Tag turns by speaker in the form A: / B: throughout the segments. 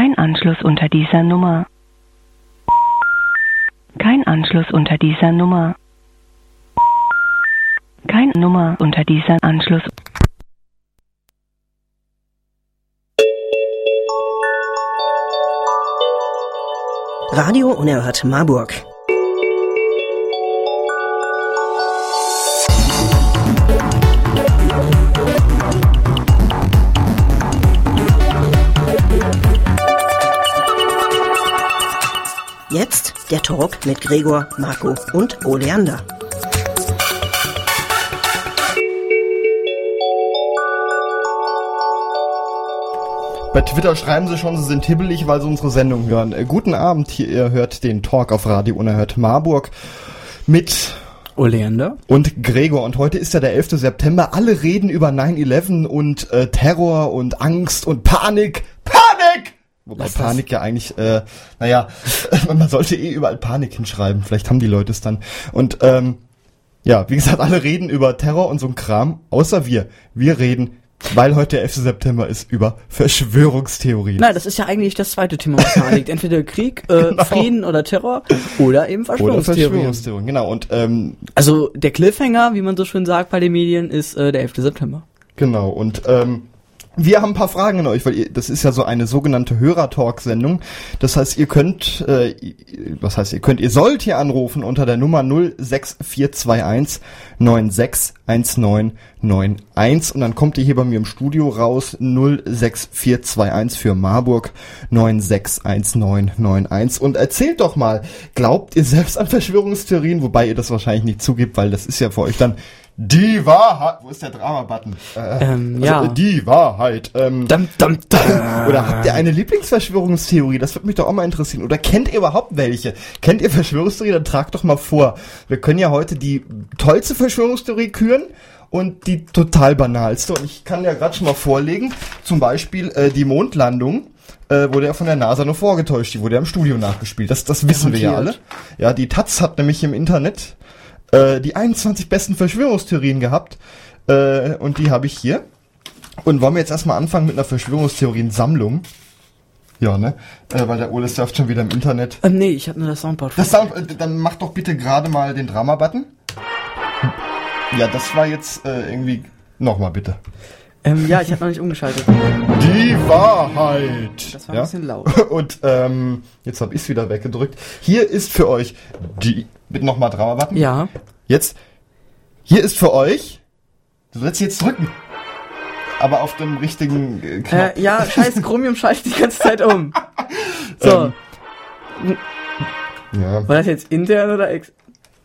A: Kein Anschluss unter dieser Nummer. Kein Anschluss unter dieser Nummer. Kein Nummer unter dieser Anschluss.
B: Radio Unerhört Marburg. Der Talk mit Gregor, Marco und Oleander.
C: Bei Twitter schreiben sie schon, sie sind hibbelig, weil sie unsere Sendung hören. Äh, guten Abend, hier, ihr hört den Talk auf Radio Unerhört Marburg mit
D: Oleander
C: und Gregor. Und heute ist ja der 11. September. Alle reden über 9-11 und äh, Terror und Angst und Panik. Wobei
D: Lass
C: Panik ja eigentlich, äh, naja, man sollte eh überall Panik hinschreiben. Vielleicht haben die Leute es dann. Und ähm, ja, wie gesagt, alle reden über Terror und so ein Kram, außer wir. Wir reden, weil heute der 11. September ist, über Verschwörungstheorien.
D: Nein, das ist ja eigentlich das zweite Thema, was da liegt. Entweder Krieg, äh,
C: Genau.
D: Frieden oder Terror oder eben
C: Oder
D: Verschwörungstheorien.
C: Verschwörungstheorien, genau. Und ähm,
D: Also der Cliffhanger, wie man so schön sagt bei den Medien, ist äh, der 11. September.
C: Genau, und ähm, wir haben ein paar Fragen an euch, weil ihr, das ist ja so eine sogenannte Hörer-Talk-Sendung. Das heißt, ihr könnt, äh, was heißt ihr könnt, ihr sollt hier anrufen unter der Nummer 06421 961991 und dann kommt ihr hier bei mir im Studio raus 06421 für Marburg 961991 und erzählt doch mal, glaubt ihr selbst an Verschwörungstheorien, wobei ihr das wahrscheinlich nicht zugibt, weil das ist ja für euch dann die Wahrheit. Wo ist der Drama-Button? Äh,
D: Ähm,
C: also,
D: ja.
C: äh, Die Wahrheit. Ähm,
D: Dum, dum, dum.
C: oder habt ihr eine Lieblingsverschwörungstheorie? Das würde mich doch auch mal interessieren. Oder kennt ihr überhaupt welche? Kennt ihr Verschwörungstheorie? Dann tragt doch mal vor. Wir können ja heute die tollste Verschwörungstheorie küren und die total banalste. Und ich kann ja gerade schon mal vorlegen. Zum Beispiel äh, die Mondlandung. Äh, wurde ja von der NASA nur vorgetäuscht, die wurde ja im Studio nachgespielt. Das, das wissen wir ja alle. Ja, die Taz hat nämlich im Internet äh, die 21 besten Verschwörungstheorien gehabt. Äh, und die habe ich hier. Und wollen wir jetzt erstmal anfangen mit einer Verschwörungstheorien-Sammlung? Ja, ne? Äh, weil der Ole surft schon wieder im Internet.
D: Ähm, nee, ich habe nur das Soundboard.
C: Das Sound, äh, dann mach doch bitte gerade mal den Drama-Button. Ja, das war jetzt äh, irgendwie. Nochmal bitte.
D: ähm, ja, ich habe noch nicht umgeschaltet.
C: Die Wahrheit.
D: Das war
C: ja?
D: ein bisschen laut.
C: Und ähm, jetzt habe ich es wieder weggedrückt. Hier ist für euch die. Bitte nochmal Drama-Button.
D: Ja.
C: Jetzt. Hier ist für euch. Du sollst jetzt drücken. Aber auf dem richtigen äh, Knopf.
D: Äh, ja, scheiß Chromium schaltet die ganze Zeit um. So,
C: Ähm. Ja.
D: war das jetzt intern oder ex?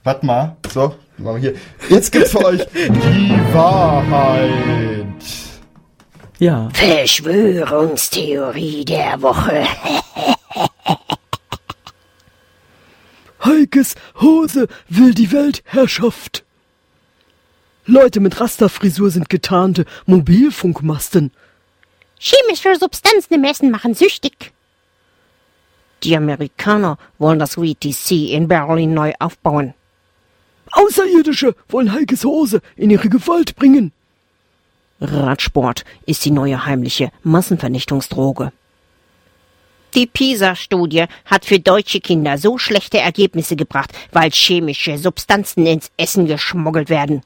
C: Warte mal. So, machen wir hier. Jetzt gibt's für euch die Wahrheit.
D: Ja.
E: Verschwörungstheorie der Woche.
F: Heikes Hose will die Weltherrschaft. Leute mit Rasterfrisur sind getarnte Mobilfunkmasten.
E: Chemische Substanzen im Essen machen süchtig. Die Amerikaner wollen das WTC in Berlin neu aufbauen.
F: Außerirdische wollen Heikes Hose in ihre Gewalt bringen.
E: Radsport ist die neue heimliche Massenvernichtungsdroge. Die PISA-Studie hat für deutsche Kinder so schlechte Ergebnisse gebracht, weil chemische Substanzen ins Essen geschmuggelt werden.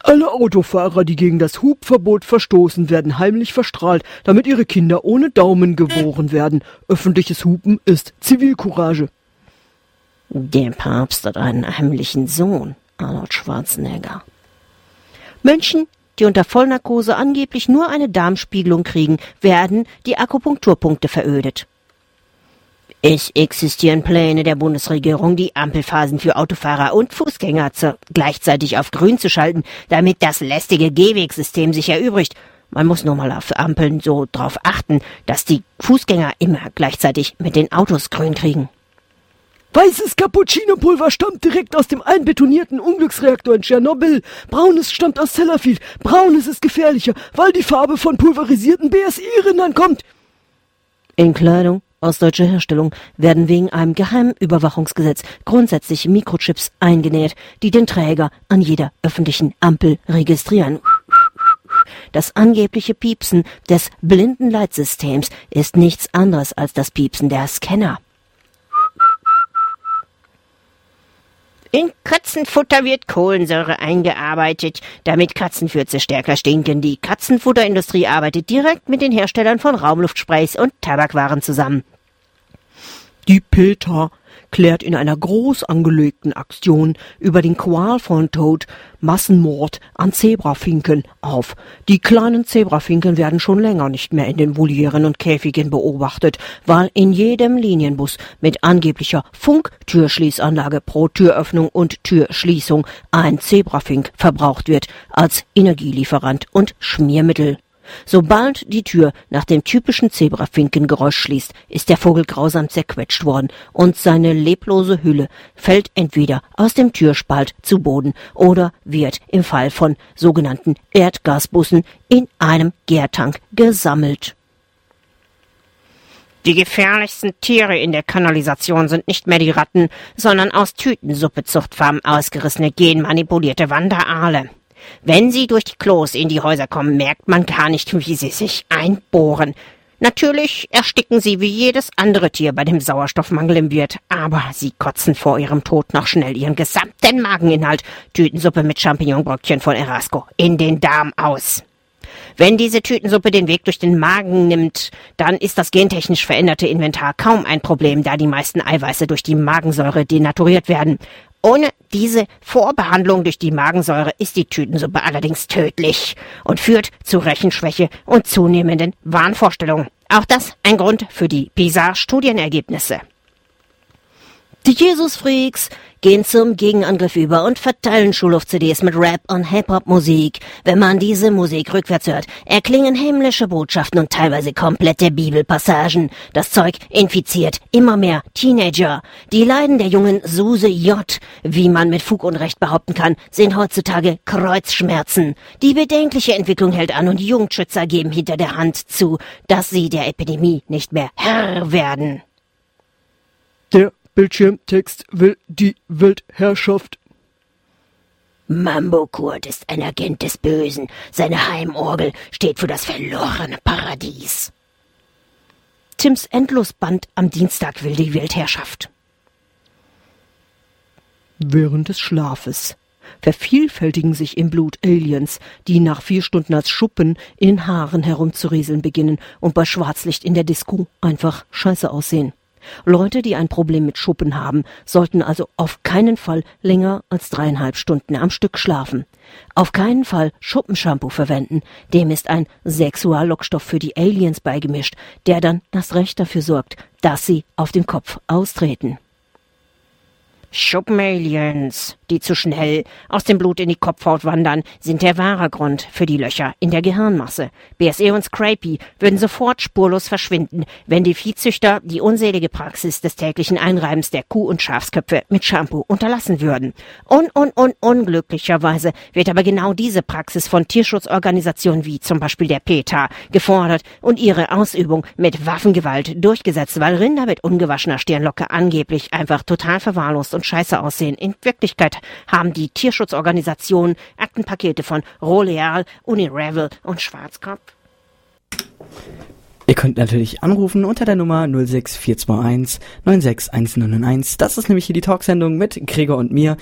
F: Alle Autofahrer, die gegen das Hubverbot verstoßen, werden heimlich verstrahlt, damit ihre Kinder ohne Daumen geboren werden. Öffentliches Hupen ist Zivilcourage.
E: Der Papst hat einen heimlichen Sohn, Arnold Schwarzenegger. Menschen, die unter Vollnarkose angeblich nur eine Darmspiegelung kriegen, werden die Akupunkturpunkte verödet. Es existieren Pläne der Bundesregierung, die Ampelphasen für Autofahrer und Fußgänger gleichzeitig auf grün zu schalten, damit das lästige Gehwegsystem sich erübrigt. Man muss nur mal auf Ampeln so drauf achten, dass die Fußgänger immer gleichzeitig mit den Autos grün kriegen.
F: Weißes Cappuccino-Pulver stammt direkt aus dem einbetonierten Unglücksreaktor in Tschernobyl. Braunes stammt aus Sellafield. Braunes ist gefährlicher, weil die Farbe von pulverisierten BSI-Rindern kommt.
E: In Kleidung aus deutscher Herstellung werden wegen einem geheimen Überwachungsgesetz grundsätzlich Mikrochips eingenäht, die den Träger an jeder öffentlichen Ampel registrieren.
F: Das angebliche Piepsen des Blindenleitsystems ist nichts anderes als das Piepsen der Scanner. In Katzenfutter wird Kohlensäure eingearbeitet, damit Katzenfürze stärker stinken. Die Katzenfutterindustrie arbeitet direkt mit den Herstellern von Raumluftsprays und Tabakwaren zusammen.
E: Die PETA klärt in einer groß angelegten Aktion über den Qualfrontod Massenmord an Zebrafinken auf. Die kleinen Zebrafinken werden schon länger nicht mehr in den Volieren und Käfigen beobachtet, weil in jedem Linienbus mit angeblicher Funktürschließanlage pro Türöffnung und Türschließung ein Zebrafink verbraucht wird als Energielieferant und Schmiermittel. Sobald die Tür nach dem typischen Zebrafinkengeräusch schließt, ist der Vogel grausam zerquetscht worden und seine leblose Hülle fällt entweder aus dem Türspalt zu Boden oder wird im Fall von sogenannten Erdgasbussen in einem Gärtank gesammelt. Die gefährlichsten Tiere in der Kanalisation sind nicht mehr die Ratten, sondern aus Tütensuppezuchtfarmen ausgerissene genmanipulierte Wanderaale. Wenn sie durch die Klos in die Häuser kommen, merkt man gar nicht, wie sie sich einbohren. Natürlich ersticken sie wie jedes andere Tier bei dem Sauerstoffmangel im Wirt, aber sie kotzen vor ihrem Tod noch schnell ihren gesamten Mageninhalt, Tütensuppe mit Champignonbröckchen von Erasco, in den Darm aus. Wenn diese Tütensuppe den Weg durch den Magen nimmt, dann ist das gentechnisch veränderte Inventar kaum ein Problem, da die meisten Eiweiße durch die Magensäure denaturiert werden. Ohne diese Vorbehandlung durch die Magensäure ist die Tütensuppe allerdings tödlich und führt zu Rechenschwäche und zunehmenden Wahnvorstellungen. Auch das ein Grund für die PISA-Studienergebnisse. Die Jesus-Freaks gehen zum Gegenangriff über und verteilen Schulhof-CDs mit Rap und Hip-Hop-Musik. Wenn man diese Musik rückwärts hört, erklingen himmlische Botschaften und teilweise komplette Bibelpassagen. Das Zeug infiziert immer mehr Teenager. Die Leiden der jungen Suse J., wie man mit Fug und Recht behaupten kann, sind heutzutage Kreuzschmerzen. Die bedenkliche Entwicklung hält an und Jugendschützer geben hinter der Hand zu, dass sie der Epidemie nicht mehr Herr werden. Der Bildschirmtext will die Weltherrschaft.
F: Mambo Kurt ist ein Agent des Bösen. Seine Heimorgel steht für das verlorene Paradies. Tims Endlosband am Dienstag will die Weltherrschaft.
E: Während des Schlafes vervielfältigen sich im Blut Aliens, die nach vier Stunden als Schuppen in den Haaren herumzurieseln beginnen und bei Schwarzlicht in der Disco einfach scheiße aussehen. Leute, die ein Problem mit Schuppen haben, sollten also auf keinen Fall länger als dreieinhalb Stunden am Stück schlafen. Auf keinen Fall Schuppenshampoo verwenden. Dem ist ein Sexuallockstoff für die Aliens beigemischt, der dann das Recht dafür sorgt, dass sie auf dem Kopf austreten. Schuppenaliens, die zu schnell aus dem Blut in die Kopfhaut wandern, sind der wahre Grund für die Löcher in der Gehirnmasse. BSE und Scrapey würden sofort spurlos verschwinden, wenn die Viehzüchter die unselige Praxis des täglichen Einreibens der Kuh- und Schafsköpfe mit Shampoo unterlassen würden. Un un un unglücklicherweise wird aber genau diese Praxis von Tierschutzorganisationen wie zum Beispiel der PETA gefordert und ihre Ausübung mit Waffengewalt durchgesetzt, weil Rinder mit ungewaschener Stirnlocke angeblich einfach total verwahrlost und scheiße aussehen. In Wirklichkeit haben die Tierschutzorganisationen Aktenpakete von Roleal, Unirevel und Schwarzkopf.
D: Ihr könnt natürlich anrufen unter der Nummer 06421 96191. Das ist nämlich hier die Talksendung mit Gregor und mir,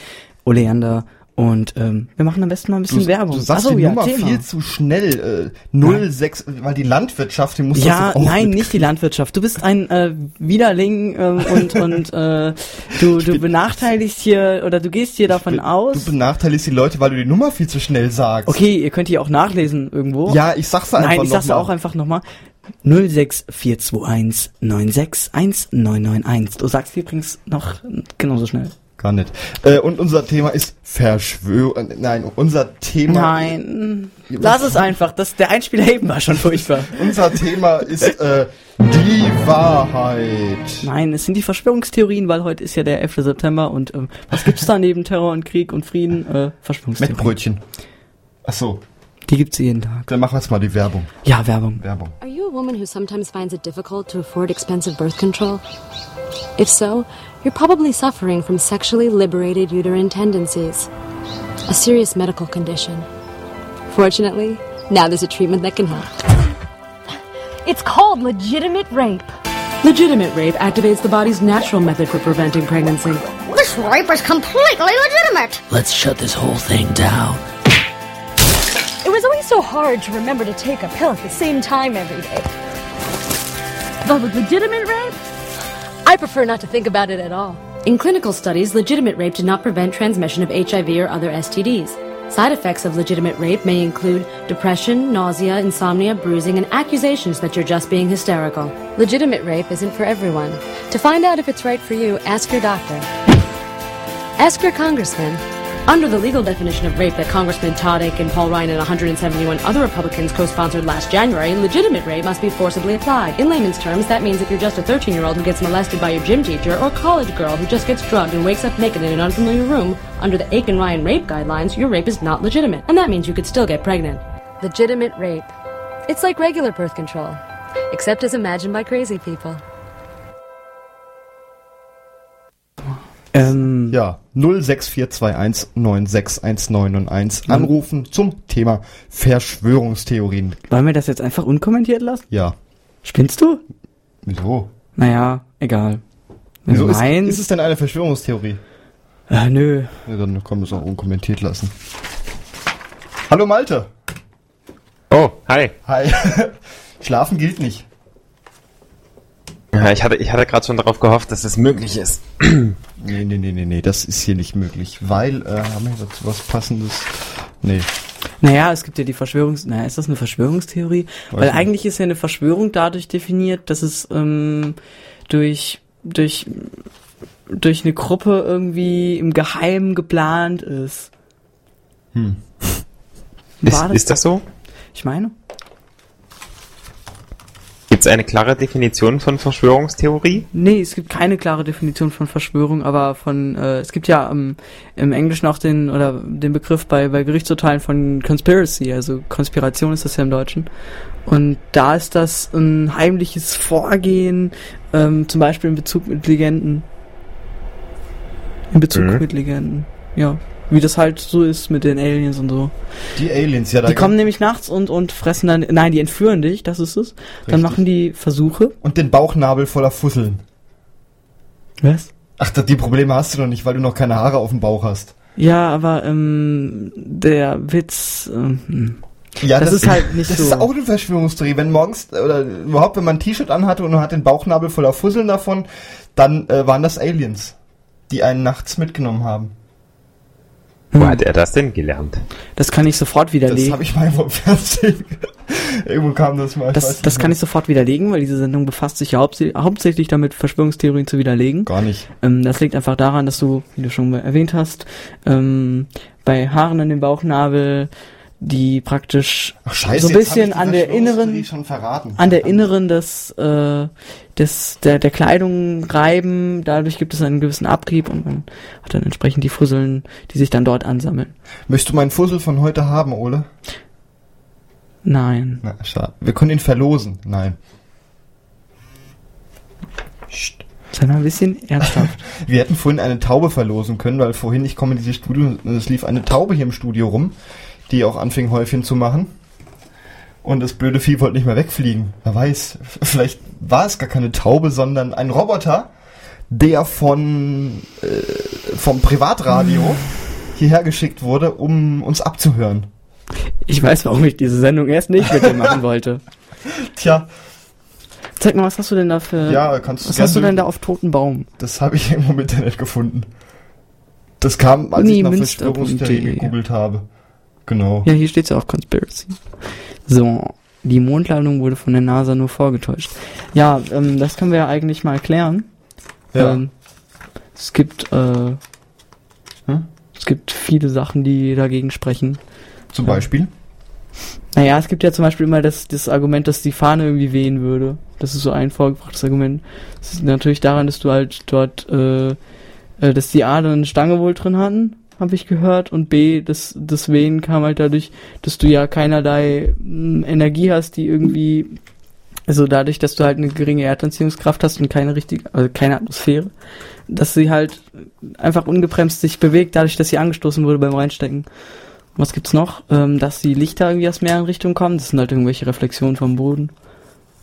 D: Oleander. Und ähm, wir machen am besten mal ein bisschen
C: Du,
D: Werbung.
C: du sagst
D: Ach so,
C: die
D: ja,
C: Nummer
D: Thema.
C: viel zu schnell. Äh, 06, weil die Landwirtschaft, die muss
D: Ja,
C: das auch
D: nein, nicht die Landwirtschaft. Du bist ein äh, Widerling ähm, und und äh, du du benachteiligst hier oder du gehst hier davon
C: Du
D: aus.
C: benachteiligst die Leute, weil du die Nummer viel zu schnell sagst.
D: Okay, ihr könnt die auch nachlesen irgendwo.
C: Ja, ich sag's einfach
D: Nein, ich sag's
C: noch mal.
D: auch einfach nochmal. 06421 9611991. Du sagst die übrigens noch genauso schnell.
C: Gar nicht. Äh, und unser Thema ist Verschwörung. Nein, unser Thema.
D: Nein, lass es einfach. Das, der Einspieler eben war schon furchtbar.
C: Unser Thema ist äh, die Wahrheit.
D: Nein, es sind die Verschwörungstheorien, weil heute ist ja der 11. September und ähm, was gibt's da neben Terror und Krieg und Frieden? Äh, Verschwörungstheorien.
C: Mettbrötchen. Ach so,
D: Die gibt's jeden Tag.
C: dann machen wir jetzt mal die Werbung.
D: Ja, Werbung.
C: Werbung.
G: Are you a woman who sometimes finds it difficult to afford expensive birth control? If so, you're probably suffering from sexually liberated uterine tendencies, a serious medical condition. Fortunately, Now there's a treatment that can help.
H: It's called legitimate rape.
G: Legitimate rape activates the body's natural method for preventing pregnancy.
H: This rape is completely legitimate.
I: Let's shut this whole thing down.
H: It was always so hard to remember to take a pill at the same time every day. But with legitimate rape,
G: I prefer not to think about it at all. In clinical studies, legitimate rape did not prevent transmission of HIV or other STDs. Side effects of legitimate rape may include depression, nausea, insomnia, bruising, and accusations that you're just being hysterical. Legitimate rape isn't for everyone. To find out if it's right for you, ask your doctor. Ask your congressman. Under the legal definition of rape that Congressman Todd Aiken, Paul Ryan, and 171 other Republicans co-sponsored last January, legitimate rape must be forcibly applied. In layman's terms, that means if you're just a 13-year-old who gets molested by your gym teacher, or college girl who just gets drugged and wakes up naked in an unfamiliar room, under the Aiken-Ryan rape guidelines, your rape is not legitimate, and that means you could still get pregnant. Legitimate rape. It's like regular birth control, except as imagined by crazy people.
D: Ähm,
C: Ja, 06421961991 anrufen zum Thema Verschwörungstheorien.
D: wollen wir das jetzt einfach unkommentiert lassen?
C: Ja.
D: Spinnst du?
C: Wieso?
D: Naja, egal.
C: Wieso ist, ist es denn eine Verschwörungstheorie?
D: äh, nö.
C: Ja, dann können wir es auch unkommentiert lassen. Hallo Malte.
J: Oh, hi.
C: Hi. Schlafen gilt nicht.
J: Ja, ich hatte, ich hatte gerade schon darauf gehofft, dass es möglich ist.
C: Nee, nee, nee, nee, nee, das ist hier nicht möglich, weil, äh, haben wir dazu was passendes? Nee.
D: Naja, es gibt ja die Verschwörungs... Naja, ist das eine Verschwörungstheorie?
C: Weiß
D: Weil
C: nicht.
D: eigentlich ist ja eine Verschwörung dadurch definiert, dass es ähm, durch, durch, durch eine Gruppe irgendwie im Geheimen geplant ist.
C: Hm.
J: Ist,
D: War
J: ist das so?
D: Ich meine.
J: Es eine klare Definition von Verschwörungstheorie?
D: Nee, es gibt keine klare Definition von Verschwörung, aber von äh, es gibt ja ähm, im Englischen auch den oder den Begriff bei bei Gerichtsurteilen von Conspiracy, also Konspiration ist das ja im Deutschen. Und da ist das ein heimliches Vorgehen, ähm, zum Beispiel in Bezug mit Legenden. In Bezug
J: Mhm.
D: mit Legenden, ja. Wie das halt so ist mit den Aliens und so.
C: Die Aliens, ja, da
D: Die kommen nämlich nachts und, und fressen dann, nein, die entführen dich, das ist es. Dann
C: Richtig.
D: machen die Versuche.
C: und den Bauchnabel voller Fusseln.
D: Was?
C: Ach, die Probleme hast du noch nicht, weil du noch keine Haare auf dem Bauch hast.
D: Ja, aber ähm, der Witz, ähm,
C: Ja,
D: Das ist halt nicht
C: das
D: so.
C: ist auch eine Verschwörungstheorie. Wenn morgens, oder überhaupt, wenn man ein T-Shirt anhatte und man hat den Bauchnabel voller Fusseln davon, dann äh, waren das Aliens, die einen nachts mitgenommen haben.
J: Wo hat er das denn gelernt?
D: das kann ich sofort
C: Das
D: widerlegen.
C: habe ich mal im Fernsehen. irgendwo kam das mal.
D: Das, das kann ich sofort widerlegen, weil diese Sendung befasst sich ja hauptsä hauptsächlich damit, Verschwörungstheorien zu widerlegen.
C: Gar nicht.
D: Ähm, das liegt einfach daran, dass du, wie du schon erwähnt hast, ähm, bei Haaren an dem Bauchnabel, die praktisch
C: scheiße,
D: so ein bisschen an der inneren, an der inneren des, äh, des der, der Kleidung reiben. Dadurch gibt es einen gewissen Abrieb und man hat dann entsprechend die Fusseln, die sich dann dort ansammeln.
C: Möchtest du meinen Fussel von heute haben, Ole?
D: Nein.
C: Na, schade. Wir können ihn verlosen. Nein. Psst.
D: Sei mal ein bisschen ernsthaft.
C: Wir hätten vorhin eine Taube verlosen können, weil vorhin, ich komme in dieses Studio, es lief eine Taube hier im Studio rum, die auch anfing Häufchen zu machen. Und das blöde Vieh wollte nicht mehr wegfliegen. Wer weiß, vielleicht war es gar keine Taube, sondern ein Roboter, der von äh, vom Privatradio hierher geschickt wurde, um uns abzuhören.
D: Ich weiß, warum ich diese Sendung erst nicht mit dir machen wollte.
C: Tja,
D: Zeig mal, was hast du denn da für.
C: ja, kannst du
D: was hast du denn da auf toten Baum?
C: Das habe ich irgendwo im Internet gefunden. Das kam, als ich nach Verschwörungstheorie
D: Unimünster.de.
C: gegoogelt habe. Genau.
D: Ja, hier steht's ja auf Conspiracy. So, die Mondlandung wurde von der NASA nur vorgetäuscht. Ja, ähm, das können wir ja eigentlich mal klären.
C: Ja.
D: Ähm, es gibt, äh,
C: Hm?
D: es gibt viele Sachen, die dagegen sprechen.
C: Zum
D: ja.
C: Beispiel.
D: Naja, es gibt ja zum Beispiel immer das, das Argument, dass die Fahne irgendwie wehen würde. Das ist so ein vorgebrachtes Argument. Das ist natürlich daran, dass du halt dort, äh, äh, dass die A dann eine Stange wohl drin hatten, habe ich gehört, und B, das, das Wehen kam halt dadurch, dass du ja keinerlei mh, Energie hast, die irgendwie, also dadurch, dass du halt eine geringe Erdanziehungskraft hast und keine richtige, also keine Atmosphäre, dass sie halt einfach ungebremst sich bewegt, dadurch, dass sie angestoßen wurde beim Reinstecken. Was gibt's noch? Ähm, dass die Lichter irgendwie aus mehreren Richtungen kommen. Das sind halt irgendwelche Reflexionen vom Boden.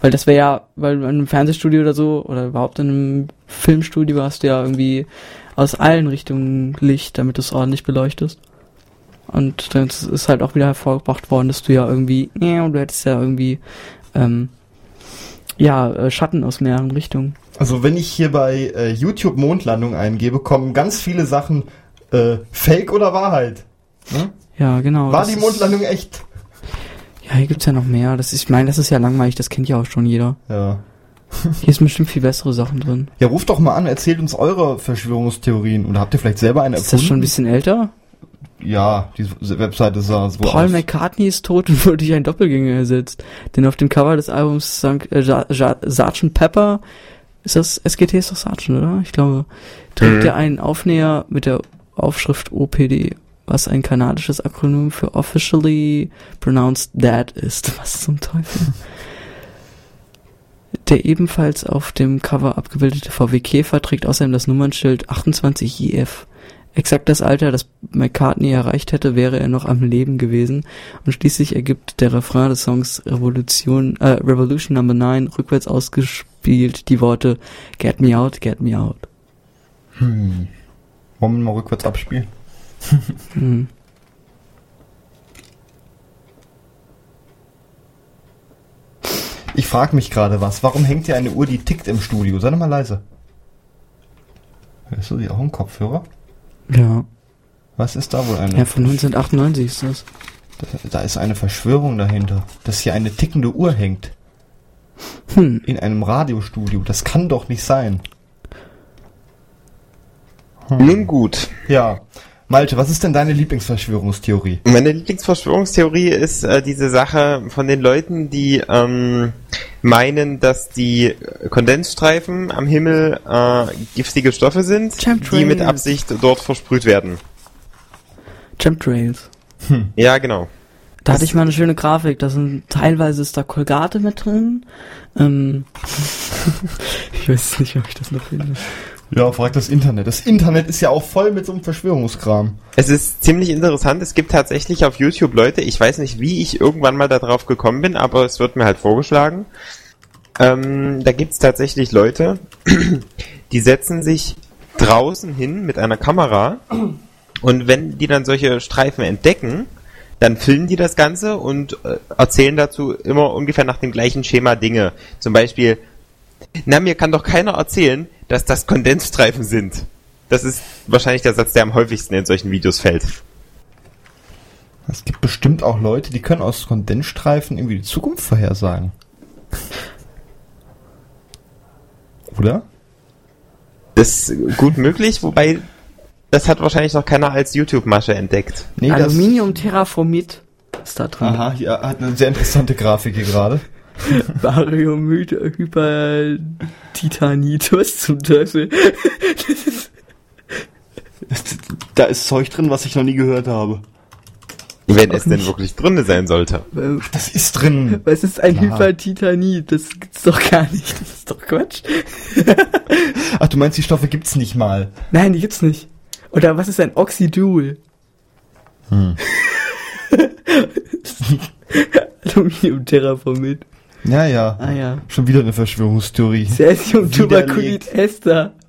D: Weil das wäre ja, weil in einem Fernsehstudio oder so, oder überhaupt in einem Filmstudio hast du ja irgendwie aus allen Richtungen Licht, damit du es ordentlich beleuchtest. Und dann ist halt auch wieder hervorgebracht worden, dass du ja irgendwie, ja, du hättest ja irgendwie, ähm, ja, äh, Schatten aus mehreren Richtungen.
C: Also wenn ich hier bei äh, YouTube Mondlandung eingebe, kommen ganz viele Sachen äh, Fake oder Wahrheit. Hm?
D: Ja, genau.
C: War die Mondlandung echt?
D: Ja, hier gibt's ja noch mehr. Das ist, ich meine, das ist ja langweilig, das kennt ja auch schon jeder.
C: Ja.
D: Hier sind bestimmt viel bessere Sachen drin.
C: Ja, ruft doch mal an, erzählt uns eure Verschwörungstheorien. Oder habt ihr vielleicht selber eine
D: Ist das schon ein bisschen älter?
C: Ja, die Webseite sah so
D: Paul
C: aus.
D: McCartney ist tot und wurde durch einen Doppelgänger ersetzt. Denn auf dem Cover des Albums sang äh, Sgt. Pepper, ist das, SGT ist doch Sgt., oder? Ich glaube, trägt
J: Mhm.
D: er einen Aufnäher mit der Aufschrift OPD, was ein kanadisches Akronym für Officially Pronounced Dead ist. Was zum Teufel? Der ebenfalls auf dem Cover abgebildete VW Käfer trägt außerdem das Nummernschild 28IF. Exakt das Alter, das McCartney erreicht hätte, wäre er noch am Leben gewesen. Und schließlich ergibt der Refrain des Songs Revolution, äh, Revolution Number 9 rückwärts ausgespielt die Worte Get me out, get me out.
C: Hm. Wollen wir mal rückwärts abspielen?
D: Hm.
C: Ich frage mich gerade was. Warum hängt hier eine Uhr, die tickt im Studio? Sei doch mal leise. Hörst du die auch im Kopfhörer?
D: Ja.
C: Was ist da wohl eine?
D: Ja, von 1998 ist das.
C: Da, da ist eine Verschwörung dahinter, dass hier eine tickende Uhr hängt.
D: Hm.
C: In einem Radiostudio. Das kann doch nicht sein.
J: Nun gut.
C: Ja. Malte, was ist denn deine Lieblingsverschwörungstheorie?
J: Meine Lieblingsverschwörungstheorie ist äh, diese Sache von den Leuten, die ähm, meinen, dass die Kondensstreifen am Himmel äh, giftige Stoffe sind,
D: Chemtrails.
J: die mit Absicht dort versprüht werden.
D: Chemtrails.
J: Ja, genau.
D: Da hatte ich mal eine schöne Grafik. Da sind teilweise ist da Kolgate mit drin. Ähm, ich weiß nicht, ob ich das noch finde.
C: Ja, frag das Internet. Das Internet ist ja auch voll mit so einem Verschwörungskram.
J: Es ist ziemlich interessant. Es gibt tatsächlich auf YouTube Leute, ich weiß nicht, wie ich irgendwann mal darauf gekommen bin, aber es wird mir halt vorgeschlagen. Ähm, da gibt es tatsächlich Leute, die setzen sich draußen hin mit einer Kamera und wenn die dann solche Streifen entdecken, dann filmen die das Ganze und äh, erzählen dazu immer ungefähr nach dem gleichen Schema Dinge. Zum Beispiel, na, mir kann doch keiner erzählen, dass das Kondensstreifen sind. Das ist wahrscheinlich der Satz, der am häufigsten in solchen Videos fällt.
C: Es gibt bestimmt auch Leute, die können aus Kondensstreifen irgendwie die Zukunft vorhersagen. Oder?
J: Das ist gut möglich, wobei das hat wahrscheinlich noch keiner als YouTube-Masche entdeckt.
C: Nee,
D: Aluminium Terraformit ist da drin.
C: Aha, ja, hat eine sehr interessante Grafik hier gerade.
D: Bariumid, Hypertitanit, was zum Teufel?
C: Da ist Zeug drin, was ich noch nie gehört habe.
J: Wenn es denn wirklich drin sein sollte.
C: Das ist drin.
D: Was ist ein
C: Klar.
D: Hypertitanit? Das gibt's doch gar nicht. Das ist doch Quatsch.
C: Ach, du meinst, die Stoffe gibt's nicht mal.
D: Nein, die gibt's nicht. Oder was ist ein Oxidul?
C: Hm.
D: Aluminium Terraformit.
C: Ja, ja.
D: Ah ja.
C: Schon wieder eine Verschwörungstheorie.
D: Cäsium
C: Widerlegt.
D: Tuberculit Ester.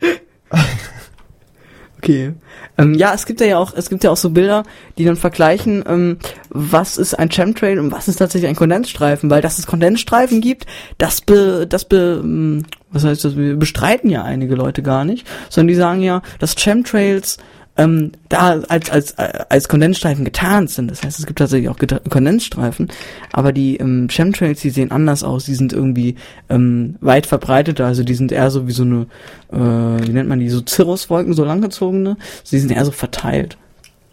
D: Okay. Ähm, ja, es gibt ja auch, es gibt ja auch so Bilder, die dann vergleichen, ähm, was ist ein Chemtrail und was ist tatsächlich ein Kondensstreifen, weil dass es Kondensstreifen gibt, das be, das be, ähm, was heißt das, bestreiten ja einige Leute gar nicht, sondern die sagen ja, dass Chemtrails ähm, da als als als Kondensstreifen getarnt sind. Das heißt, es gibt tatsächlich auch Kondensstreifen, aber die ähm, Chemtrails, die sehen anders aus. Die sind irgendwie ähm, weit verbreiteter. Also die sind eher so wie so eine, äh, wie nennt man die, so Cirruswolken, so langgezogene. Sie sind eher so verteilt.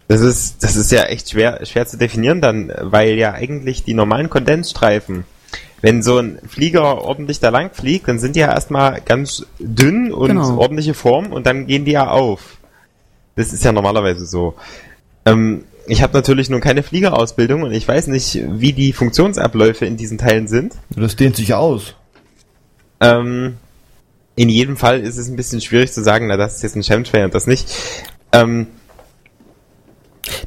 J: Das ist, das ist ja echt schwer, schwer zu definieren dann, weil ja eigentlich die normalen Kondensstreifen, wenn so ein Flieger ordentlich da lang fliegt, dann sind die ja erstmal ganz dünn und
D: Genau.
J: ordentliche Form und dann gehen die ja auf. Das ist ja normalerweise so. Ähm, ich habe natürlich nun keine Fliegerausbildung und ich weiß nicht, wie die Funktionsabläufe in diesen Teilen sind.
C: Das dehnt sich aus.
J: Ähm, in jedem Fall ist es ein bisschen schwierig zu sagen, na, das ist jetzt ein Chemtrail und das nicht. Ähm,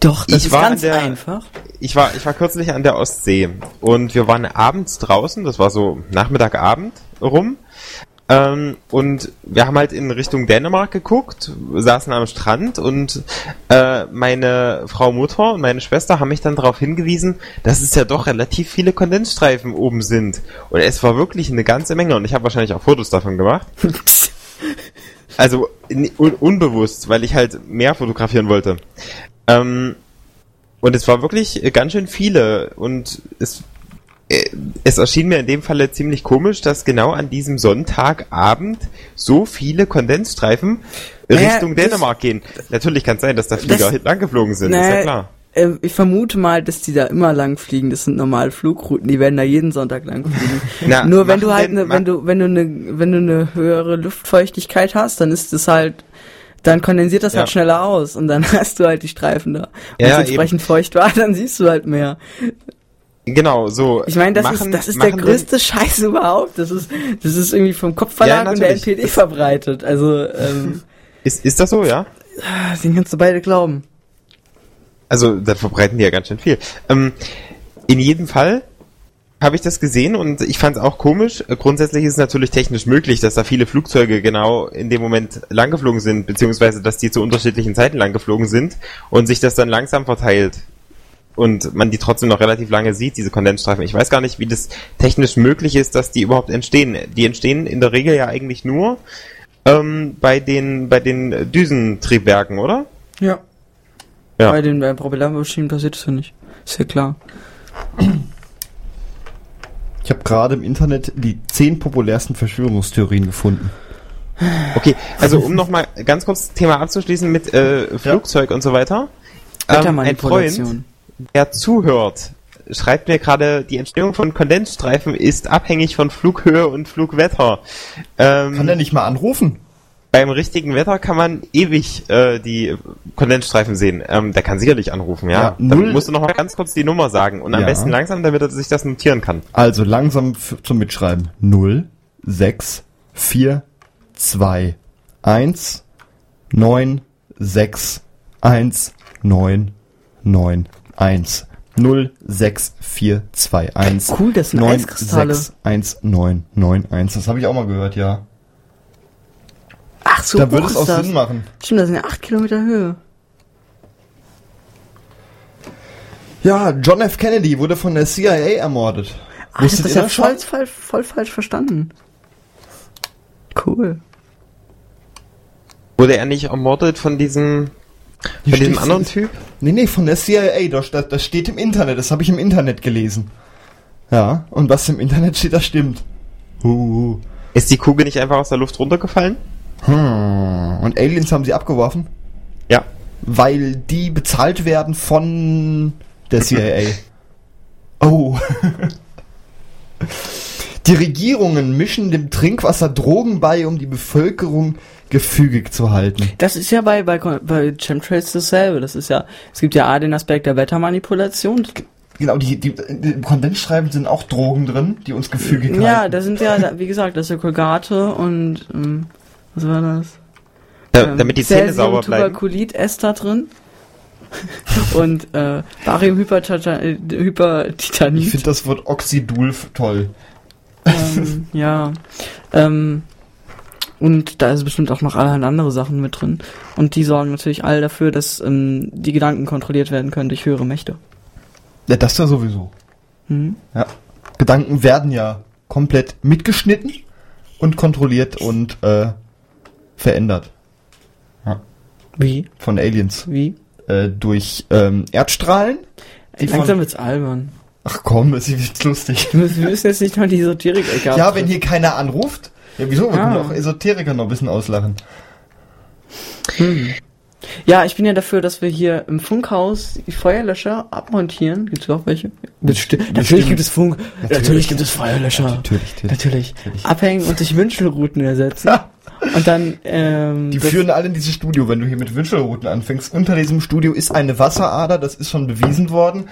D: Doch, das
J: Ich
D: ist
J: war
D: ganz
J: an der-
D: einfach.
J: Ich war, ich war kürzlich an der Ostsee und wir waren abends draußen, das war so Nachmittagabend rum. Ähm, und wir haben halt in Richtung Dänemark geguckt, saßen am Strand und äh, meine Frau Mutter und meine Schwester haben mich dann darauf hingewiesen, dass es ja doch relativ viele Kondensstreifen oben sind. Und es war wirklich eine ganze Menge und ich habe wahrscheinlich auch Fotos davon gemacht. Also un, unbewusst, weil ich halt mehr fotografieren wollte. Ähm, und es war wirklich ganz schön viele und es, es erschien mir in dem Falle ziemlich komisch, dass genau an diesem Sonntagabend so viele Kondensstreifen
D: Naja,
J: Richtung Dänemark gehen. Natürlich kann es sein, dass da Flieger
D: Das-
J: lang geflogen sind, ist ja klar.
D: äh, ich vermute mal, dass die da immer lang fliegen. Das sind normale Flugrouten. Die werden da jeden Sonntag lang fliegen.
J: Na,
D: Nur wenn du halt,
J: denn-
D: ne, wenn du, wenn du eine, wenn du eine höhere Luftfeuchtigkeit hast, dann ist es halt, dann kondensiert das
J: Ja.
D: halt schneller aus und dann hast du halt die Streifen da. Wenn
J: Ja,
D: es entsprechend feucht war, dann siehst du halt mehr.
J: Genau, so.
D: Ich meine, das
J: machen-
D: ist, das ist der größte Scheiß überhaupt. Das ist, das ist irgendwie vom Kopfverlag
J: Ja,
D: und der. NPD verbreitet. Also, ähm,
J: Ist, ist das so, ja?
D: den kannst du beide glauben.
J: Also, da verbreiten die ja ganz schön viel. Ähm, in jedem Fall habe ich das gesehen und ich fand es auch komisch. Grundsätzlich ist es natürlich technisch möglich, dass da viele Flugzeuge genau in dem Moment langgeflogen sind, beziehungsweise dass die zu unterschiedlichen Zeiten langgeflogen sind und sich das dann langsam verteilt. Und man die trotzdem noch relativ lange sieht, diese Kondensstreifen. Ich weiß gar nicht, wie das technisch möglich ist, dass die überhaupt entstehen. Die entstehen in der Regel ja eigentlich nur ähm, bei den bei den Düsentriebwerken, oder?
D: Ja.
J: Ja.
D: Bei den Propellermaschinen passiert das ja nicht. Ist ja klar.
C: Ich habe gerade im Internet die zehn populärsten Verschwörungstheorien gefunden.
J: Okay, also um nochmal ganz kurz das Thema abzuschließen mit äh, Flugzeug und so weiter. Ähm, ein. Freund, der zuhört, schreibt mir gerade, die Entstehung von Kondensstreifen ist abhängig von Flughöhe und Flugwetter. Ähm,
C: Kann der nicht mal anrufen?
J: beim richtigen Wetter kann man ewig äh, die Kondensstreifen sehen. Ähm, der kann sicherlich anrufen, ja.
C: Ja,
J: Dann musst du noch mal ganz kurz die Nummer sagen und am
C: Ja.
J: besten langsam, damit er sich das notieren kann.
C: Also langsam zum Mitschreiben. 0, 6, 4, 2, 1, 9, 6, 1, 9, 9, 1. 0, 6, 4, 2, 1.
D: Cool, das sind
C: 9,
D: Eiskristalle.
C: 6, 1, 9, 9, 1. Das habe ich auch mal gehört, ja.
D: Ach, so
C: da würde es auch
D: das.
C: Sinn machen.
D: Stimmt, das sind ja 8 Kilometer Höhe.
C: Ja, John F. Kennedy wurde von der CIA ermordet.
D: Ach, ich hab
C: Wusstet
D: das ja voll, voll, voll falsch verstanden. Cool.
J: Wurde er nicht ermordet von diesem,
C: Hier
J: von diesem anderen Typ?
C: Nee, nee, von der CIA. Das, das, steht im Internet. Das habe ich im Internet gelesen. Ja, und was im Internet steht, das stimmt. Huh.
J: Ist die Kugel nicht einfach aus der Luft runtergefallen?
C: Hm. Und Aliens haben sie abgeworfen,
J: Ja.
C: weil die bezahlt werden von der CIA. oh. Die Regierungen mischen dem Trinkwasser Drogen bei, um die Bevölkerung gefügig zu halten.
D: Das ist ja bei, bei, bei Chemtrails dasselbe. Das ist ja, es gibt ja A den Aspekt der Wettermanipulation.
C: Genau, die, die, die im Kondensstreifen sind auch Drogen drin, die uns gefügig
D: Ja,
C: halten.
D: da sind ja, wie gesagt, das ist ja Colgate und, ähm, was war das?
J: Da,
D: Ähm,
J: damit die Zähne sauber bleiben.
D: Tuberkulit-Ester drin. und äh, Barium-Hypertitanit.
C: Ich finde das Wort Oxidul f- toll.
D: Ähm, ja. Ähm, und da ist bestimmt auch noch allerhand andere Sachen mit drin. Und die sorgen natürlich all dafür, dass ähm, die Gedanken kontrolliert werden können durch höhere Mächte.
C: Ja, das ja sowieso.
D: Mhm.
C: Ja. Gedanken werden ja komplett mitgeschnitten und kontrolliert und äh, verändert. Ja.
D: Wie?
C: Von Aliens.
D: Wie?
C: Äh, durch ähm, Erdstrahlen.
D: Ey, langsam wird's albern.
C: Ach komm, das ist lustig.
D: Wir müssen jetzt nicht noch die Esoterik-Ecke
C: Ja, wenn hier keiner anruft. Ja, wieso? Wir
D: Ja.
C: können auch Esoteriker noch ein bisschen auslachen.
D: Hm. Ja, ich bin ja dafür, dass wir hier im Funkhaus die Feuerlöscher abmontieren. Gibt's auch welche? Bestimmt. Natürlich gibt es Funk. Natürlich, gibt es Feuerlöscher.
C: Natürlich,
D: Natürlich. Abhängen und sich Wünschelrouten ersetzen. und dann, ähm,
C: Die führen alle in dieses Studio, wenn du hier mit Wünschelrouten anfängst. Unter diesem Studio ist eine Wasserader, das ist schon bewiesen worden.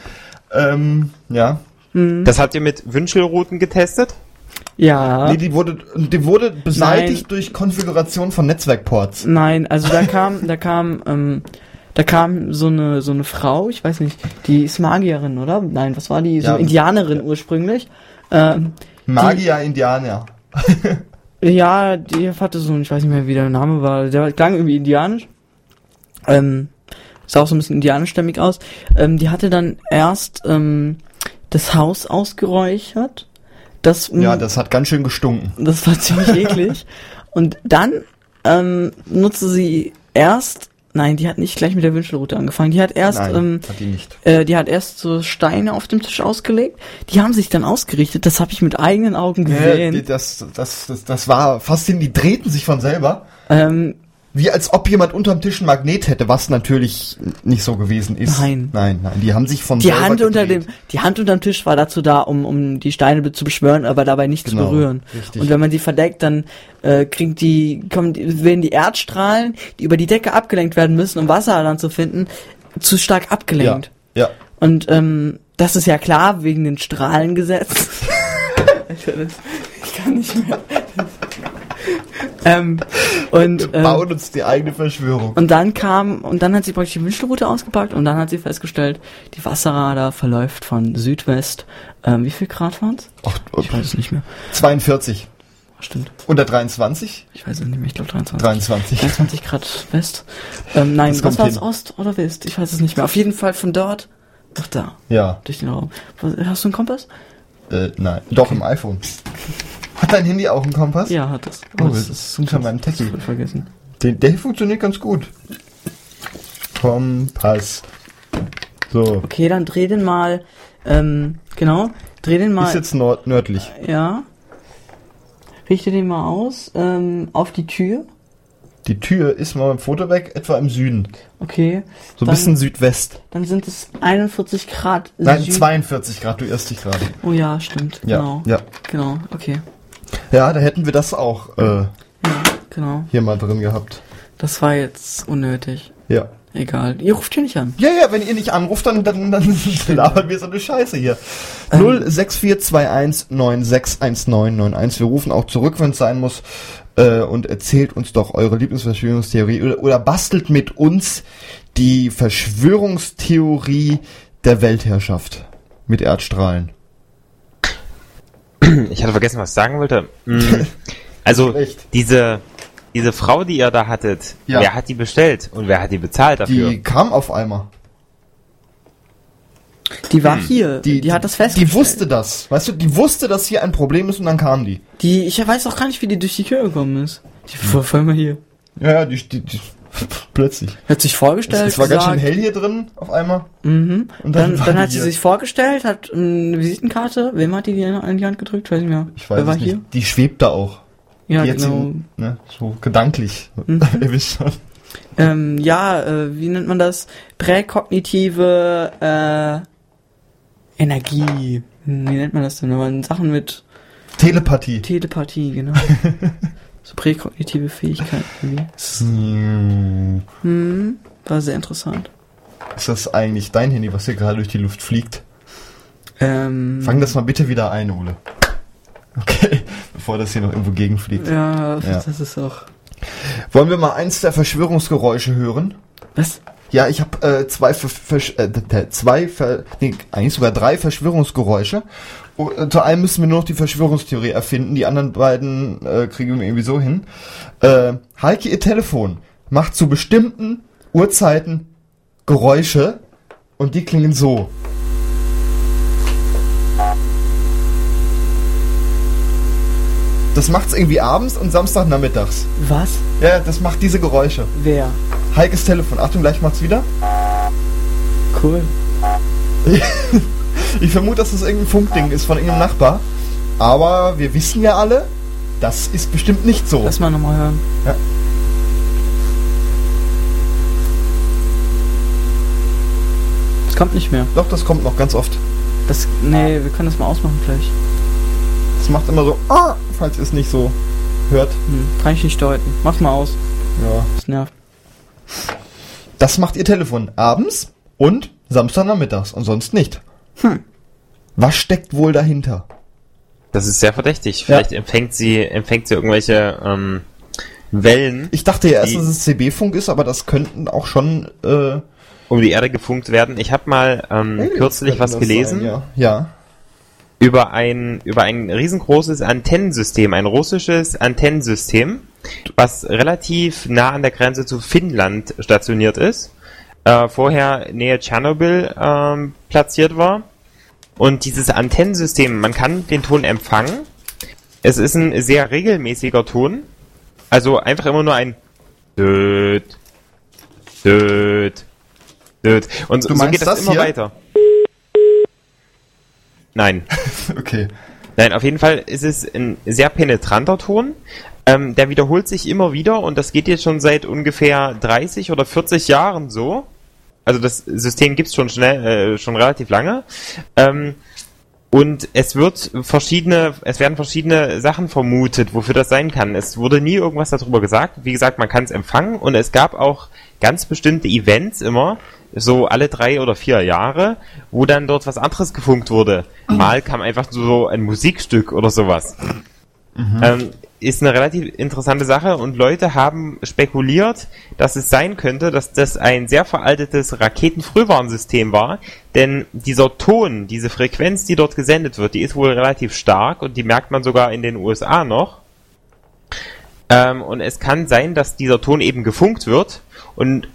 C: Ähm, ja.
J: Das habt ihr mit Wünschelrouten getestet?
D: Ja.
C: Nee, die wurde, die wurde beseitigt durch Konfiguration von Netzwerkports.
D: Nein, also da kam, da kam, ähm, Da kam so eine, so eine Frau, ich weiß nicht, die ist Magierin, oder? Nein, was war die? So
C: Ja.
D: eine Indianerin ursprünglich. Ähm,
C: Magier, Indianer.
D: ja, die hatte so, ich weiß nicht mehr, wie der Name war. Der klang irgendwie indianisch. Ähm, sah auch so ein bisschen indianischstämmig aus. Ähm, die hatte dann erst ähm, das Haus ausgeräuchert. Das,
C: Ja, das hat ganz schön gestunken.
D: das war ziemlich eklig. Und dann ähm, nutzte sie erst, nein, die hat nicht gleich mit der Wünschelrute angefangen. Die hat erst,
C: Nein,
D: ähm,
C: hat die nicht.
D: äh, die hat erst so Steine auf dem Tisch ausgelegt. Die haben sich dann ausgerichtet. Das habe ich mit eigenen Augen gesehen.
C: die- das, das, das, das war faszinierend. Die drehten sich von selber.
D: ähm,
C: Wie als ob jemand unterm Tisch ein Magnet hätte, was natürlich nicht so gewesen ist.
D: Nein.
C: Nein, nein. Die haben sich von
D: die Hand unter dem, die Hand unterm Tisch war dazu da, um, um die Steine zu beschwören, aber dabei nicht
C: Genau,
D: zu berühren.
C: richtig.
D: Und wenn man die verdeckt, dann äh, kriegt die, kommen, die- werden die Erdstrahlen, die über die Decke abgelenkt werden müssen, um Wasser dann zu finden, zu stark abgelenkt.
C: Ja.
D: Und ähm, das ist ja klar wegen den Strahlengesetz. Ich kann nicht mehr. Ähm, und,
C: Wir
D: ähm,
C: bauen uns die eigene Verschwörung.
D: und dann kam, und dann hat sie praktisch die Wünschelrute ausgepackt und dann hat sie festgestellt, die Wasserrader verläuft von Südwest. Ähm, wie viel Grad waren's?
C: Ach,
D: Ich weiß es nicht mehr.
C: 42.
D: Stimmt.
C: Unter 23?
D: Ich weiß es nicht mehr. Ich glaube 23.
C: 23.
D: 23 Grad West. Ähm, nein,
C: Das
D: was war es? Ost oder West? Ich weiß es nicht mehr. Auf jeden Fall von dort nach da.
C: Ja.
D: Durch den Raum. Hast du einen Kompass?
C: Äh, nein. Doch, im iPhone. Hat dein Handy auch einen Kompass?
D: Ja, hat das.
C: Oh,
D: das
C: ist unter meinem Techie.
D: vergessen.
C: Den, der funktioniert ganz gut. Kompass. So.
D: Okay, dann dreh den mal, ähm, genau, dreh den mal.
C: Ist jetzt nord nördlich.
D: Ja. Richte den mal aus, ähm, auf die Tür.
C: Die Tür ist mal im Foto weg, etwa im Süden.
D: Okay.
C: So ein
D: Dann-
C: bisschen Südwest.
D: Dann sind es 41 Grad.
C: Nein,
D: Süd-
C: 42 Grad, du irrst dich gerade.
D: Oh ja, stimmt.
C: Ja,
D: Genau.
C: ja.
D: Genau, okay.
C: Ja, da hätten wir das auch äh,
D: Ja, genau.
C: hier mal drin gehabt.
D: Das war jetzt unnötig.
C: Ja.
D: Egal. Ihr ruft hier nicht an.
C: Ja, ja, wenn ihr nicht anruft, dann, dann, dann labern wir so eine Scheiße hier. 06421961991. Wir rufen auch zurück, wenn es sein muss. Äh, und erzählt uns doch eure Lieblingsverschwörungstheorie oder, oder bastelt mit uns die Verschwörungstheorie der Weltherrschaft mit Erdstrahlen.
J: Ich hatte vergessen, was ich sagen wollte. Mm, Also, diese, diese Frau, die ihr da hattet,
C: Ja.
J: wer hat die bestellt und wer hat die bezahlt dafür?
C: Die kam auf einmal.
D: Die war hier.
C: Die,
D: Die, hat das
C: Die
D: festgestellt.
C: wusste das. Weißt du, die wusste, dass hier ein Problem ist und dann kam die.
D: Die, ich weiß auch gar nicht, wie die durch die Tür gekommen ist. Die war voll mal hier.
C: Ja, ja, die, die, die plötzlich.
D: Hat sich
C: Es,
D: vorgestellt.
C: es war ganz schön
D: gesagt-
C: hell hier drin auf einmal.
D: Mhm.
C: Und
D: Dann, dann,
C: die
D: hat sie
C: hier.
D: sich vorgestellt, hat eine Visitenkarte. Wem hat die die in die Hand gedrückt? Weiß nicht mehr.
C: Ich weiß
D: Wer war
C: es nicht.
D: hier?
C: Die schwebt da auch.
D: Ja,
C: die hat
D: genau.
C: sie, ne, so gedanklich.
D: Mhm.
C: Wisst schon.
D: Ähm, ja, äh, wie nennt man das? Präkognitive äh, Energie. Hm, Wie nennt man das denn? Wenn man Sachen mit
C: Telepathie.
D: Telepathie, genau. so präkognitive Fähigkeiten. irgendwie.
C: So.
D: Hm, war sehr interessant.
C: Ist das eigentlich dein Handy, was hier gerade durch die Luft fliegt?
D: Ähm,
C: Fang das mal bitte wieder ein, Ole. Okay, bevor das hier noch irgendwo gegenfliegt.
D: Ja,
C: Ja.
D: das ist auch.
C: Wollen wir mal eins der Verschwörungsgeräusche hören?
D: Was?
C: Ja, ich habe äh, zwei, Ver Versch äh, zwei Ver nee, eigentlich sogar drei Verschwörungsgeräusche. Äh, zu einem müssen wir nur noch die Verschwörungstheorie erfinden. Die anderen beiden äh, kriegen wir irgendwie so hin. Äh, Heike, ihr Telefon macht zu bestimmten Uhrzeiten Geräusche und die klingen so. Das macht's irgendwie abends und Samstagnachmittags.
D: Was?
C: Ja, das macht diese Geräusche.
D: Wer?
C: Heikes Telefon. Achtung, gleich macht's wieder.
D: Cool.
C: Ich vermute, dass das irgendein Funkding ist von irgendeinem Nachbar. Aber wir wissen ja alle, das ist bestimmt nicht so.
D: Lass mal nochmal hören.
C: Ja.
D: Es kommt nicht mehr.
C: Doch, das kommt noch ganz oft.
D: Das, nee, wir können das mal ausmachen gleich.
C: Das macht immer so, ah, falls ihr es nicht so hört.
D: Hm, kann ich nicht deuten. Mach's mal aus.
C: Ja.
D: Das nervt.
C: Das macht ihr Telefon abends und Samstagnachmittags und sonst nicht.
D: Hm.
C: Was steckt wohl dahinter?
J: Das ist sehr verdächtig. Vielleicht empfängt sie, empfängt sie irgendwelche ähm, Wellen.
C: Ich dachte ja erst, dass es CB-Funk ist, aber das könnten auch schon äh,
J: um die Erde gefunkt werden. Ich habe mal ähm, kürzlich was gelesen
C: Sein, ja. ja.
J: über ein über ein riesengroßes Antennensystem, ein russisches Antennensystem, was relativ nah an der Grenze zu Finnland stationiert ist. Äh, vorher nähe Tschernobyl ähm, platziert war. Und dieses Antennensystem, man kann den Ton empfangen. Es ist ein sehr regelmäßiger Ton. Also einfach immer nur ein Död, Död, Död. Und
C: Du
J: so geht das,
C: das
J: immer
C: hier?
J: weiter. Nein.
C: Okay.
J: Nein, auf jeden Fall ist es ein sehr penetranter Ton. Ähm, der wiederholt sich immer wieder und das geht jetzt schon seit ungefähr 30 oder 40 Jahren so. Also das System gibt's schon schnell, äh, schon relativ lange. Ähm, und es wird verschiedene, es werden verschiedene Sachen vermutet, wofür das sein kann. Es wurde nie irgendwas darüber gesagt. Wie gesagt, man kann es empfangen und es gab auch ganz bestimmte Events immer, so alle drei oder vier Jahre, wo dann dort was anderes gefunkt wurde. Mal kam einfach so ein Musikstück oder sowas. Ähm, ist eine relativ interessante Sache und Leute haben spekuliert, dass es sein könnte, dass das ein sehr veraltetes Raketenfrühwarnsystem war, denn dieser Ton, diese Frequenz, die dort gesendet wird, die ist wohl relativ stark und die merkt man sogar in den USA noch. Ähm, und es kann sein, dass dieser Ton eben gefunkt wird und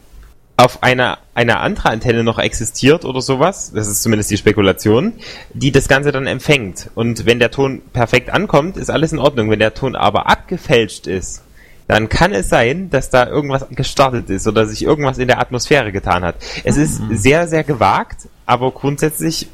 J: auf einer eine andere Antenne noch existiert oder sowas, das ist zumindest die Spekulation, die das Ganze dann empfängt. Und wenn der Ton perfekt ankommt, ist alles in Ordnung. Wenn der Ton aber abgefälscht ist, dann kann es sein, dass da irgendwas gestartet ist oder sich irgendwas in der Atmosphäre getan hat. Es ist sehr, sehr gewagt, aber grundsätzlich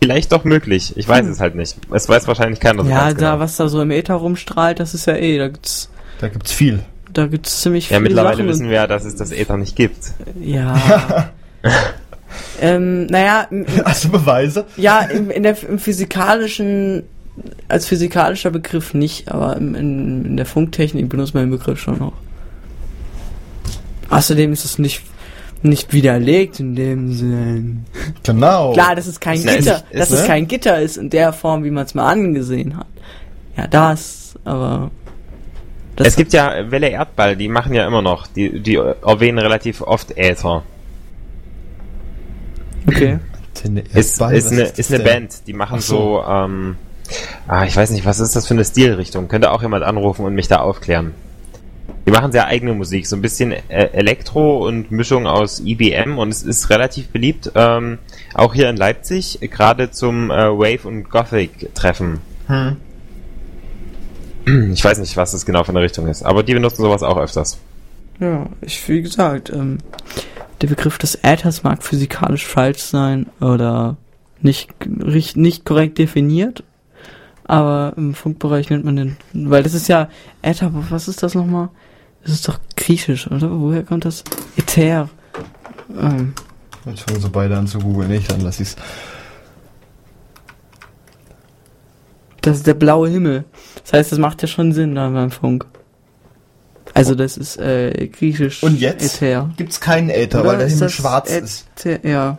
J: vielleicht doch möglich. Ich weiß es halt nicht. Es weiß wahrscheinlich keiner so
D: Ja,
J: ganz
D: da,
J: genau.
D: was da so im Äther rumstrahlt, das ist ja eh, da gibt's,
C: Da gibt's viel.
D: Da gibt's ziemlich
J: Ja,
D: viele
J: mittlerweile
D: Sachen.
J: wissen wir ja, dass es das Äther nicht gibt.
D: Ja. ähm, naja,
C: Hast du Beweise?
D: ja, im, in der, im physikalischen, als physikalischer Begriff nicht, aber im, in, in der Funktechnik benutzt man den Begriff schon noch. Außerdem ist es nicht, nicht widerlegt in dem Sinn.
C: Genau.
D: Klar, dass es kein
J: ist-
D: Gitter,
J: ist,
D: dass es
J: ne?
D: kein Gitter ist in der Form, wie man es mal angesehen hat. Ja, das, aber. Das
J: es gibt ja Welle Erdball, die machen ja immer noch, die, die erwähnen relativ oft Äther.
D: Okay.
J: Ist, ist
C: was
J: eine, ist eine? Band, die machen
C: Ach so.
J: so, ähm, ah, ich weiß nicht, was ist das für eine Stilrichtung? Könnte auch jemand anrufen und mich da aufklären. Die machen sehr eigene Musik, so ein bisschen äh, Elektro und Mischung aus IBM und es ist relativ beliebt, ähm, auch hier in Leipzig, gerade zum äh, Wave- und Gothic-Treffen.
C: Hm.
J: Ich weiß nicht, was das genau für eine Richtung ist, aber die benutzen sowas auch öfters.
D: Ja, ich, wie gesagt, ähm, der Begriff des Äthers mag physikalisch falsch sein oder nicht, nicht korrekt definiert, aber im Funkbereich nennt man den, weil das ist ja Äther, was ist das nochmal? Das ist doch griechisch, oder? Woher kommt das? Äther. Ähm,
C: Jetzt fangen sie beide an zu googeln. Nicht, dann lass ich's.
D: das ist der blaue Himmel. Das heißt, das macht ja schon Sinn da beim Funk. Also das ist äh, griechisch
C: Und jetzt
D: Äther.
C: gibt's keinen Äther,
D: Oder
C: weil der
D: ist
C: Himmel schwarz ist.
D: Äther? Ja.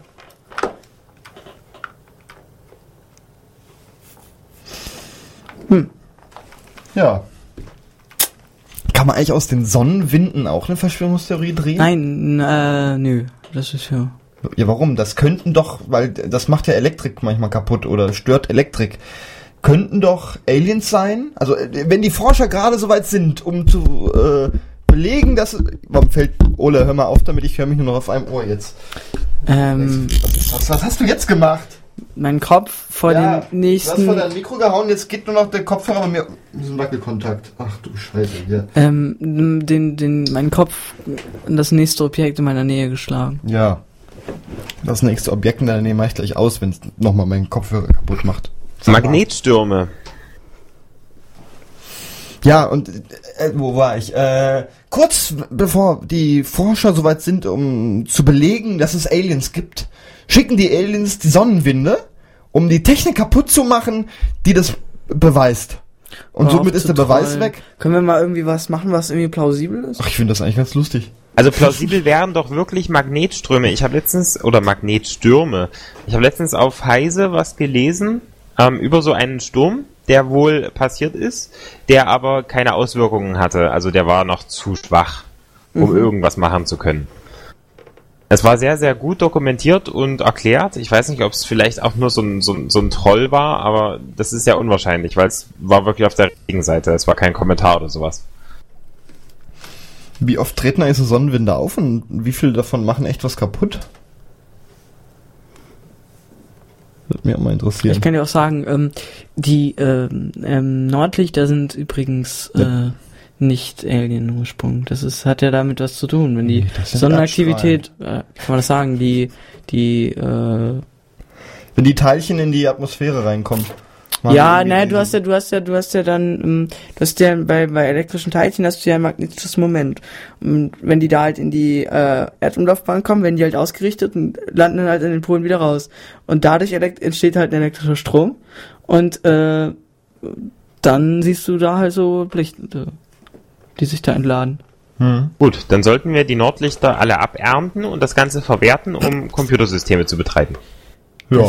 C: Ja. Kann man eigentlich aus den Sonnenwinden auch eine Verschwörungstheorie drehen?
D: Nein, äh, nö. Das ist ja.
C: Ja, warum? Das könnten doch, weil das macht ja Elektrik manchmal kaputt oder stört Elektrik. Könnten doch Aliens sein? Also, äh, wenn die Forscher gerade so weit sind, um zu äh, belegen, dass. Warum fällt. Ole, hör mal auf damit, ich höre mich nur noch auf einem Ohr jetzt.
D: Ähm,
C: Was, was hast du jetzt gemacht?
D: mein Kopf vor
C: ja,
D: den
C: Du hast
D: nächsten.
C: vor dein Mikro gehauen, jetzt geht nur noch der Kopfhörer bei mir. Diesen Wackelkontakt. Ach du Scheiße, hier.
D: Ähm, den, den, meinen Kopf in das nächste Objekt in meiner Nähe geschlagen.
C: Ja. Das nächste Objekt in der Nähe mache ich gleich aus, wenn es nochmal meinen Kopfhörer kaputt macht.
J: Magnetstürme.
C: Ja, und äh, wo war ich? Äh, kurz bevor die Forscher soweit sind, um zu belegen, dass es Aliens gibt, schicken die Aliens die Sonnenwinde, um die Technik kaputt zu machen, die das beweist. Und
D: Hör
C: somit ist der Beweis
D: trollen.
C: weg.
D: Können wir mal irgendwie was machen, was irgendwie plausibel ist?
C: Ach, ich finde das eigentlich ganz lustig.
J: Also plausibel wären doch wirklich Magnetströme. Ich habe letztens, oder Magnetstürme, ich habe letztens auf Heise was gelesen ähm, über so einen Sturm. der wohl passiert ist, der aber keine Auswirkungen hatte. Also der war noch zu schwach, um
D: Mhm.
J: irgendwas machen zu können. Es war sehr, sehr gut dokumentiert und erklärt. Ich weiß nicht, ob es vielleicht auch nur so ein, so, ein, so ein Troll war, aber das ist ja unwahrscheinlich, weil es war wirklich auf der richtigen Seite. Es war kein Kommentar oder sowas.
C: Wie oft treten eigentlich so Sonnenwinde auf und wie viel davon machen echt was kaputt? Würde mich auch mal interessieren.
D: Ich kann dir auch sagen, ähm, die ähm, ähm, Nordlichter sind übrigens äh, nicht Alien-Ursprung. Das ist, hat ja damit was zu tun. Wenn die
C: Nee,
D: Sonnenaktivität, äh, kann man das sagen, die, die, äh,
C: Wenn die Teilchen in die Atmosphäre reinkommen.
D: Ja, nein, du
C: diesen-
D: hast ja, du hast ja, du hast ja dann, ähm, du hast ja bei, bei elektrischen Teilchen hast du ja ein magnetisches Moment. Und wenn die da halt in die äh, Erdumlaufbahn kommen, werden die halt ausgerichtet und landen dann halt in den Polen wieder raus. Und dadurch entsteht halt ein elektrischer Strom. Und äh, dann siehst du da halt so Lichter, die sich da entladen.
C: Hm.
J: Gut, dann sollten wir die Nordlichter alle abernten und das Ganze verwerten, um Computersysteme zu betreiben.
C: Ja.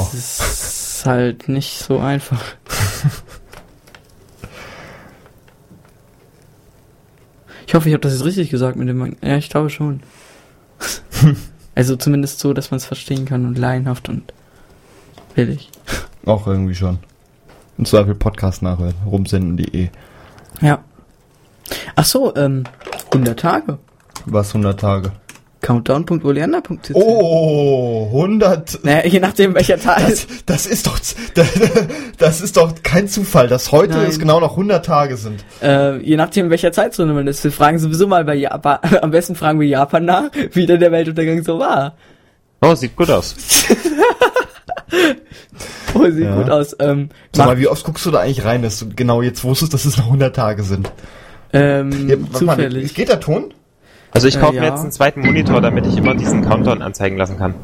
D: Ist halt nicht so einfach. Ich hoffe, ich habe das jetzt richtig gesagt mit dem Mag Ja, ich glaube schon. also zumindest so, dass man es verstehen kann und laienhaft und billig.
C: Auch irgendwie schon. Im Zweifel Podcast nachhören. Rumsenden.de.
D: Ja. Ach so, ähm, 100 Tage.
C: Was 100 Tage?
D: Countdown.oleander.cc.
C: Oh, 100.
D: Naja, je nachdem welcher Tag.
C: Das, das ist doch, das ist doch kein Zufall, dass heute
D: Nein.
C: es genau noch 100 Tage sind.
D: Äh, je nachdem, in welcher Zeitzone man ist. Wir fragen sowieso mal bei Japan, am besten fragen wir Japan nach, wie denn der Weltuntergang so war.
J: Oh, sieht gut aus.
D: Oh, sieht
C: Ja.
D: gut aus. Ähm,
C: Sag
D: mach,
C: mal, wie oft guckst du da eigentlich rein, dass du genau jetzt wusstest, dass es noch 100 Tage sind?
D: ähm,
C: Ja, warte mal,
D: zufällig.
C: geht der Ton?
J: Also ich
D: Äh,
J: kaufe
D: ja.
J: mir jetzt einen zweiten Monitor, damit ich immer diesen Countdown anzeigen lassen kann.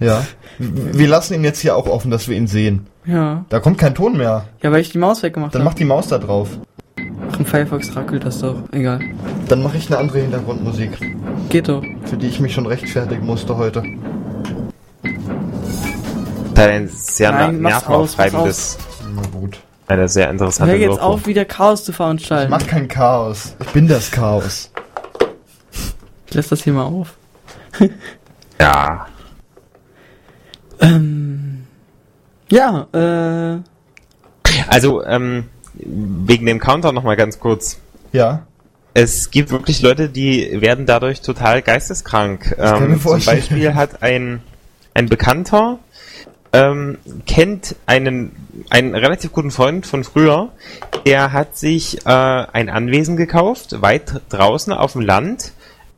C: Ja. Wir lassen ihn jetzt hier auch offen, dass wir ihn sehen.
D: Ja.
C: Da kommt kein Ton mehr.
D: Ja, weil ich die Maus weggemacht
C: Dann
D: habe.
C: mach die Maus da drauf.
D: Ach, im Firefox rackelt das doch. Egal.
C: Dann mache ich eine andere Hintergrundmusik,
D: Geht doch.
C: für die ich mich schon rechtfertigen musste heute.
J: Da ein sehr
D: Nein,
J: nervenaufreibendes,
C: Na gut.
J: eine sehr interessante
D: Hör jetzt
J: Wirkung.
D: auf, wieder Chaos zu
C: Ich
D: veranstalten.
C: mach kein Chaos. Ich bin das Chaos.
D: Ich lass das hier mal auf.
J: Ja.
D: Ähm, ja, äh,
J: Also, ähm, wegen dem Countdown nochmal ganz kurz.
C: Ja.
J: Es gibt wirklich Leute, die werden dadurch total geisteskrank.
C: kann ich mir
J: Ähm, zum. Beispiel hat ein, ein Bekannter, ähm, kennt einen, einen relativ guten Freund von früher, der hat sich äh, ein Anwesen gekauft, weit draußen auf dem Land,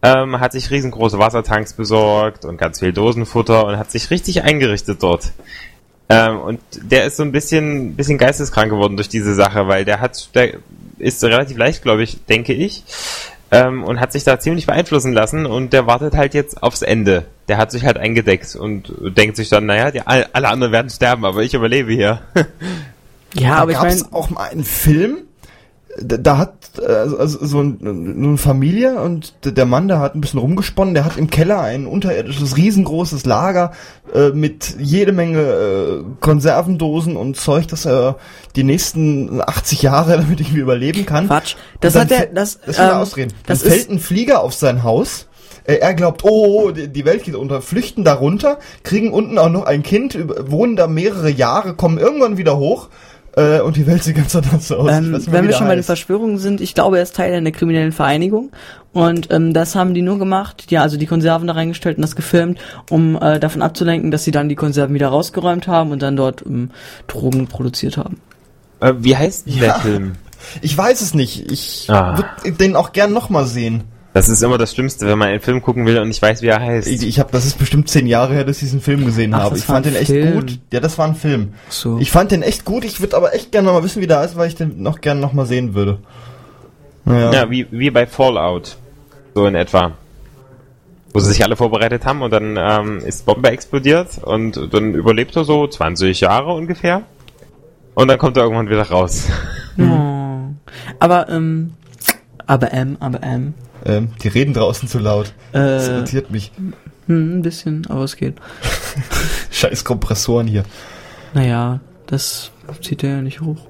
J: ähm, hat sich riesengroße Wassertanks besorgt und ganz viel Dosenfutter und hat sich richtig eingerichtet dort. Ähm, und der ist so ein bisschen, bisschen geisteskrank geworden durch diese Sache, weil der hat, der ist relativ leichtgläubig, denke ich, ähm, und hat sich da ziemlich beeinflussen lassen und der wartet halt jetzt aufs Ende. Der hat sich halt eingedeckt und denkt sich dann, naja, die, all- alle anderen werden sterben, aber ich überlebe hier.
D: ja,
C: da
D: aber ich meine,
C: auch mal einen Film, da, hat äh, also so, ein, so eine Familie und der Mann, der hat ein bisschen rumgesponnen, der hat im Keller ein unterirdisches, riesengroßes Lager äh, mit jede Menge äh, Konservendosen und Zeug, das er die nächsten 80 Jahre damit irgendwie überleben kann.
D: Quatsch. Das hat er, das,
C: Das will
D: ähm,
C: ausreden. Dann
D: das
C: fällt ein Flieger auf sein Haus. Äh, Er glaubt, oh, die die Welt geht unter, flüchten da runter, kriegen unten auch noch ein Kind, wohnen da mehrere Jahre, kommen irgendwann wieder hoch äh, und die Welt sieht ganz anders aus.
D: Ähm,
C: weiß
D: wenn wir schon bei den
C: heißt.
D: Verschwörungen sind, ich glaube, er ist Teil einer kriminellen Vereinigung und ähm, das haben die nur gemacht, ja, also die Konserven da reingestellt und das gefilmt, um äh, davon abzulenken, dass sie dann die Konserven wieder rausgeräumt haben und dann dort ähm, Drogen produziert haben.
J: äh, wie heißt
C: Ja.
J: der Film?
C: Ich weiß es nicht. Ich
J: Ah.
C: würde den auch gern nochmal sehen.
J: Das ist immer das Schlimmste, wenn man einen Film gucken will und nicht weiß, wie er heißt.
C: Ich, ich habe, das ist bestimmt zehn Jahre her, dass ich diesen Film gesehen
D: Ach,
C: habe. Ich fand den echt
D: Film.
C: gut. Ja, das war ein Film.
D: So.
C: Ich fand den echt gut. Ich würde aber echt gerne mal wissen, wie der heißt, weil ich den noch gern noch mal sehen würde. Naja.
J: Ja, wie, wie bei Fallout. So in etwa. Wo sie sich alle vorbereitet haben und dann ähm, ist Bombe explodiert und dann überlebt er so 20 Jahre ungefähr. Und dann kommt er irgendwann wieder raus.
D: Oh. Aber, ähm, aber ähm, aber ähm,
C: Ähm, die reden draußen zu laut. Das
D: äh,
C: irritiert mich.
D: hm, ein bisschen, aber es geht.
C: Scheiß Kompressoren hier.
D: Naja, das zieht er ja nicht hoch.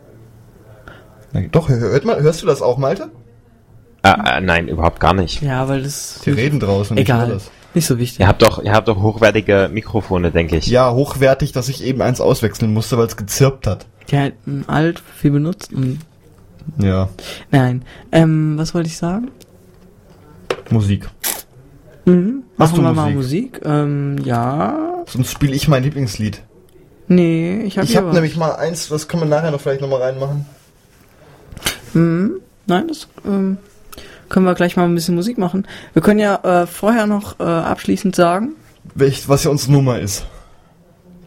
C: Na, doch, hört mal, hörst du das auch, Malte?
J: Äh, äh, nein, überhaupt gar nicht.
D: Ja, weil das.
C: Die reden draußen. ich
D: Egal.
C: höre das.
D: Nicht so wichtig.
J: Ihr habt doch, ihr habt doch hochwertige Mikrofone, denke ich.
C: Ja, hochwertig, dass ich eben eins auswechseln musste, weil es gezirpt hat.
D: Die halten alt, viel benutzt und.
C: Ja,
D: Nein. Ähm, was wollte ich sagen?
C: Musik.
D: Mhm.
C: Hast
D: Machen
C: du
D: wir mal
C: Musik?
D: Musik. Ähm, ja.
C: Sonst spiele ich mein Lieblingslied.
D: Nee, ich habe
C: Ich habe nämlich mal eins, das können wir nachher noch vielleicht nochmal reinmachen.
D: Mhm. Nein, das ähm, können wir gleich mal ein bisschen Musik machen. Wir können ja äh, vorher noch äh, abschließend sagen.
C: Welch, was ja unsere Nummer ist.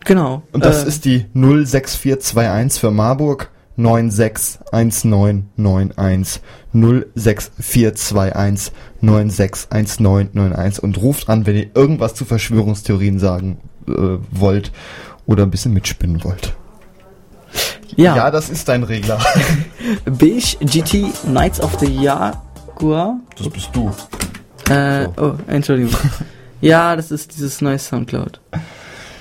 D: Genau.
C: Und das
D: äh,
C: ist die 06421 für Marburg 961991 06421 961991 und ruft an, wenn ihr irgendwas zu Verschwörungstheorien sagen äh, wollt oder ein bisschen mitspinnen wollt.
D: Ja.
C: ja, das ist dein Regler.
D: Beige GT Knights of the Jaguar.
C: Das bist du.
D: Äh, oh, Entschuldigung. ja, das ist dieses neue Soundcloud.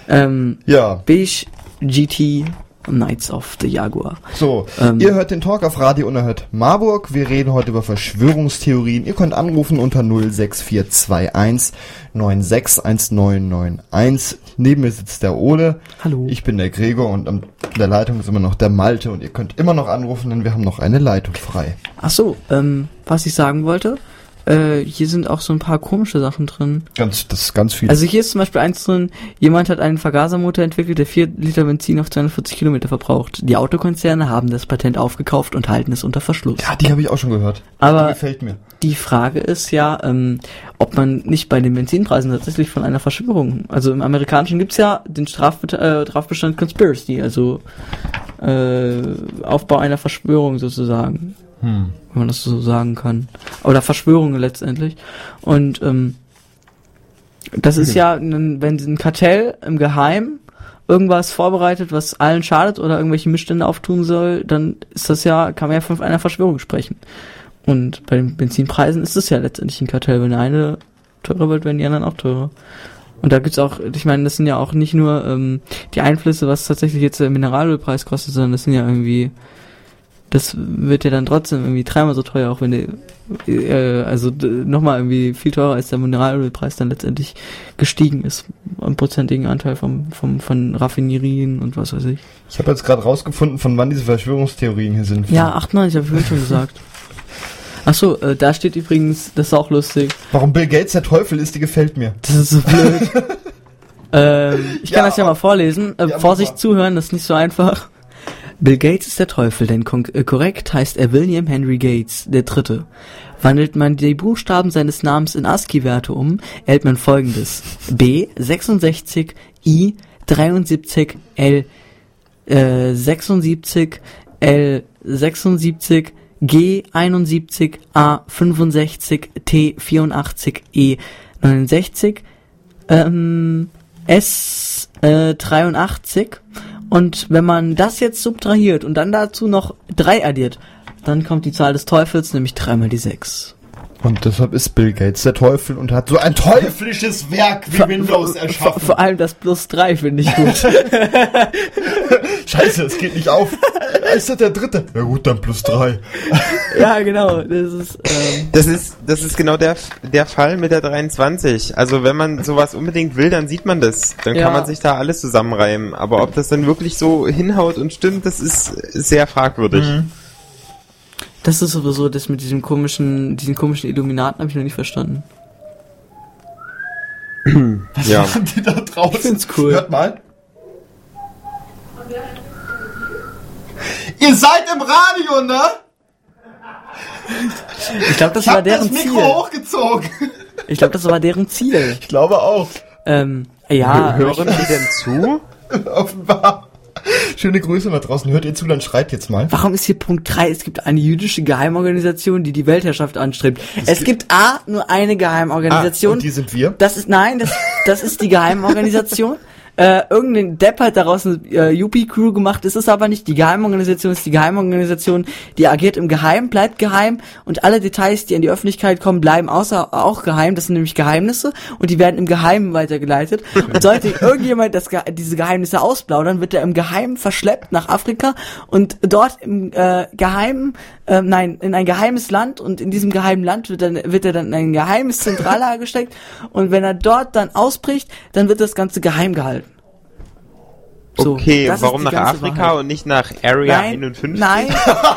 D: Ähm,
C: Ja,
D: Beige GT Knights of the Jaguar.
C: so.
D: Ähm,
C: ihr hört den Talk auf Radio Unerhört Marburg. Wir reden heute über Verschwörungstheorien. Ihr könnt anrufen unter 06421 961991. Neben mir sitzt der Ole.
D: Hallo.
C: Ich bin der Gregor und an der Leitung ist immer noch der Malte und ihr könnt immer noch anrufen, denn wir haben noch eine Leitung frei.
D: Ach so, ähm, was ich sagen wollte, äh, hier sind auch so ein paar komische Sachen drin.
C: Ganz, das ist ganz viel.
D: Also hier ist zum Beispiel eins drin, jemand hat einen Vergasermotor entwickelt, der 4 Liter Benzin auf 240 Kilometer verbraucht. Die Autokonzerne haben das Patent aufgekauft und halten es unter Verschluss.
C: ja, die habe ich auch schon gehört.
D: Aber-
C: die gefällt mir.
D: Die Frage ist ja, ähm, ob man nicht bei den Benzinpreisen tatsächlich von einer Verschwörung, also im Amerikanischen gibt's ja den Strafbe äh, Strafbestand Conspiracy, also äh, Aufbau einer Verschwörung sozusagen,
C: Hm.
D: wenn man das so sagen kann. Oder Verschwörungen letztendlich. Und ähm, das ist ja, ein, wenn ein Kartell im Geheim irgendwas vorbereitet, was allen schadet oder irgendwelche Missstände auftun soll, dann ist das ja, kann man ja von einer Verschwörung sprechen. Und bei den Benzinpreisen ist es ja letztendlich ein Kartell. Wenn der eine teurer wird, werden die anderen auch teurer. Und da gibt's auch, ich meine, das sind ja auch nicht nur ähm, die Einflüsse, was tatsächlich jetzt der Mineralölpreis kostet, sondern das sind ja irgendwie, das wird ja dann trotzdem irgendwie dreimal so teuer, auch wenn der, äh, also nochmal irgendwie viel teurer als der Mineralölpreis dann letztendlich gestiegen ist. Einen prozentigen Anteil vom, vom, von Raffinerien und was weiß ich.
C: Ich habe jetzt gerade rausgefunden, von wann diese Verschwörungstheorien hier sind.
D: Ja, 98 habe ich vorhin schon gesagt. Ach so, äh, da steht übrigens, das ist auch lustig.
C: Warum Bill Gates der Teufel ist, die gefällt mir.
D: Das ist so blöd. ähm, ich kann
C: Ja,
D: das ja mal vorlesen. Äh,
C: ja,
D: Vorsicht zuhören, das ist nicht so einfach. Bill Gates ist der Teufel, denn äh, korrekt heißt er William Henry Gates, der Dritte. Wandelt man die Buchstaben seines Namens in ASCII-Werte um, erhält man folgendes. B 66, I 73, L äh, 76, L 76, G 71, A 65, T 84, E 69, ähm, S äh, 83 und wenn man das jetzt subtrahiert und dann dazu noch 3 addiert, dann kommt die Zahl des Teufels, nämlich 3 mal die 6.
C: Und deshalb ist Bill Gates der Teufel und hat so ein teuflisches Werk wie Windows
D: Vor,
C: erschaffen.
D: vor allem das plus 3 finde ich gut.
C: Scheiße, es geht nicht auf. Ist das der dritte? Ja gut, dann plus drei.
D: ja, genau. Das ist, ähm,
J: Das ist, das ist genau der, der Fall mit der 23. Also wenn man sowas unbedingt will, dann sieht man das. Dann
D: Ja.
J: kann man sich da alles zusammenreimen. Aber ob das dann wirklich so hinhaut und stimmt, das ist sehr fragwürdig.
D: Das ist sowieso das mit diesem komischen, diesen komischen Illuminaten habe ich noch nicht verstanden.
J: Ja.
C: Machen die da draußen?
D: Ich find's cool.
C: Hört mal. Ihr seid im Radio, ne?
D: Ich glaube, das
C: Ich
D: war
C: hab das
D: deren
C: Mikro
D: Ziel.
C: hochgezogen.
D: Ich glaube, das war deren Ziel.
C: Ich glaube auch.
D: Ähm, ja,
J: Hören die denn zu?
C: Offenbar. Schöne Grüße da draußen. Hört ihr zu, dann schreit jetzt mal.
D: Warum ist hier Punkt 3? Es gibt eine jüdische Geheimorganisation, die die Weltherrschaft anstrebt. Es, gibt A, nur eine
C: Ah,
D: Geheimorganisation.
C: und die sind wir.
D: das ist, nein, das, das ist die Geheimorganisation. äh, irgendein Depp hat daraus eine äh, Yuppie-Crew gemacht, ist es aber nicht. Die Geheimorganisation ist die Geheimorganisation, die agiert im Geheim, bleibt geheim und alle Details, die an die Öffentlichkeit kommen, bleiben außer auch geheim. Das sind nämlich Geheimnisse und die werden im Geheimen weitergeleitet. Und sollte irgendjemand das, diese Geheimnisse ausplaudern, wird er im Geheimen verschleppt nach Afrika und dort im äh, Geheimen, äh, nein, in ein geheimes Land und in diesem geheimen Land wird, dann, wird er dann in ein geheimes Zentrallager gesteckt und wenn er dort dann ausbricht, dann wird das Ganze geheim gehalten. So,
J: okay,
D: ist
J: warum nach Afrika
D: Wahrheit.
J: und nicht nach Area
D: Nein,
J: 51?
D: nein,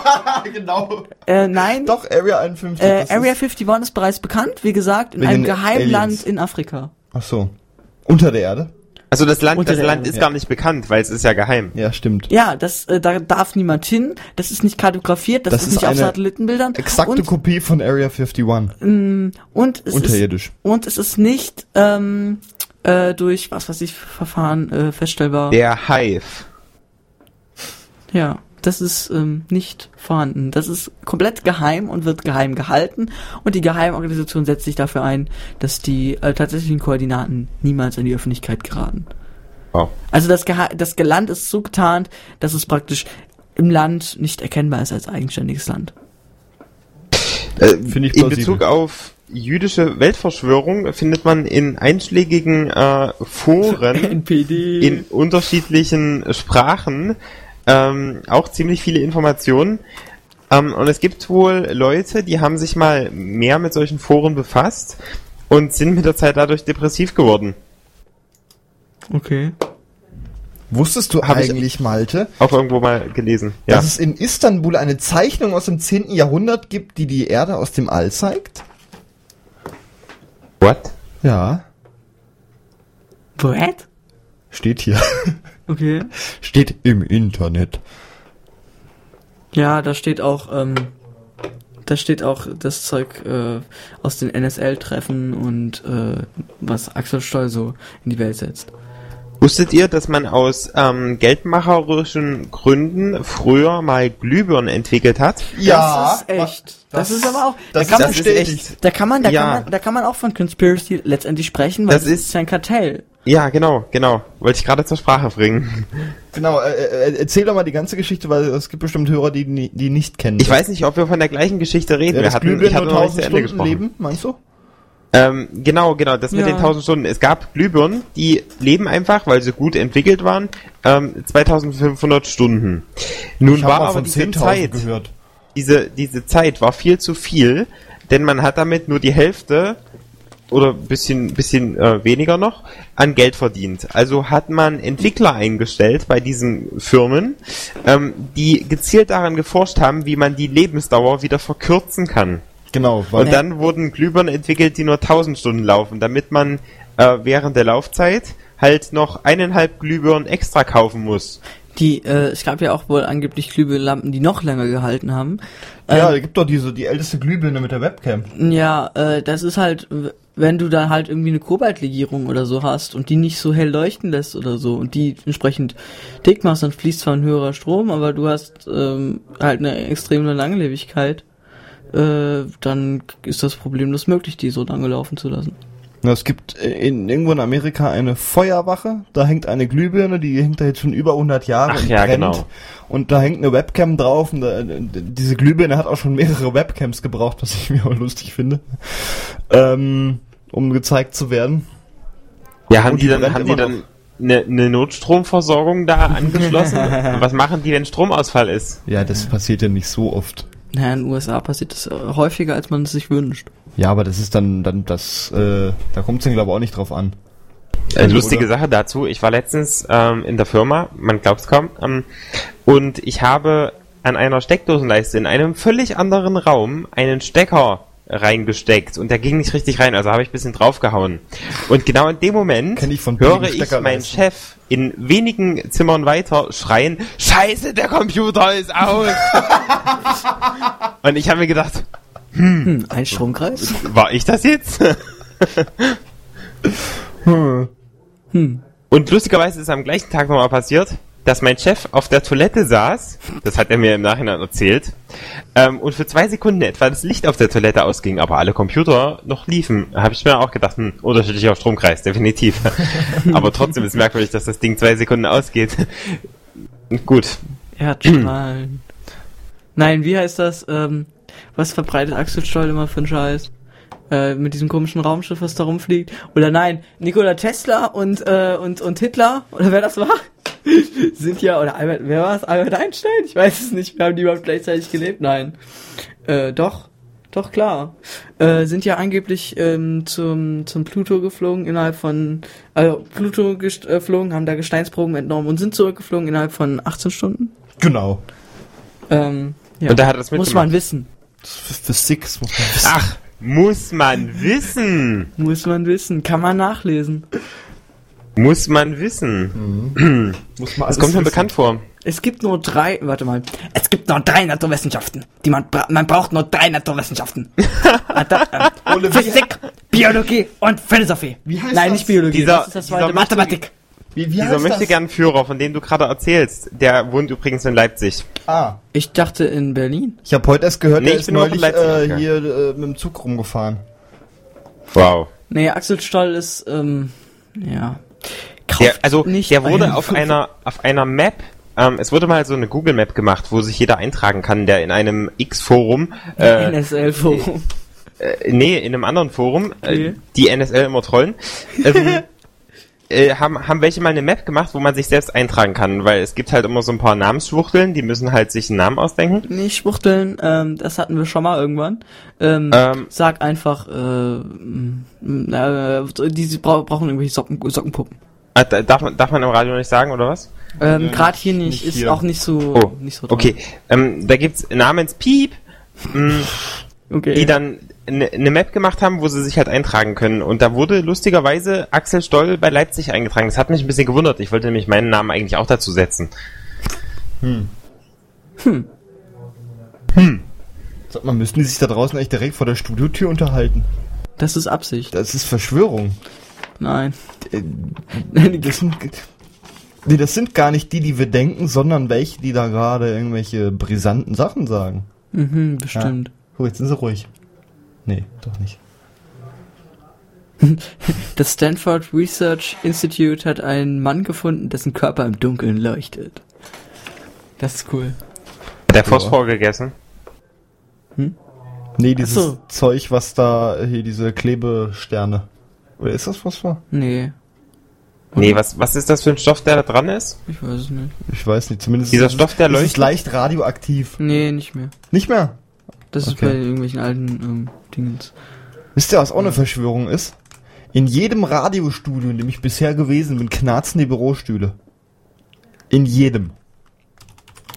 C: genau.
D: äh, nein.
C: Doch, Area 51.
D: Äh, Area
C: ist-
D: 51 ist bereits bekannt, wie gesagt, in einem geheimen
C: Aliens.
D: Land in Afrika.
C: Ach so. Unter der Erde?
J: Also das Land,
D: Unter
J: das Land
D: Erde,
J: ist
C: ja.
J: gar nicht bekannt, weil es ist ja geheim.
C: Ja, stimmt.
D: Ja, das äh, da darf niemand hin. Das ist nicht kartografiert, das,
C: Das
D: ist
C: ist
D: nicht auf
C: eine
D: Satellitenbildern.
C: Exakte
D: und,
C: Kopie von Area 51.
D: und es ist
C: Unterirdisch.
D: und es ist nicht ähm, äh, durch was weiß ich Verfahren äh, feststellbar.
J: Der Hive.
D: Ja, das ist ähm, nicht vorhanden. Das ist komplett geheim und wird geheim gehalten. Und die Geheimorganisation setzt sich dafür ein, dass die äh, tatsächlichen Koordinaten niemals in die Öffentlichkeit geraten.
J: Wow.
D: Also das, Geha das Land ist so getarnt, dass es praktisch im Land nicht erkennbar ist als eigenständiges Land.
J: Äh,
C: Finde ich
J: in
C: plausibel.
J: Bezug auf jüdische Weltverschwörung findet man in einschlägigen äh, Foren
D: NPD.
J: in unterschiedlichen Sprachen ähm, auch ziemlich viele Informationen. Ähm, und es gibt wohl Leute, die haben sich mal mehr mit solchen Foren befasst und sind mit der Zeit dadurch depressiv geworden.
D: okay.
C: Wusstest du
J: Hab ich-
C: eigentlich, Malte,
J: Auch irgendwo mal gelesen. Ja.
C: dass es in Istanbul eine Zeichnung aus dem 10. Jahrhundert gibt, die die Erde aus dem All zeigt?
J: What?
C: Ja,
D: What?
C: steht hier.
D: Okay.
C: steht im Internet.
D: Ja, da steht auch, ähm, da steht auch das Zeug äh, aus den NSL-Treffen und äh, was Axel Stoll so in die Welt setzt.
J: Wusstet ihr, dass man aus ähm, geldmacherischen Gründen früher mal Glühbirnen entwickelt hat?
D: das ist echt. Das, ist aber auch.
C: das
D: da kann
C: ist
D: man,
C: bestätigt.
D: da kann man, da
J: Ja.
D: kann man, da kann man auch von Conspiracy letztendlich sprechen, weil
J: Das
D: das,
J: ist-
D: ist ein Kartell.
J: Ja, genau, genau. Wollte ich gerade zur Sprache bringen.
C: Genau, äh, äh, erzähl doch mal die ganze Geschichte, weil es gibt bestimmt Hörer, die die nicht kennen.
J: Ich weiß nicht, ob wir von der gleichen Geschichte reden.
C: ja,
J: wir
C: das
J: hatten,
C: Glühbirnen
J: ich hatte
C: nur
J: noch nicht zu
C: 1000
J: Ende
C: Stunden
J: gesprochen.
C: leben, meinst du?
J: Ähm, genau, genau, das mit
D: Ja.
J: den 1000 Stunden. Es gab Glühbirnen, die leben einfach, weil sie gut entwickelt waren, ähm, 2500 Stunden. Nun
C: Ich
J: war aber diese
C: 10.000
J: Zeit,
C: gehört.
J: diese, diese Zeit war viel zu viel, denn man hat damit nur die Hälfte oder bisschen, bisschen äh, weniger noch an Geld verdient. Also hat man Entwickler eingestellt bei diesen Firmen, ähm, die gezielt daran geforscht haben, wie man die Lebensdauer wieder verkürzen kann.
C: Genau, weil
J: Und dann wurden Glühbirnen entwickelt, die nur 1000 Stunden laufen, damit man äh, während der Laufzeit halt noch eineinhalb Glühbirnen extra kaufen muss.
D: Die, äh, es gab ja auch wohl angeblich Glühbirnenlampen, die noch länger gehalten haben.
C: ja,
D: Ähm,
C: da gibt doch diese die älteste Glühbirne mit der Webcam.
D: Ja, äh, das ist halt, w- wenn du dann halt irgendwie eine Kobaltlegierung oder so hast und die nicht so hell leuchten lässt oder so und die entsprechend dick machst, dann fließt zwar ein höherer Strom, aber du hast ähm, halt eine extreme Langlebigkeit, äh, dann ist das problemlos möglich, die so lange laufen zu lassen.
C: Es gibt äh, in, irgendwo in Amerika eine Feuerwache, da hängt eine Glühbirne, die hängt da jetzt schon über 100 Jahre
J: Ach
C: und
J: ja,
C: brennt.
J: genau.
C: Und da hängt eine Webcam drauf und da, d- diese Glühbirne hat auch schon mehrere Webcams gebraucht, was ich mir auch lustig finde, ähm, um gezeigt zu werden.
J: Ja, haben
C: Und
J: die,
C: die
J: dann, haben die dann eine, eine Notstromversorgung da angeschlossen? Was machen die, wenn Stromausfall ist?
C: Ja, das passiert ja nicht so oft.
D: Naja, in den USA passiert das äh, häufiger, als man es sich wünscht.
C: Ja, aber das ist dann, dann das, äh, da kommt es dann glaube ich auch nicht drauf an.
J: Eine
C: Also,
J: lustige
C: oder?
J: Sache dazu. Ich war letztens ähm, in der Firma, man glaubt es kaum, ähm, und ich habe an einer Steckdosenleiste in einem völlig anderen Raum einen Stecker reingesteckt und der ging nicht richtig rein, also habe ich ein bisschen draufgehauen. Und genau in dem Moment
C: ich von
J: höre ich meinen
C: Steckerleisten.
J: Chef in wenigen Zimmern weiter schreien, Scheiße, der Computer ist aus! und ich habe mir gedacht,
D: Hm, ein Stromkreis?
J: war ich das jetzt?
C: Hm.
D: Hm.
J: Und lustigerweise ist am gleichen Tag nochmal passiert. Dass mein Chef auf der Toilette saß, das hat er mir im Nachhinein erzählt, ähm, und für zwei Sekunden etwa das Licht auf der Toilette ausging, aber alle Computer noch liefen. Habe ich mir auch gedacht, hm, unterschiedlicher Stromkreis, definitiv. aber trotzdem ist merkwürdig, dass das Ding zwei Sekunden ausgeht. Gut.
D: Erdstrahlen. Nein, wie heißt das? Ähm, was verbreitet Axel Stoll immer für einen Scheiß? Äh, mit diesem komischen Raumschiff, was da rumfliegt. Oder nein, Nikola Tesla und, äh, und, und Hitler, oder wer das war, sind ja, oder Albert, wer war es? Albert Einstein? Ich weiß es nicht, wir haben die überhaupt gleichzeitig gelebt. Nein. Äh, doch. Doch, klar. Äh, sind ja angeblich ähm, zum, zum Pluto geflogen innerhalb von, also Pluto geflogen, haben da Gesteinsproben entnommen und sind zurückgeflogen innerhalb von 18 Stunden.
C: Genau.
D: Ähm, ja.
J: Und da hat das
D: Muss
J: mitgemacht.
D: man wissen.
C: Physik muss man wissen.
J: Ach, muss man wissen.
D: Muss man wissen. Kann man nachlesen.
J: Muss man wissen.
C: Muss man
J: Das
C: alles
J: kommt mir bekannt vor.
D: Es gibt nur drei, warte mal. Es gibt nur drei Naturwissenschaften. Die man, bra man braucht nur drei Naturwissenschaften. Äh, Physik, Biologie und Philosophie.
C: Wie heißt
D: Nein,
C: das?
D: nicht Biologie.
J: Dieser-
D: das ist das zweite. Mathematik.
C: Wie, wie
J: Dieser
C: heißt
J: möchte
C: das?
J: gern Führer, von dem du gerade erzählst, der wohnt übrigens in Leipzig.
C: Ah,
D: Ich dachte in Berlin.
C: ich habe heute erst gehört,
J: Nee,
C: er
J: ich
C: ist
J: bin nur
C: neulich
J: Leipzig
C: äh, hier äh, mit dem Zug rumgefahren.
J: Wow.
D: Nee, Axel Stoll ist, ähm, ja.
J: Der, also
D: nicht
J: der wurde auf einer auf einer Map, ähm, es wurde mal so eine Google Map gemacht, wo sich jeder eintragen kann, der in einem X-Forum, äh,
D: NSL-Forum.
J: äh, nee, in einem anderen Forum, äh,
D: Okay.
J: die NSL immer trollen, ähm, äh, haben, haben welche mal eine Map gemacht, wo man sich selbst eintragen kann, weil es gibt halt immer so ein paar Namensschwuchteln, die müssen halt sich einen Namen ausdenken.
D: Nicht schwuchteln, ähm, das hatten wir schon mal irgendwann. Ähm,
J: Ähm,
D: sag einfach, äh, mm, äh, die bra brauchen irgendwelche Socken, Sockenpuppen.
J: äh, da- darf, man, darf man im Radio nicht sagen, oder was?
D: Ähm,
C: Ja,
D: Gerade hier nicht,
C: nicht
D: ist
C: hier.
D: auch nicht so,
J: Oh,
D: nicht so dran.
J: okay. Ähm, da gibt's namens Piep, mh,
D: okay.
J: die dann eine ne Map gemacht haben, wo sie sich halt eintragen können. Und da wurde lustigerweise Axel Stoll bei Leipzig eingetragen. Das hat mich ein bisschen gewundert. Ich wollte nämlich meinen Namen eigentlich auch dazu setzen.
C: Sag mal, müssten die sich da draußen echt direkt vor der Studiotür unterhalten?
D: Das ist Absicht.
C: Das ist Verschwörung.
D: Nein.
C: Äh, Das sind, nee, das sind gar nicht die, die wir denken, sondern welche, die da gerade irgendwelche brisanten Sachen sagen.
D: Mhm, bestimmt.
C: Guck, jetzt sind sie ruhig. Nee, doch nicht.
D: Das Stanford Research Institute hat einen Mann gefunden, dessen Körper im Dunkeln leuchtet. Das ist cool.
J: Hat der Phosphor gegessen?
C: Nee, dieses
D: so.
C: Zeug, was da, hier diese Klebesterne. Oder ist das Phosphor?
D: Nee,
J: Nee, was, was ist das für ein Stoff, der da dran ist?
D: ich weiß es nicht.
C: Ich weiß nicht, zumindest
J: Dieser
C: ist es-
J: Stoff, der
C: ist
J: leuchtet?
C: leicht radioaktiv.
D: Nee, nicht mehr.
C: Nicht mehr?
D: Das ist
C: Okay.
D: bei irgendwelchen alten ähm, Dingens.
C: Wisst ihr, was auch eine Verschwörung ist? In jedem Radiostudio, in dem ich bisher gewesen bin, knarzen die Bürostühle. In jedem.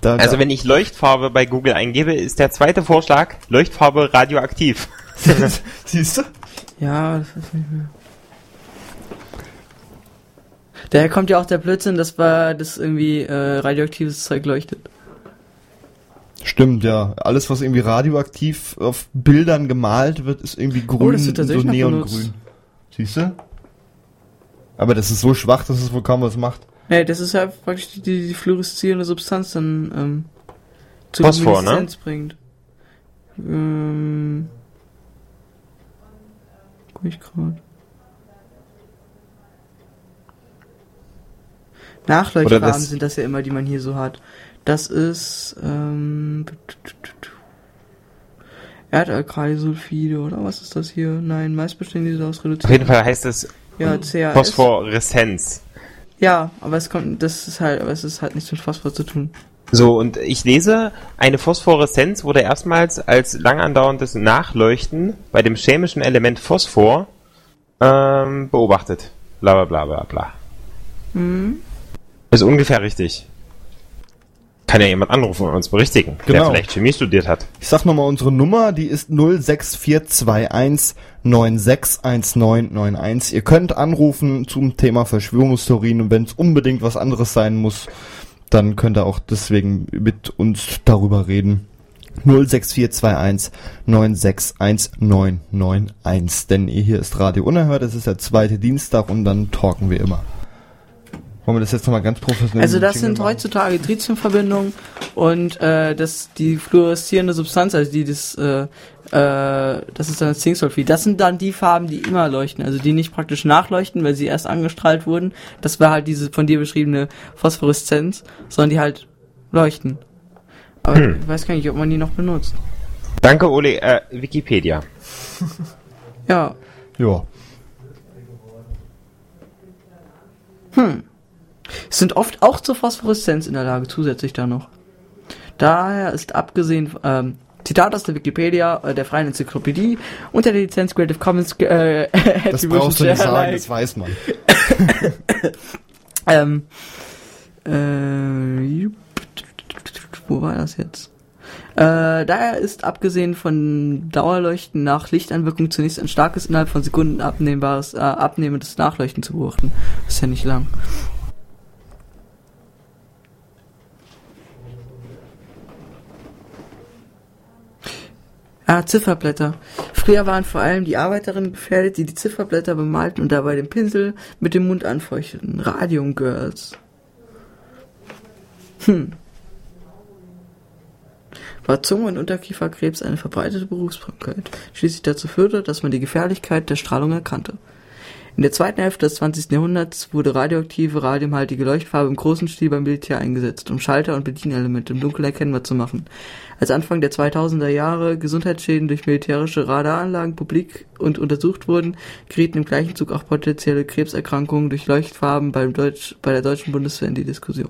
C: Da,
J: Also
C: da,
J: wenn ich Leuchtfarbe bei Google eingebe, ist der zweite Vorschlag Leuchtfarbe radioaktiv.
C: siehst du?
D: Ja, das ist nicht mehr. Daher kommt ja auch der Blödsinn, dass war das irgendwie äh, radioaktives Zeug leuchtet.
C: Stimmt, ja. Alles, was irgendwie radioaktiv auf Bildern gemalt wird, ist irgendwie grün,
D: Oh, das wird
C: so neongrün. Siehst du? Aber das ist so schwach, dass es wohl kaum was macht.
D: Nee, das ist ja praktisch die, die, die fluoreszierende Substanz dann ähm, zur
J: Phosphor, ne?
D: Bringt. Ähm, guck ich gerade.
J: Das-
D: sind das ja immer, die man hier so hat. Das ist ähm, Erdalkalisulfide oder was ist das hier? Nein, meist bestehen diese aus
J: Auf
D: reduzierten.
J: jeden Fall heißt es
D: Ja, CAS.
J: Phosphoreszenz.
D: Ja, aber es kommt, das ist halt, aber es ist halt nichts mit Phosphor zu tun.
J: So, und ich lese, eine Phosphoreszenz wurde erstmals als lang andauerndes Nachleuchten bei dem chemischen Element Phosphor ähm, beobachtet. Bla bla bla bla bla.
D: Mhm.
J: Ist ungefähr richtig. Kann ja jemand anrufen und uns berichtigen, der
C: Genau.
J: vielleicht Chemie studiert hat.
C: Ich sag nochmal unsere Nummer, die ist 06421 961991. Ihr könnt anrufen zum Thema Verschwörungstheorien und wenn es unbedingt was anderes sein muss, dann könnt ihr auch deswegen mit uns darüber reden. 06421 961991. Denn hier ist Radio Unerhört, es ist der zweite Dienstag und dann talken wir immer. Wollen wir das jetzt nochmal ganz professionell
D: Also das sind
C: machen?
D: heutzutage Tritiumverbindungen und äh, das die fluoreszierende Substanz, also die das äh, äh, das ist dann das Zinksulfid. Das sind dann die Farben, die immer leuchten, also die nicht praktisch nachleuchten, weil sie erst angestrahlt wurden. Das war halt diese von dir beschriebene Phosphoreszenz, sondern die halt leuchten. Aber
J: Hm.
D: ich weiß gar nicht, ob man die noch benutzt.
J: Danke, Ole. Äh, Wikipedia.
D: Ja.
C: Ja.
D: Hm. Sind oft auch zur Phosphoreszenz in der Lage, zusätzlich da noch. Daher ist abgesehen, ähm, Zitat aus der Wikipedia, äh, der freien Enzyklopädie, unter der Lizenz Creative Commons, äh,
C: Das brauchst du nicht sagen, das weiß man.
D: ähm, äh, wo war das jetzt? Äh, daher ist abgesehen von Dauerleuchten nach Lichteinwirkung zunächst ein starkes, innerhalb von Sekunden abnehmbares, äh, abnehmendes Nachleuchten zu beobachten. Das ist ja nicht lang. Ah, Zifferblätter. Früher waren vor allem die Arbeiterinnen gefährdet, die die Zifferblätter bemalten und dabei den Pinsel mit dem Mund anfeuchteten. Radium Girls. Hm. War Zunge- und Unterkieferkrebs eine verbreitete Berufskrankheit, schließlich dazu führte, dass man die Gefährlichkeit der Strahlung erkannte. In der zweiten Hälfte des 20. Jahrhunderts wurde radioaktive, radiumhaltige Leuchtfarbe im großen Stil beim Militär eingesetzt, um Schalter und Bedienelemente im Dunkeln erkennbar zu machen. Als Anfang der 2000er Jahre Gesundheitsschäden durch militärische Radaranlagen publik und untersucht wurden, gerieten im gleichen Zug auch potenzielle Krebserkrankungen durch Leuchtfarben beim Deutsch, bei der deutschen Bundeswehr in die Diskussion.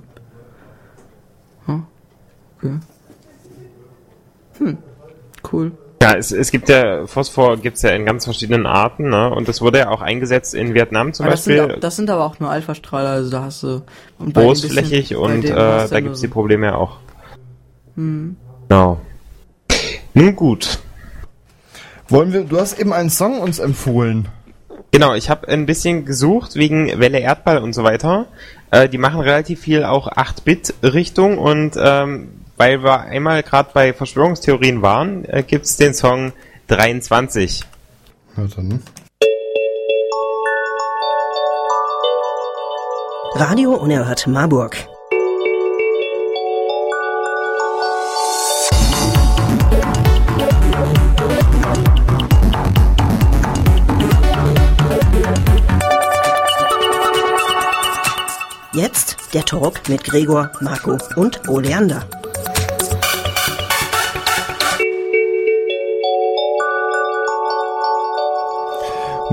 D: Hm? Okay. Hm. Cool.
J: Ja, es, es gibt ja, Phosphor gibt's ja in ganz verschiedenen Arten, ne? Und das wurde ja auch eingesetzt in Vietnam zum
D: Aber das,
J: Beispiel.
D: sind, auch- das sind aber auch nur Alpha-Strahler, also da hast du und
J: großflächig
D: bisschen-
J: und äh, da
D: nur
J: gibt's
D: so-
J: die Probleme ja auch.
D: Hm.
J: Genau. Nun gut.
C: Wollen wir, du hast eben einen Song uns empfohlen.
J: Genau, ich habe ein bisschen gesucht wegen Welle Erdball und so weiter. Äh, die machen relativ viel auch 8-Bit-Richtung und ähm, weil wir einmal gerade bei Verschwörungstheorien waren, äh, gibt's den Song 23.
C: Na dann.
B: Radio Unerhört Marburg. Jetzt der Talk mit Gregor, Marco und Oleander.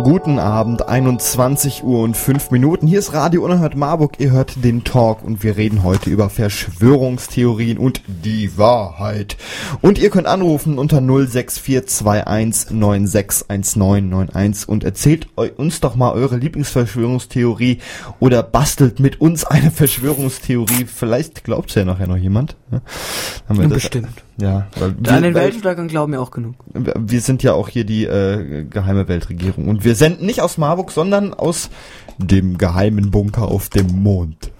C: Guten Abend, 21 Uhr und 5 Minuten. Hier ist Radio Unerhört Marburg. Ihr hört den Talk und wir reden heute über Verschwörungstheorien und die Wahrheit. Und ihr könnt anrufen unter 06421961991 und erzählt uns doch mal eure Lieblingsverschwörungstheorie oder bastelt mit uns eine Verschwörungstheorie. Vielleicht glaubt's ja nachher noch jemand. Haben wir das-
D: Bestimmt.
C: Ja, weil
D: An den
C: weil-
D: Weltuntergang glauben ja auch genug.
C: wir sind ja auch hier die äh, geheime Weltregierung und wir senden nicht aus Marburg, sondern aus dem geheimen Bunker auf dem Mond.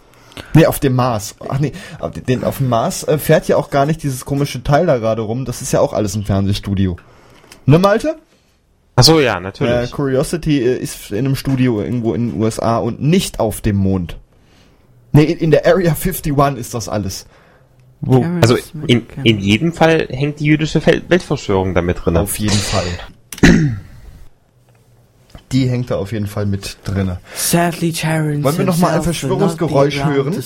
C: Nee, auf dem Mars. Ach nee, auf den, auf dem Mars äh, fährt ja auch gar nicht dieses komische Teil da gerade rum. Das ist ja auch alles ein Fernsehstudio. Ne, Malte?
J: Ach so, ja,
C: Äh,
J: natürlich.
C: Curiosity äh, ist in einem Studio irgendwo in den USA und nicht auf dem Mond. Nee, in, in der Area 51 ist das alles. Wo?
J: Also in, in jedem Fall hängt die jüdische Weltverschwörung damit drin.
C: Auf jeden Fall. Die hängt da auf jeden Fall mit drinne.
D: Sadly, Terrence
C: Wollen wir noch mal ein Verschwörungsgeräusch hören?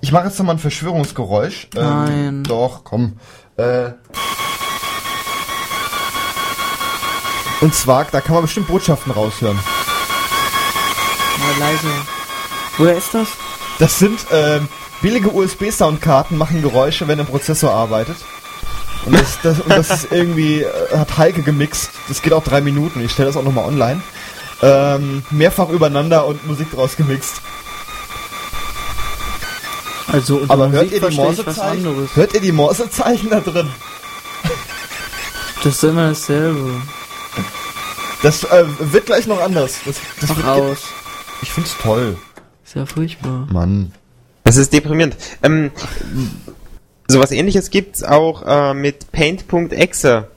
C: Ich mache jetzt noch mal ein Verschwörungsgeräusch. Ähm,
D: Nein.
C: Doch, komm. Äh, und zwar, da kann man bestimmt Botschaften raushören.
D: Mal leise. Woher ist das?
C: Das sind ähm, billige USB-Soundkarten, machen Geräusche, wenn ein Prozessor arbeitet. Und das, das, und das ist irgendwie, äh, hat Heike gemixt. Das geht auch drei Minuten. Ich stelle das auch nochmal online. Ähm, mehrfach übereinander und Musik draus gemixt.
D: Also,
C: Aber hört
D: Musik
C: ihr die Morsezeichen? Hört ihr die Morsezeichen da drin?
D: Das ist immer dasselbe.
C: Das äh, wird gleich noch anders. Das, das
D: Mach
C: wird
D: aus.
C: Ich find's toll.
D: Ist ja furchtbar.
C: Mann.
J: Das ist deprimierend. Ähm, sowas ähnliches gibt's auch äh, mit Paint.exe.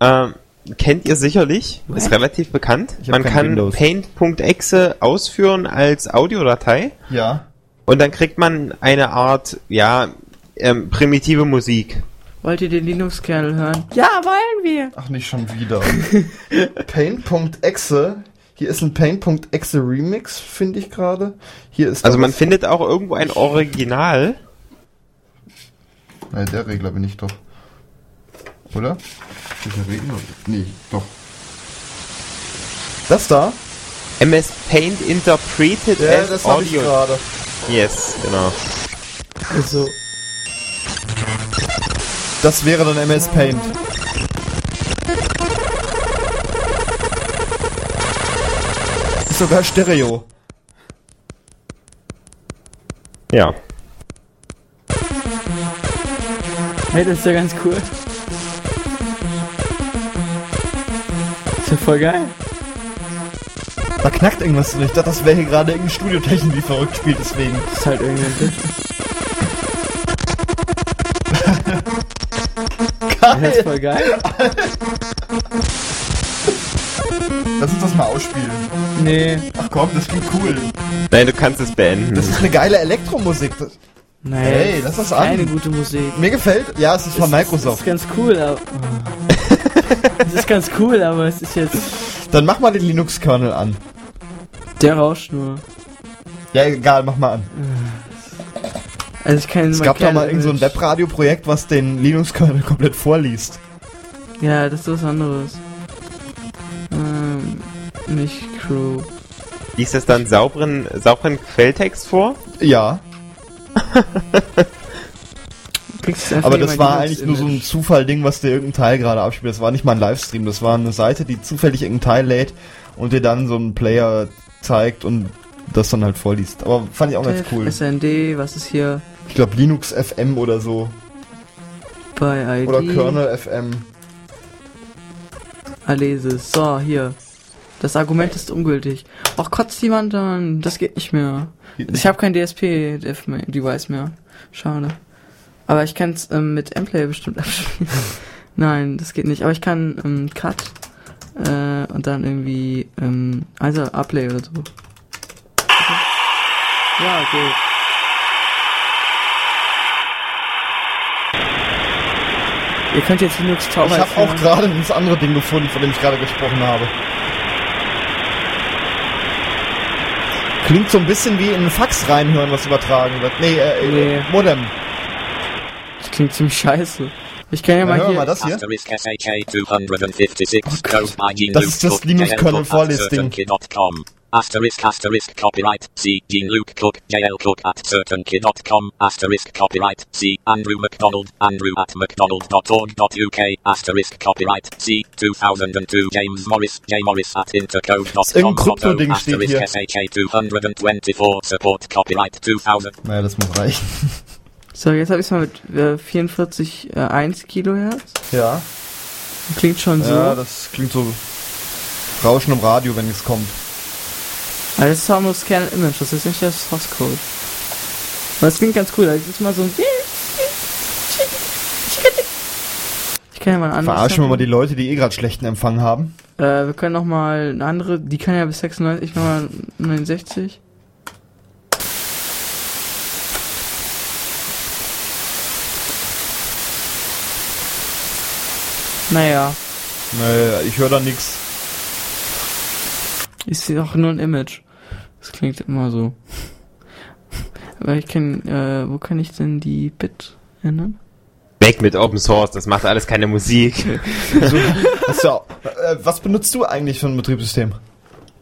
J: Ähm, kennt ihr sicherlich, ist relativ bekannt. Man kann paint.exe ausführen als Audiodatei
C: Ja.
J: und dann kriegt man eine Art, ja, ähm, primitive Musik.
D: Wollt ihr den Linux-Kernel hören? Ja, wollen wir.
C: Ach, nicht schon wieder. Paint.exe. Hier ist ein Paint.exe Remix, finde ich gerade. Hier ist
J: Also man findet auch irgendwo ein Original.
C: Nein, der Regler bin ich doch. Oder? Welcher Regler? Nee, doch. Das da?
J: MS Paint Interpreted
C: Ja,
J: as
C: das habe ich
J: Audio.
C: gerade.
J: Yes, genau.
D: Also,
C: Das wäre dann MS Paint. Sogar Stereo.
J: Ja.
D: hey, das ist ja ganz cool. Ist ja voll geil.
C: Da knackt irgendwas drin. Ich dachte, das wäre hier gerade irgendeine Studiotechnik, die verrückt spielt, deswegen.
D: Das ist halt irgendein Bild. Das ist voll geil.
C: Lass uns das mal ausspielen.
D: Nee.
C: Ach komm, das klingt cool.
J: Nein, du kannst es beenden.
C: Das ist eine geile Elektromusik. Das,
D: Nein,
C: Hey, lass das an.
D: Keine gute Musik.
C: mir gefällt. Ja, es ist von
D: Das
C: Microsoft.
D: ist ganz cool, aber. Das ist ganz cool, aber es ist jetzt.
C: Dann mach mal den Linux-Kernel an.
D: Der rauscht nur.
C: Ja, egal, mach mal an.
D: Also ich kann
C: Es gab da mal
D: Kernel
C: irgend so ein Webradio-Projekt, was den Linux-Kernel komplett vorliest.
D: Ja, das ist was anderes. Nicht Crew.
J: Liest es dann sauberen, sauberen Quelltext vor?
C: Ja, aber das war eigentlich nur so ein. Zufall-Ding, was dir irgendein Teil gerade abspielt. Das war nicht mal ein Livestream, das war eine Seite, die zufällig irgendein Teil lädt und dir dann so einen Player zeigt und das dann halt vorliest. Aber fand ich auch ganz cool.
D: SND, was ist hier
C: Ich glaube Linux FM oder so.
D: bei ID?
C: Oder Kernel FM.
D: Alesis. So, hier. Das Argument ist ungültig. Ach, kotzt jemand an. Das geht nicht mehr. Ich habe kein DSP-Device mehr. Schade. Aber ich kann es ähm, mit Mplay bestimmt abspielen. Nein, das geht nicht. Aber ich kann ähm, Cut äh, und dann irgendwie ähm, also Uplay oder so. Ja, okay. Ihr könnt jetzt Linux Zauber
C: Ich habe auch gerade das andere Ding gefunden, von dem ich gerade gesprochen habe. Klingt so ein bisschen wie in einen Fax reinhören, was übertragen wird. Nee, äh,
D: Nee.
C: Modem.
D: Das klingt ziemlich scheiße. Ich kann ja
C: Na,
D: mal hier.
C: mal das hier.
K: Asterisk SHA 256 code by Gene
C: Das ist das
K: Cook, Asterisk asterisk copyright C Gene Luke Cook JL Cook at certainkey.com asterisk copyright C Andrew McDonald Andrew at mcdonald.org.uk asterisk copyright C 2002 James Morris J Morris at intercode.com
C: steht
K: asterisk
C: hier.
K: SHA 224 support copyright 2000
C: Naja, das muss reichen.
D: So, jetzt habe ich es mal mit äh, 44 äh, 1 Kilohertz.
C: Ja.
D: Klingt schon so.
C: Ja, das klingt so Rauschen im Radio, wenn es kommt.
D: Aber das ist auch nur Scan Image, das ist nicht das Source Code. Aber es klingt ganz cool, da ist mal so ein. Ich kann ja mal ein anderes.
C: Verarschen wir mal die Leute, die eh gerade schlechten Empfang haben.
D: Äh, wir können noch mal eine andere, die kann ja bis 96, ich mach mal 69. Naja,
C: Nee, ich höre da nix.
D: ist auch nur ein Image. Das klingt immer so. Aber ich kann, äh, wo kann ich denn die Bit ändern?
J: Weg mit Open Source, das macht alles keine Musik.
C: Hast du, auch- äh, was benutzt du eigentlich für ein Betriebssystem?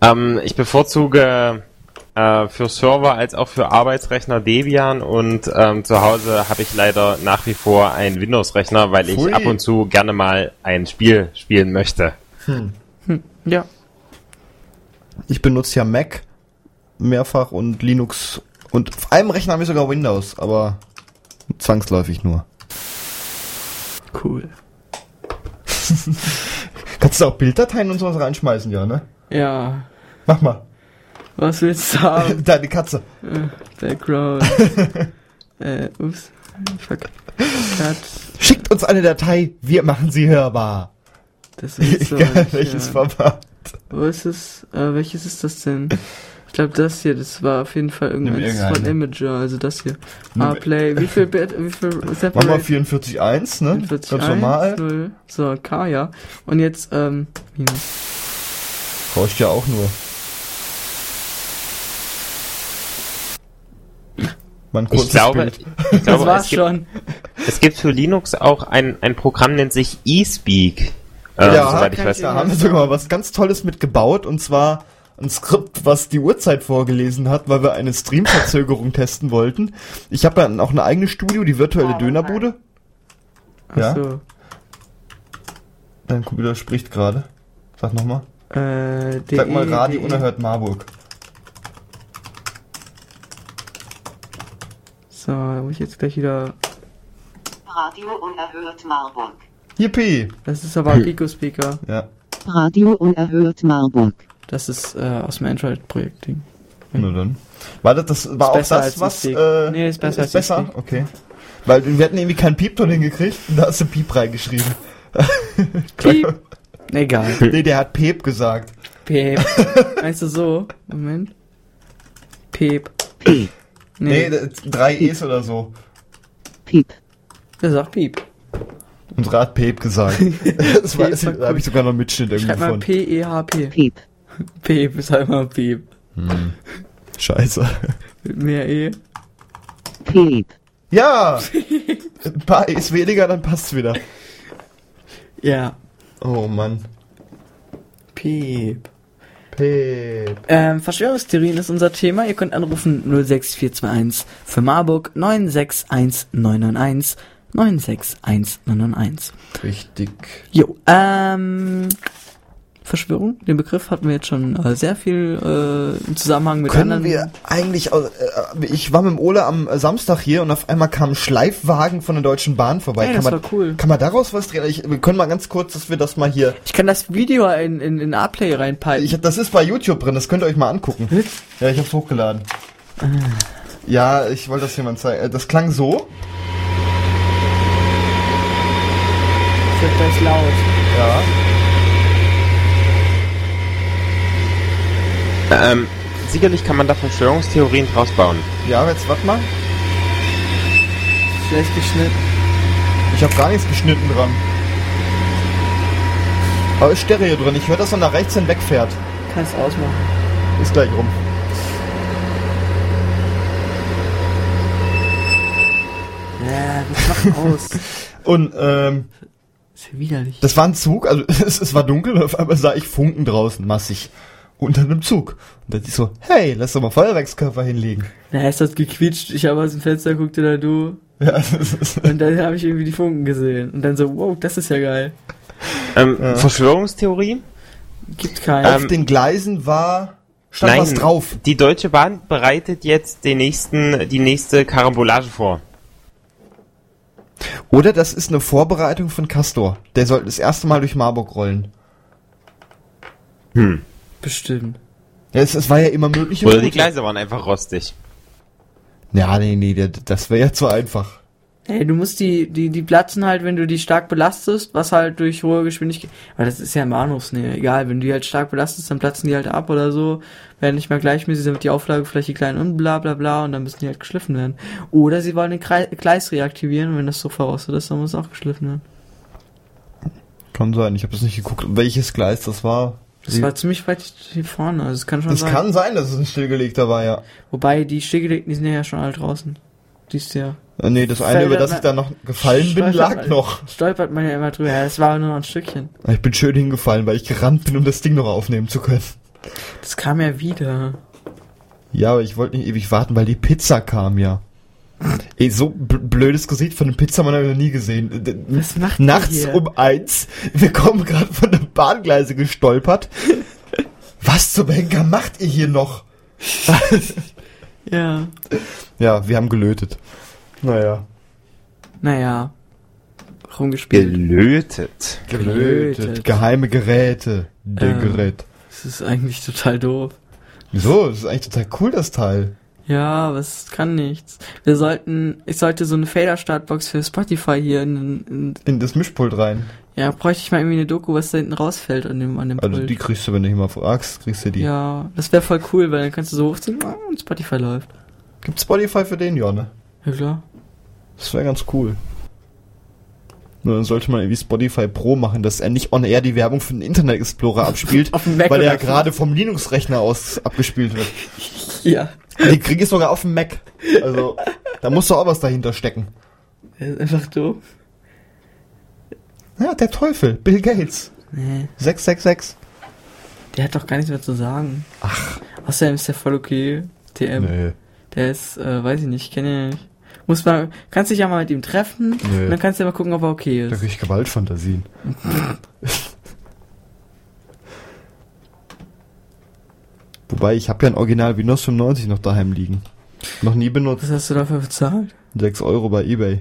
J: ähm, ich bevorzuge äh, für Server als auch für Arbeitsrechner Debian und ähm, zu Hause habe ich leider nach wie vor einen Windows-Rechner, weil ich
C: Pfui.
J: ab und zu gerne mal ein Spiel spielen möchte.
D: Ja,
C: Ich benutze ja Mac mehrfach und Linux und auf einem Rechner habe ich sogar Windows, aber zwangsläufig nur.
D: cool.
C: Kannst du auch Bilddateien und sowas reinschmeißen, ja, ne?
D: Ja,
C: Mach mal.
D: was willst du haben?
C: Deine Katze.
D: Background. äh, ups. Fuck. Cut.
C: Schickt uns eine Datei, wir machen sie hörbar.
D: Das ist so.
C: Egal, welches
D: ja.
C: Format.
D: Wo ist es? Äh, welches ist das denn? Ich glaube, das hier, das war auf jeden Fall
C: Nimm
D: irgendeins von. Imager, also das hier.
C: Nimm-
D: Ah, Play, wie viel Bit, wie viel
C: Machen wir
D: Separate?
C: 44.1, ne?
D: 44,
C: Ganz normal.
D: 0. So, K, ja. Und jetzt, ähm, minus.
C: Brauchst ja auch nur. Mal ein
J: Ich glaube,
C: Bild.
J: ich glaube
D: Das war's
J: es, gibt,
D: schon.
J: es gibt für Linux auch ein, ein Programm, nennt sich eSpeak. Äh,
C: ja,
J: soweit ich weiß.
C: da haben wir sogar mal was ganz Tolles mit gebaut und zwar ein Skript, was die Uhrzeit vorgelesen hat, weil wir eine Streamverzögerung testen wollten. Ich habe dann auch eine eigene Studio, die virtuelle Dönerbude. Ja,
D: Achso.
C: dein Computer spricht gerade. Sag nochmal.
D: Äh,
C: Sag mal
D: DE,
C: Radio
D: DE.
C: Unerhört Marburg.
D: So, da muss ich jetzt gleich wieder.
L: Radio Unerhört Marburg.
C: Yippie!
D: Das ist aber ein Pico-Speaker.
C: Ja,
L: Radio Unerhört Marburg.
D: Das ist äh, aus dem Android-Projekt-Ding.
C: nur dann. War das, das war auch
D: besser
C: das,
D: als
C: was, äh,
D: Nee, ist besser als
C: besser? Okay. Weil wir hatten irgendwie keinen Piepton hingekriegt und da hast du Piep reingeschrieben.
D: Piep. Egal.
C: Nee, der hat Pep gesagt.
D: Pep. Meinst du so? Moment. Pep.
C: Nee,
D: Nee,
C: d- drei E's oder so.
L: Piep.
D: der sagt Piep.
C: Unsere hat Pep gesagt. das weiß ich,
D: war
C: da habe ich sogar noch Mitschnitt irgendwie
D: Schreib mal
C: von.
D: P-E-H-P.
L: Piep.
D: Pep ist halt mal Pep.
C: Scheiße.
D: Mit mehr E.
L: Piep.
C: Ja! Ein paar E's weniger, dann passt's wieder.
D: Ja.
C: Oh Mann.
D: Pep.
C: Pep.
D: Ähm, Verschwörungstheorien ist unser Thema. Ihr könnt anrufen 06421 für Marburg 961991 961991.
C: Richtig.
D: Jo, ähm, Verschwörung, den Begriff hatten wir jetzt schon äh, sehr viel äh, im Zusammenhang mit
C: Können
D: anderen.
C: wir eigentlich, au- äh, ich war mit dem Ole am äh, Samstag hier und auf einmal kam ein Schleifwagen von der Deutschen Bahn vorbei.
D: Ey,
C: kann
D: das
C: man,
D: war cool.
C: Kann man daraus was drehen? Ich, wir können mal ganz kurz, dass wir das mal hier.
D: Ich kann das Video in, in, in A-Play reinpeilen.
C: Ich, das ist bei YouTube drin, das könnt ihr euch mal angucken. Ja, ich hab's hochgeladen. Ja, ich wollte das jemand zeigen. Äh, Das klang so.
D: Das wird gleich laut.
C: Ja.
J: Ähm, sicherlich kann man da Verschwörungstheorien draus bauen.
C: Ja, jetzt warte mal.
D: Schlecht geschnitten.
C: Ich habe gar nichts geschnitten dran. Aber ist Stereo drin. Ich höre, dass er nach rechts hin wegfährt.
D: Kannst ausmachen.
C: Ist gleich rum.
D: Ja, das macht aus.
C: Und ähm,
D: ist ja widerlich.
C: das war ein Zug, also es, es war dunkel auf einmal sah ich Funken draußen, massig. Unter einem Zug. Und dann ich so, hey, lass doch mal Feuerwerkskörper hinlegen.
D: Da ist das gequietscht. Ich habe aus dem Fenster geguckt oder du.
C: Ja, das ist,
D: Und dann habe ich irgendwie die Funken gesehen. Und dann so, wow, das ist ja geil.
J: Ähm,
C: Ja.
J: Verschwörungstheorie?
D: Gibt keine.
C: auf den Gleisen war stand
J: Nein,
C: was drauf.
J: die Deutsche Bahn bereitet jetzt den nächsten, die nächste Karambolage vor.
C: Oder das ist eine Vorbereitung von Castor. Der sollte das erste Mal durch Marburg rollen.
J: Hm.
D: Bestimmt.
C: Ja, es, es war ja immer möglich.
J: Oder die Gleise waren einfach rostig.
C: Ja, nee, nee, das wäre ja zu einfach.
D: Hey, du musst die, die, die platzen halt, wenn du die stark belastest, was halt durch hohe Geschwindigkeit, weil das ist ja im Bahnhofsnähe, egal, wenn du die halt stark belastest, dann platzen die halt ab oder so, werden nicht mehr gleichmäßig, dann wird die Auflagefläche klein und bla bla bla und dann müssen die halt geschliffen werden. Oder sie wollen den Krei Gleis reaktivieren und wenn das so verrostet ist, dann muss es auch geschliffen werden.
C: Kann sein, ich habe das nicht geguckt, welches Gleis das war.
D: Das war ziemlich weit hier vorne, also es kann schon
C: das
D: sein.
C: kann sein, dass es ein stillgelegter war, ja.
D: Wobei, die stillgelegten, die sind ja schon alle draußen. Die ist ja...
C: Äh, Nee, das eine, über das ich da noch gefallen bin, lag noch.
D: Stolpert man ja immer drüber, ja, es war nur noch ein Stückchen.
C: Ich bin schön hingefallen, weil ich gerannt bin, um das Ding noch aufnehmen zu können.
D: Das kam ja wieder.
C: Ja, aber ich wollte nicht ewig warten, weil die Pizza kam ja. Ey, so blödes Gesicht von einem Pizzamann habe ich noch nie gesehen.
D: Was macht ihr
C: Nachts
D: hier?
C: um eins, wir kommen gerade von der Bahngleise gestolpert. Was zum Henker macht ihr hier noch?
D: Ja.
C: Ja, wir haben gelötet. Naja.
D: Naja. Rumgespielt.
J: Gelötet.
C: Gelötet.
D: Gelötet.
C: Geheime Geräte. Der
D: Ähm.
C: Gerät.
D: Das ist eigentlich total doof.
C: Wieso? Das ist eigentlich total cool, das Teil.
D: Ja, aber es kann nichts. Wir sollten, ich sollte so eine Fader-Startbox für Spotify hier in, in,
C: In das Mischpult rein.
D: ja, bräuchte ich mal irgendwie eine Doku, was da hinten rausfällt an dem, an dem
C: Also
D: Pult.
C: die kriegst du, wenn du dich mal fragst, kriegst du die.
D: ja, das wäre voll cool, weil dann kannst du so hochziehen und Spotify läuft.
C: Gibt Spotify für den, ja, ne?
D: Ja klar.
C: Das wäre ganz cool. Nur dann sollte man irgendwie Spotify Pro machen, dass er nicht on air die Werbung für den Internet Explorer abspielt, weil er gerade vom Linux-Rechner aus abgespielt wird.
D: Ja.
C: Die kriege ich sogar auf dem Mac. Also, da muss doch auch was dahinter stecken.
D: Der ist einfach doof.
C: Ja, der Teufel, Bill Gates.
D: Nee.
C: 666.
D: Der hat doch gar nichts mehr zu sagen. Ach. Außerdem ist der voll okay. TM.
C: Nö.
D: Der ist, äh, weiß ich nicht, kenne ihn nicht. Muss mal, kannst dich ja mal mit ihm treffen
C: Nö.
D: und dann kannst du ja mal gucken, ob er okay
C: Da
D: ist.
C: krieg ich Gewaltfantasien. Wobei, ich habe ja ein Original Windows 95 noch daheim liegen. Noch nie benutzt.
D: Was hast du dafür bezahlt?
C: 6 Euro bei Ebay.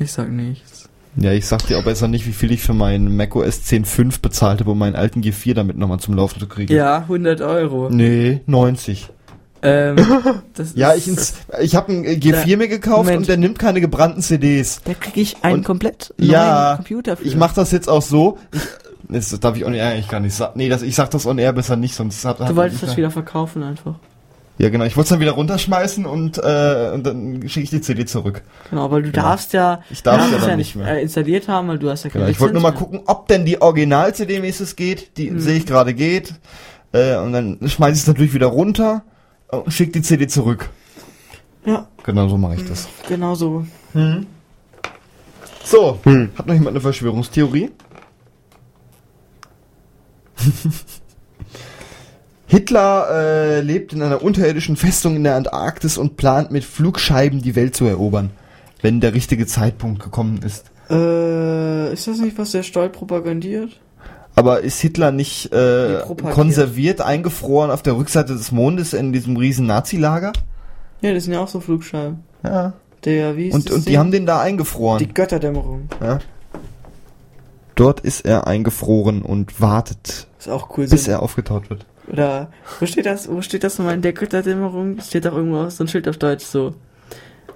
D: Ich sag nichts.
C: Ja, ich sag dir auch besser nicht, wie viel ich für meinen macOS 10.5 bezahlt habe, um meinen alten G4 damit nochmal zum Laufen zu kriegen.
D: Ja, 100 Euro.
C: Nee, 90.
D: Ähm, das
C: Ja, ich, ins, ich habe einen G4
D: Da-
C: mir gekauft
D: Moment.
C: und der nimmt keine gebrannten CDs.
D: Da krieg ich einen
C: Und-
D: komplett neuen
C: Ja,
D: Computer für.
C: ich mach das jetzt auch so. Ich, das darf ich on air eigentlich gar nicht sagen. Nee, das, ich sag das on air besser nicht, sonst hat hat-
D: Du wolltest das wieder verkaufen einfach.
C: Ja, genau. Ich wollte es dann wieder runterschmeißen und, äh, und dann schicke ich die CD zurück.
D: Genau, weil du
C: Genau.
D: darfst ja,
C: Ich darf ja dann nicht mehr.
D: äh, installiert haben, weil du hast ja keine
C: Genau, ich wollte nur mal gucken, ob denn die Original-CD mäßig geht. Die
D: Mhm.
C: sehe ich gerade geht. Äh, und dann schmeiße ich es natürlich wieder runter und schicke die CD zurück.
D: Ja,
C: Genau so mache ich das.
D: genau so.
C: So, hat noch jemand eine Verschwörungstheorie? Hitler äh, lebt in einer unterirdischen Festung in der Antarktis und plant mit Flugscheiben die Welt zu erobern, wenn der richtige Zeitpunkt gekommen ist.
D: Äh, ist das nicht, was der Stoll propagandiert?
C: Aber ist Hitler nicht äh, konserviert, eingefroren auf der Rückseite des Mondes in diesem riesen Nazi-Lager?
D: Ja, das sind ja auch so Flugscheiben.
C: Ja.
D: Der, wie ist
C: Und, und die haben den da eingefroren.
D: Die Götterdämmerung.
C: ja. Dort ist er eingefroren und wartet,
D: Ist auch cool.
C: bis
D: so-
C: er aufgetaut wird.
D: Oder, wo steht das, wo steht das nochmal in der Götterdämmerung? Steht doch irgendwo so ein Schild auf Deutsch so.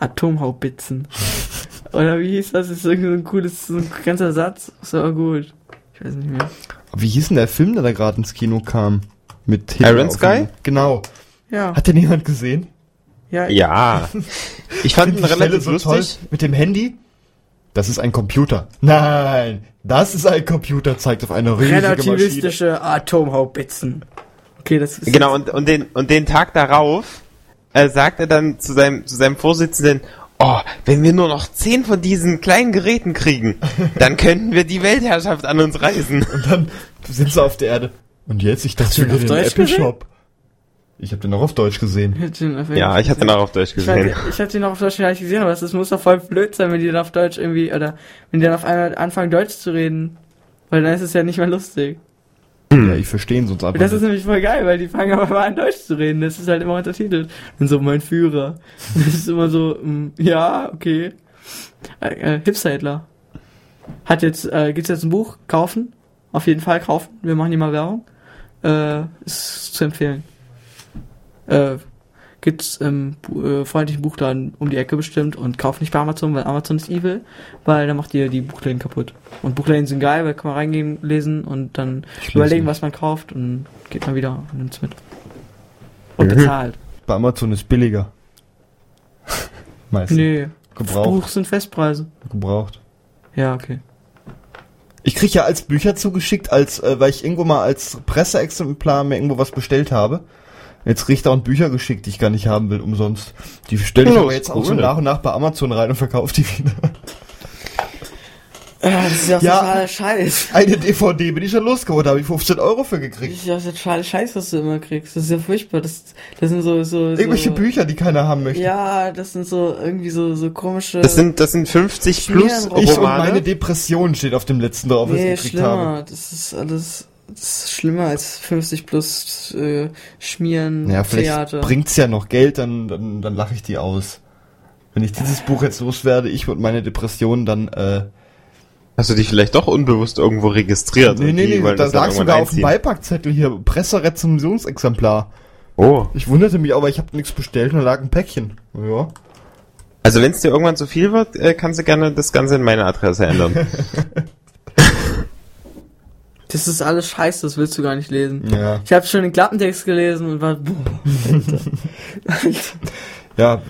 D: Atomhaubitzen. Oder wie hieß das? Ist irgendwie so ein cooles, so ein ganzer Satz. Ist aber gut. Ich weiß nicht mehr.
C: Wie hieß denn der Film, der da gerade ins Kino kam? Mit Hitler
J: Iron Sky?
C: Genau.
D: Ja.
C: Hat den jemand gesehen?
D: Ja.
J: Ja. Ich fand ihn relativ
C: so
J: lustig.
C: toll mit dem Handy. Das ist ein Computer. Nein, das ist ein Computer, zeigt auf eine riesige Maschine.
D: Relativistische Atomhaubitzen. Okay, das ist.
J: Genau, und, und, den, und den Tag darauf äh, sagt er dann zu seinem, zu seinem Vorsitzenden, oh, wenn wir nur noch zehn von diesen kleinen Geräten kriegen, dann könnten wir die Weltherrschaft an uns reißen.
C: Und dann sind sie auf der Erde. Und jetzt, ich dachte, wir
D: auf
C: den
D: Deutsch
C: Apple
D: gesehen?
C: Shop. Ich habe den auch auf Deutsch gesehen.
D: Ich hab den auf
J: Ja, ich hatte ihn auch auf Deutsch
D: Ich,
J: gesehen.
D: ich hab den auch auf Deutsch gar nicht gesehen, aber es muss doch voll blöd sein, wenn die dann auf Deutsch irgendwie, oder wenn die dann auf einmal anfangen Deutsch zu reden. Weil dann ist es ja nicht mehr lustig.
C: Ja, ich verstehe ihn sonst einfach
D: Das ist nämlich voll geil, weil die fangen aber mal an Deutsch zu reden. Das ist halt immer untertitelt. Und so mein Führer. Das ist immer so, mm, ja, okay. Äh, äh, Hipster-Hitler. Hat jetzt, äh, gibt's jetzt ein Buch? Kaufen? Auf jeden Fall kaufen. Wir machen hier mal Werbung. Äh, ist zu empfehlen. Äh, gibt's im äh, freundlichen Buchladen um die Ecke bestimmt und kauft nicht bei Amazon, weil Amazon ist evil, weil dann macht ihr die Buchläden kaputt. Und Buchläden sind geil, weil kann man reingehen, lesen und dann
C: Ich lese
D: überlegen, was man kauft und geht mal wieder und nimmt's mit. Und
C: Mhm.
D: bezahlt.
C: Bei Amazon ist billiger. Meistens.
D: Nee.
C: Gebraucht.
D: Buch sind Festpreise.
C: Gebraucht.
D: Ja, okay.
C: Ich krieg ja als Bücher zugeschickt, als äh, weil ich irgendwo mal als Presseexemplar mir irgendwo was bestellt habe. Jetzt da auch Bücher geschickt, die ich gar nicht haben will, umsonst. Die stelle ich aber jetzt auch
J: cool.
C: so nach und nach bei Amazon rein und verkaufe die wieder.
D: Ja, das ist ja,
C: Ja.
D: totaler Scheiß.
C: Eine DVD bin ich schon losgeworden, da habe ich 15 Euro für
D: Das
C: gekriegt.
D: ist ja totaler Scheiß, was du immer kriegst. Das ist ja furchtbar. Das, das sind so, so,
C: Irgendwelche
D: so
C: Bücher, die keiner haben möchte.
D: Ja, das sind so irgendwie so, so komische.
J: Das sind, das sind 50 plus
D: Schmierenroman.
C: Ich und
J: Romane.
C: meine Depression steht auf dem letzten drauf, was
D: nee,
C: ich gekriegt
D: schlimmer.
C: habe.
D: Das ist alles, das ist schlimmer als 50 plus äh, Schmieren,
C: Ja, vielleicht
D: Theater.
C: bringt's ja noch Geld, dann, dann, dann lache ich die aus. Wenn ich dieses Buch jetzt loswerde, ich und meine Depression, dann, äh,
J: Hast du dich vielleicht doch unbewusst irgendwo registriert?
C: nee, nee, nee, da lag sogar auf dem? Beipackzettel hier, Presserezensionsexemplar.
J: Oh.
C: Ich wunderte mich, aber ich habe nichts bestellt und da lag ein Päckchen. Ja.
J: Also wenn es dir irgendwann zu viel wird, äh, kannst du gerne das Ganze in meine Adresse ändern.
D: Das ist alles scheiße, das willst du gar nicht lesen.
C: Ja.
D: Ich habe schon den Klappentext gelesen und war, boah.
C: Ja.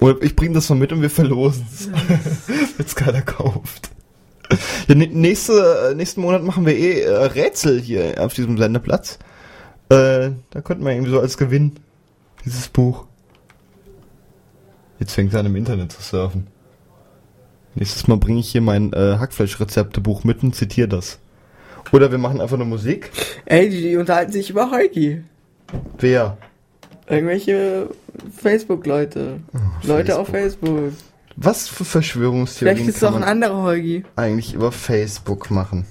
C: Oder ich bringe das mal mit und wir verlosen es. Wenn es keiner kauft. Ja, nä- nächste, äh, nächsten Monat machen wir eh äh, Rätsel hier auf diesem Sendeplatz. Äh, da könnten wir irgendwie so als Gewinn dieses Buch. Jetzt fängt er an im Internet zu surfen. Nächstes Mal bringe ich hier mein äh, Hackfleisch-Rezeptebuch mit und zitiere das. Oder wir machen einfach nur Musik.
D: Ey, die, unterhalten sich über Heugi.
C: Wer?
D: Irgendwelche Facebook-Leute. Leute auf Facebook.
C: Was für Verschwörungstheorien
D: Vielleicht ist auch ein anderer Heugi.
C: eigentlich über Facebook machen?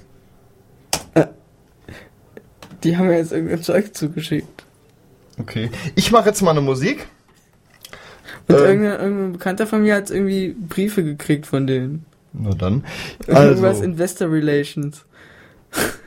D: Die haben mir jetzt irgendein Zeug zugeschickt.
C: Okay. Ich mache jetzt mal eine Musik.
D: Und
C: Ähm.
D: irgendein, irgendein Bekannter von mir hat irgendwie Briefe gekriegt von denen.
C: Na dann.
D: Irgendwas
C: Also,
D: Investor Relations.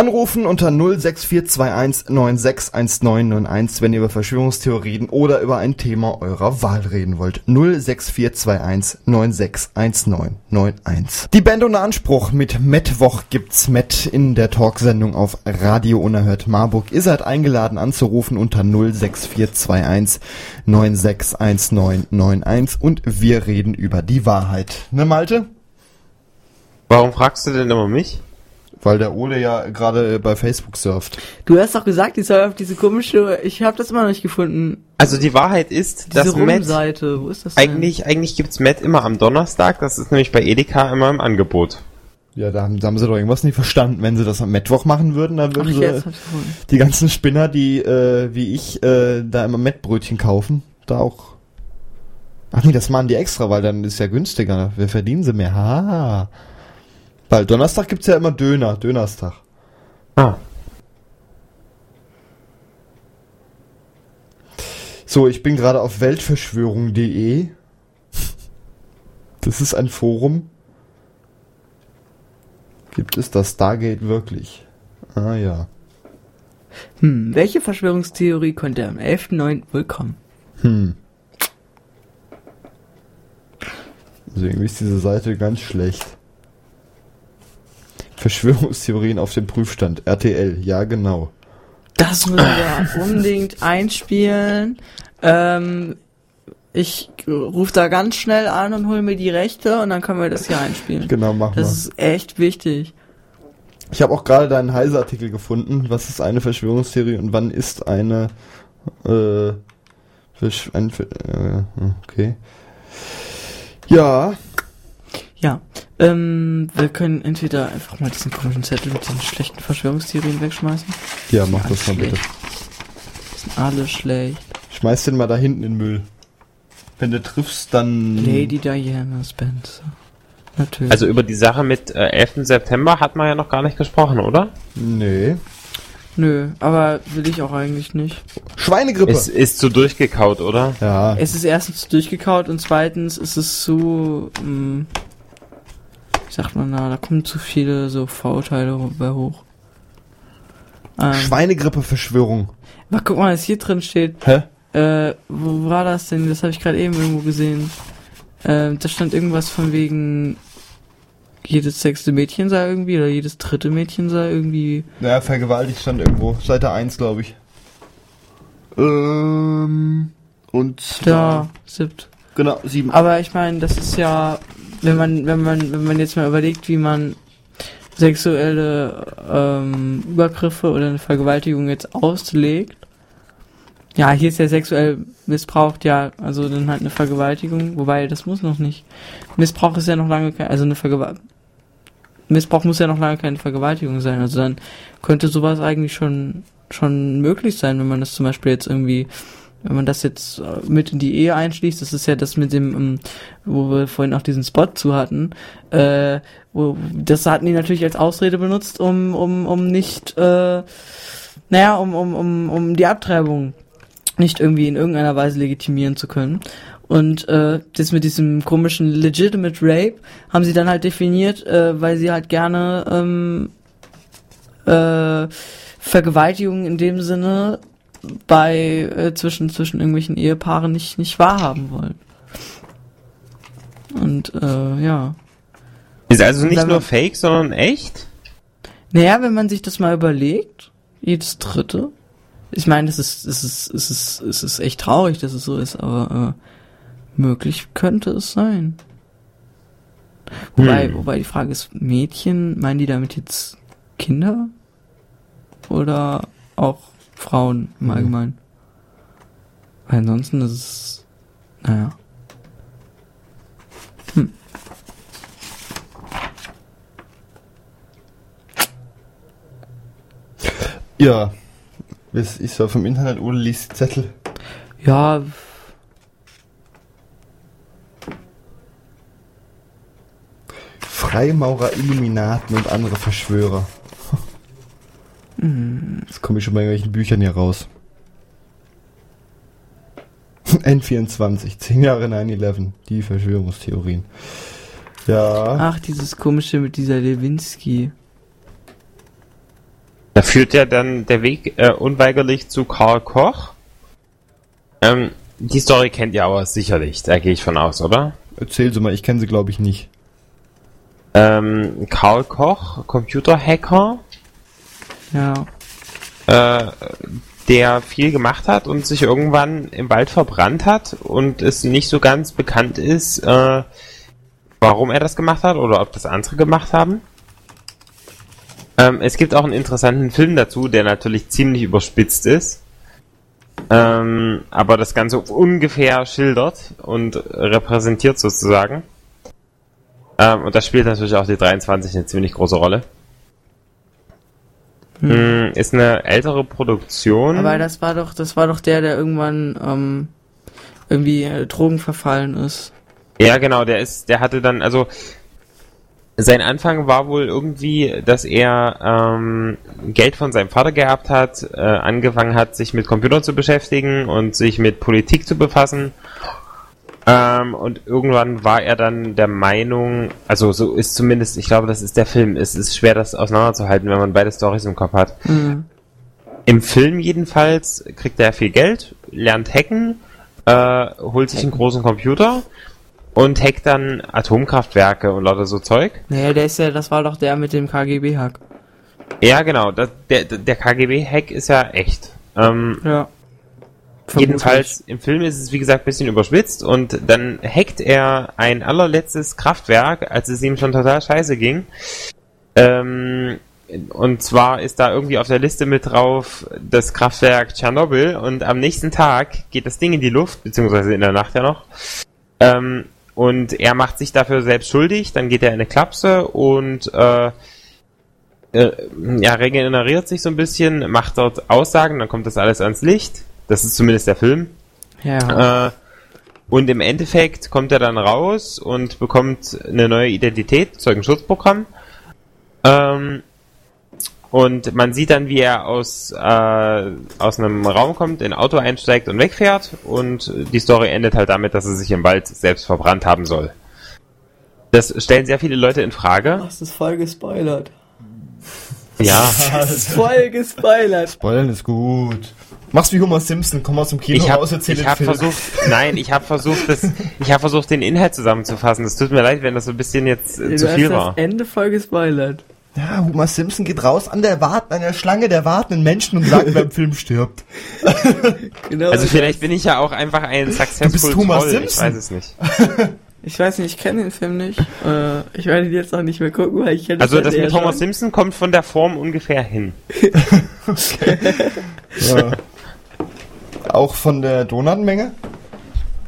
C: anrufen unter 06421961991, wenn ihr über Verschwörungstheorien oder über ein Thema eurer Wahl reden wollt. 06421961991. Die Band ohne Anspruch mit Mittwoch gibt's Met in der Talksendung auf Radio Unerhört Marburg. Ihr seid eingeladen anzurufen unter 06421961991 und wir reden über die Wahrheit. Ne Malte?
J: Warum fragst du denn immer mich?
C: Weil der Ole ja gerade bei Facebook surft.
D: Du hast doch gesagt, ich soll auf diese komische, ich habe das immer noch nicht gefunden.
J: Also die Wahrheit ist,
D: Diese
J: dass Matt
D: wo ist das denn?
J: eigentlich, eigentlich gibt's Matt immer am Donnerstag, das ist nämlich bei Edeka immer im Angebot.
C: Ja, da haben, da haben sie doch irgendwas nicht verstanden. Wenn sie das am Mittwoch machen würden, dann würden
D: Ach,
C: sie
D: jetzt
C: die ganzen Spinner, die äh, wie ich äh, da immer Mettbrötchen kaufen, da auch. Ach nee, das machen die extra, weil dann ist ja günstiger. Wir verdienen sie mehr. Ha. Weil Donnerstag gibt's ja immer Döner, Dönerstag.
J: Ah.
C: So, ich bin gerade auf weltverschwörung.de. Das ist ein Forum. Gibt es das Stargate wirklich? Ah ja.
D: Hm, welche Verschwörungstheorie konnte am 11.09. wohl kommen?
C: Hm. Also irgendwie ist diese Seite ganz schlecht. Verschwörungstheorien auf dem Prüfstand. RTL, ja genau.
D: Das müssen wir unbedingt einspielen. Ähm, ich rufe da ganz schnell an und hole mir die Rechte und dann können wir das hier einspielen.
C: Genau, mach
D: Das
C: mal.
D: ist echt wichtig.
C: Ich habe auch gerade deinen Heise-Artikel gefunden. Was ist eine Verschwörungstheorie und wann ist eine äh, Versch ein, äh, okay. Ja,
D: Ja, ähm, wir können entweder einfach mal diesen komischen Zettel mit diesen schlechten Verschwörungstheorien wegschmeißen.
C: ja, mach das mal bitte.
D: Die sind alle schlecht.
C: Schmeiß den mal da hinten in den Müll. Wenn du triffst, dann.
D: Lady Diana Spencer. Natürlich.
J: Also über die Sache mit äh, 11. September hat man ja noch gar nicht gesprochen, oder?
C: Nee.
D: Nö, aber will ich auch eigentlich nicht.
C: Schweinegrippe.
J: Ist, ist zu durchgekaut, oder?
C: ja.
D: Es ist erstens durchgekaut und zweitens ist es zu, ähm, wie sagt man da, da kommen zu viele so Vorurteile bei hoch. Ähm,
C: Schweinegrippe-Verschwörung.
D: aber guck mal, was hier drin steht.
C: Hä?
D: Äh, wo war das denn? Das habe ich gerade eben irgendwo gesehen. Ähm, da stand irgendwas von wegen jedes sechste Mädchen sei irgendwie oder jedes dritte Mädchen sei irgendwie.
C: Ja, vergewaltigt stand irgendwo. Seite 1, glaube ich. Ähm. Und
D: Da, siebt.
C: Genau, 7.
D: Aber ich meine, das ist ja, wenn man, wenn man, wenn man jetzt mal überlegt, wie man sexuelle ähm, Übergriffe oder eine Vergewaltigung jetzt auslegt. Ja, hier ist ja sexuell missbraucht, ja, also dann halt eine Vergewaltigung, wobei das muss noch nicht. Missbrauch ist ja noch lange kein, also eine Vergewaltigung. Missbrauch muss ja noch lange keine Vergewaltigung sein, also dann könnte sowas eigentlich schon schon möglich sein, wenn man das zum Beispiel jetzt irgendwie wenn man das jetzt äh, mit in die Ehe einschließt, das ist ja das mit dem, ähm, wo wir vorhin auch diesen Spot zu hatten, äh, wo, das hatten die natürlich als Ausrede benutzt, um, um, um nicht, äh, naja, um, um, um, um die Abtreibung nicht irgendwie in irgendeiner Weise legitimieren zu können. Und äh, das mit diesem komischen legitimate Rape haben sie dann halt definiert, äh, weil sie halt gerne ähm, äh, Vergewaltigung in dem Sinne bei äh, zwischen zwischen irgendwelchen Ehepaaren nicht nicht wahrhaben wollen. Und äh, ja.
J: Ist also nicht nur
D: man-
J: fake, sondern echt?
D: Naja, wenn man sich das mal überlegt, jedes dritte. Ich meine, es ist, es ist, es ist, es ist echt traurig, dass es so ist, aber äh, möglich könnte es sein. Wobei,
J: Hm.
D: wobei die Frage ist, Mädchen, meinen die damit jetzt Kinder? Oder auch Frauen im Allgemeinen? Weil ansonsten ist es, naja. Hm.
C: Ja. Was ist so vom Internet oder liest Zettel?
D: Ja,
C: Freimaurer, Illuminaten und andere Verschwörer.
D: Hm,
C: Jetzt komme ich schon bei irgendwelchen Büchern hier raus. N24, 10 Jahre 9-11, die Verschwörungstheorien. Ja.
D: ach, dieses komische mit dieser Lewinsky.
J: Da führt ja dann der Weg äh, unweigerlich zu Karl Koch. Ähm, die Story kennt ihr aber sicherlich, da gehe ich von aus, oder?
C: Erzähl sie mal, ich kenne sie glaube ich nicht.
J: Ähm, Karl Koch, Computerhacker,
D: Ja.
J: äh, der viel gemacht hat und sich irgendwann im Wald verbrannt hat und es nicht so ganz bekannt ist, äh, warum er das gemacht hat oder ob das andere gemacht haben. Ähm, es gibt auch einen interessanten Film dazu, der natürlich ziemlich überspitzt ist, ähm, aber das Ganze ungefähr schildert und repräsentiert sozusagen. Ähm, und da spielt natürlich auch die 23 eine ziemlich große Rolle. Hm, Ist eine ältere Produktion.
D: Aber das war doch, das war doch der, der irgendwann ähm, irgendwie äh, Drogen verfallen ist.
J: Ja, genau, der ist, der hatte dann, also sein Anfang war wohl irgendwie, dass er ähm, Geld von seinem Vater geerbt hat, äh, angefangen hat, sich mit Computern zu beschäftigen und sich mit Politik zu befassen. Ähm, und irgendwann war er dann der Meinung, also so ist zumindest, ich glaube, das ist der Film. Es ist schwer, das auseinanderzuhalten, wenn man beide Storys im Kopf hat.
D: Mhm.
J: Im Film jedenfalls kriegt er viel Geld, lernt hacken, äh, holt sich einen großen Computer und hackt dann Atomkraftwerke und lauter so Zeug.
D: Naja, der ist ja, das war doch der mit dem KGB-Hack.
J: Ja, genau, das, der, der KGB-Hack ist ja echt. Ähm,
D: Ja.
J: Jedenfalls im Film ist es wie gesagt ein bisschen überspitzt und dann hackt er ein allerletztes Kraftwerk, als es ihm schon total scheiße ging. Ähm, und zwar ist da irgendwie auf der Liste mit drauf das Kraftwerk Tschernobyl und am nächsten Tag geht das Ding in die Luft, beziehungsweise in der Nacht ja noch. Ähm, und er macht sich dafür selbst schuldig, dann geht er in eine Klapse und äh, äh, ja, regeneriert sich so ein bisschen, macht dort Aussagen, dann kommt das alles ans Licht. Das ist zumindest der Film.
D: Ja.
J: Äh, und im Endeffekt kommt er dann raus und bekommt eine neue Identität, Zeugenschutzprogramm. Ähm, und man sieht dann, wie er aus, äh, aus einem Raum kommt, in ein Auto einsteigt und wegfährt. Und die Story endet halt damit, dass er sich im Wald selbst verbrannt haben soll. Das stellen sehr viele Leute in Frage.
D: Das ist voll gespoilert.
J: Ja.
D: Das ist voll gespoilert.
C: Spoilern ist gut. Mach's wie Homer Simpson, komm aus dem Kino
J: Ich habe
C: raus, erzähl den
J: hab
C: Film.
J: versucht, nein, ich habe versucht, das, ich habe versucht, den Inhalt zusammenzufassen. Es tut mir leid, wenn das so ein bisschen jetzt äh,
D: Du
J: zu viel
D: das
J: war.
D: Ende voll gespoilert.
C: Ja, Homer Simpson geht raus an der Wart an der Schlange der wartenden Menschen und sagt, wer im Film stirbt.
D: Genau.
J: Also vielleicht bin ich ja auch einfach ein successful
C: bist Homer
J: Troll, ich
C: Simpson.
J: weiß es nicht.
D: Ich weiß nicht, ich kenne den Film nicht. Äh, ich werde ihn jetzt auch nicht mehr gucken, weil ich kenne
J: Also das mit Homer
D: schon.
J: Simpson kommt von der Form ungefähr hin.
C: Ja. Auch von der Donutmenge?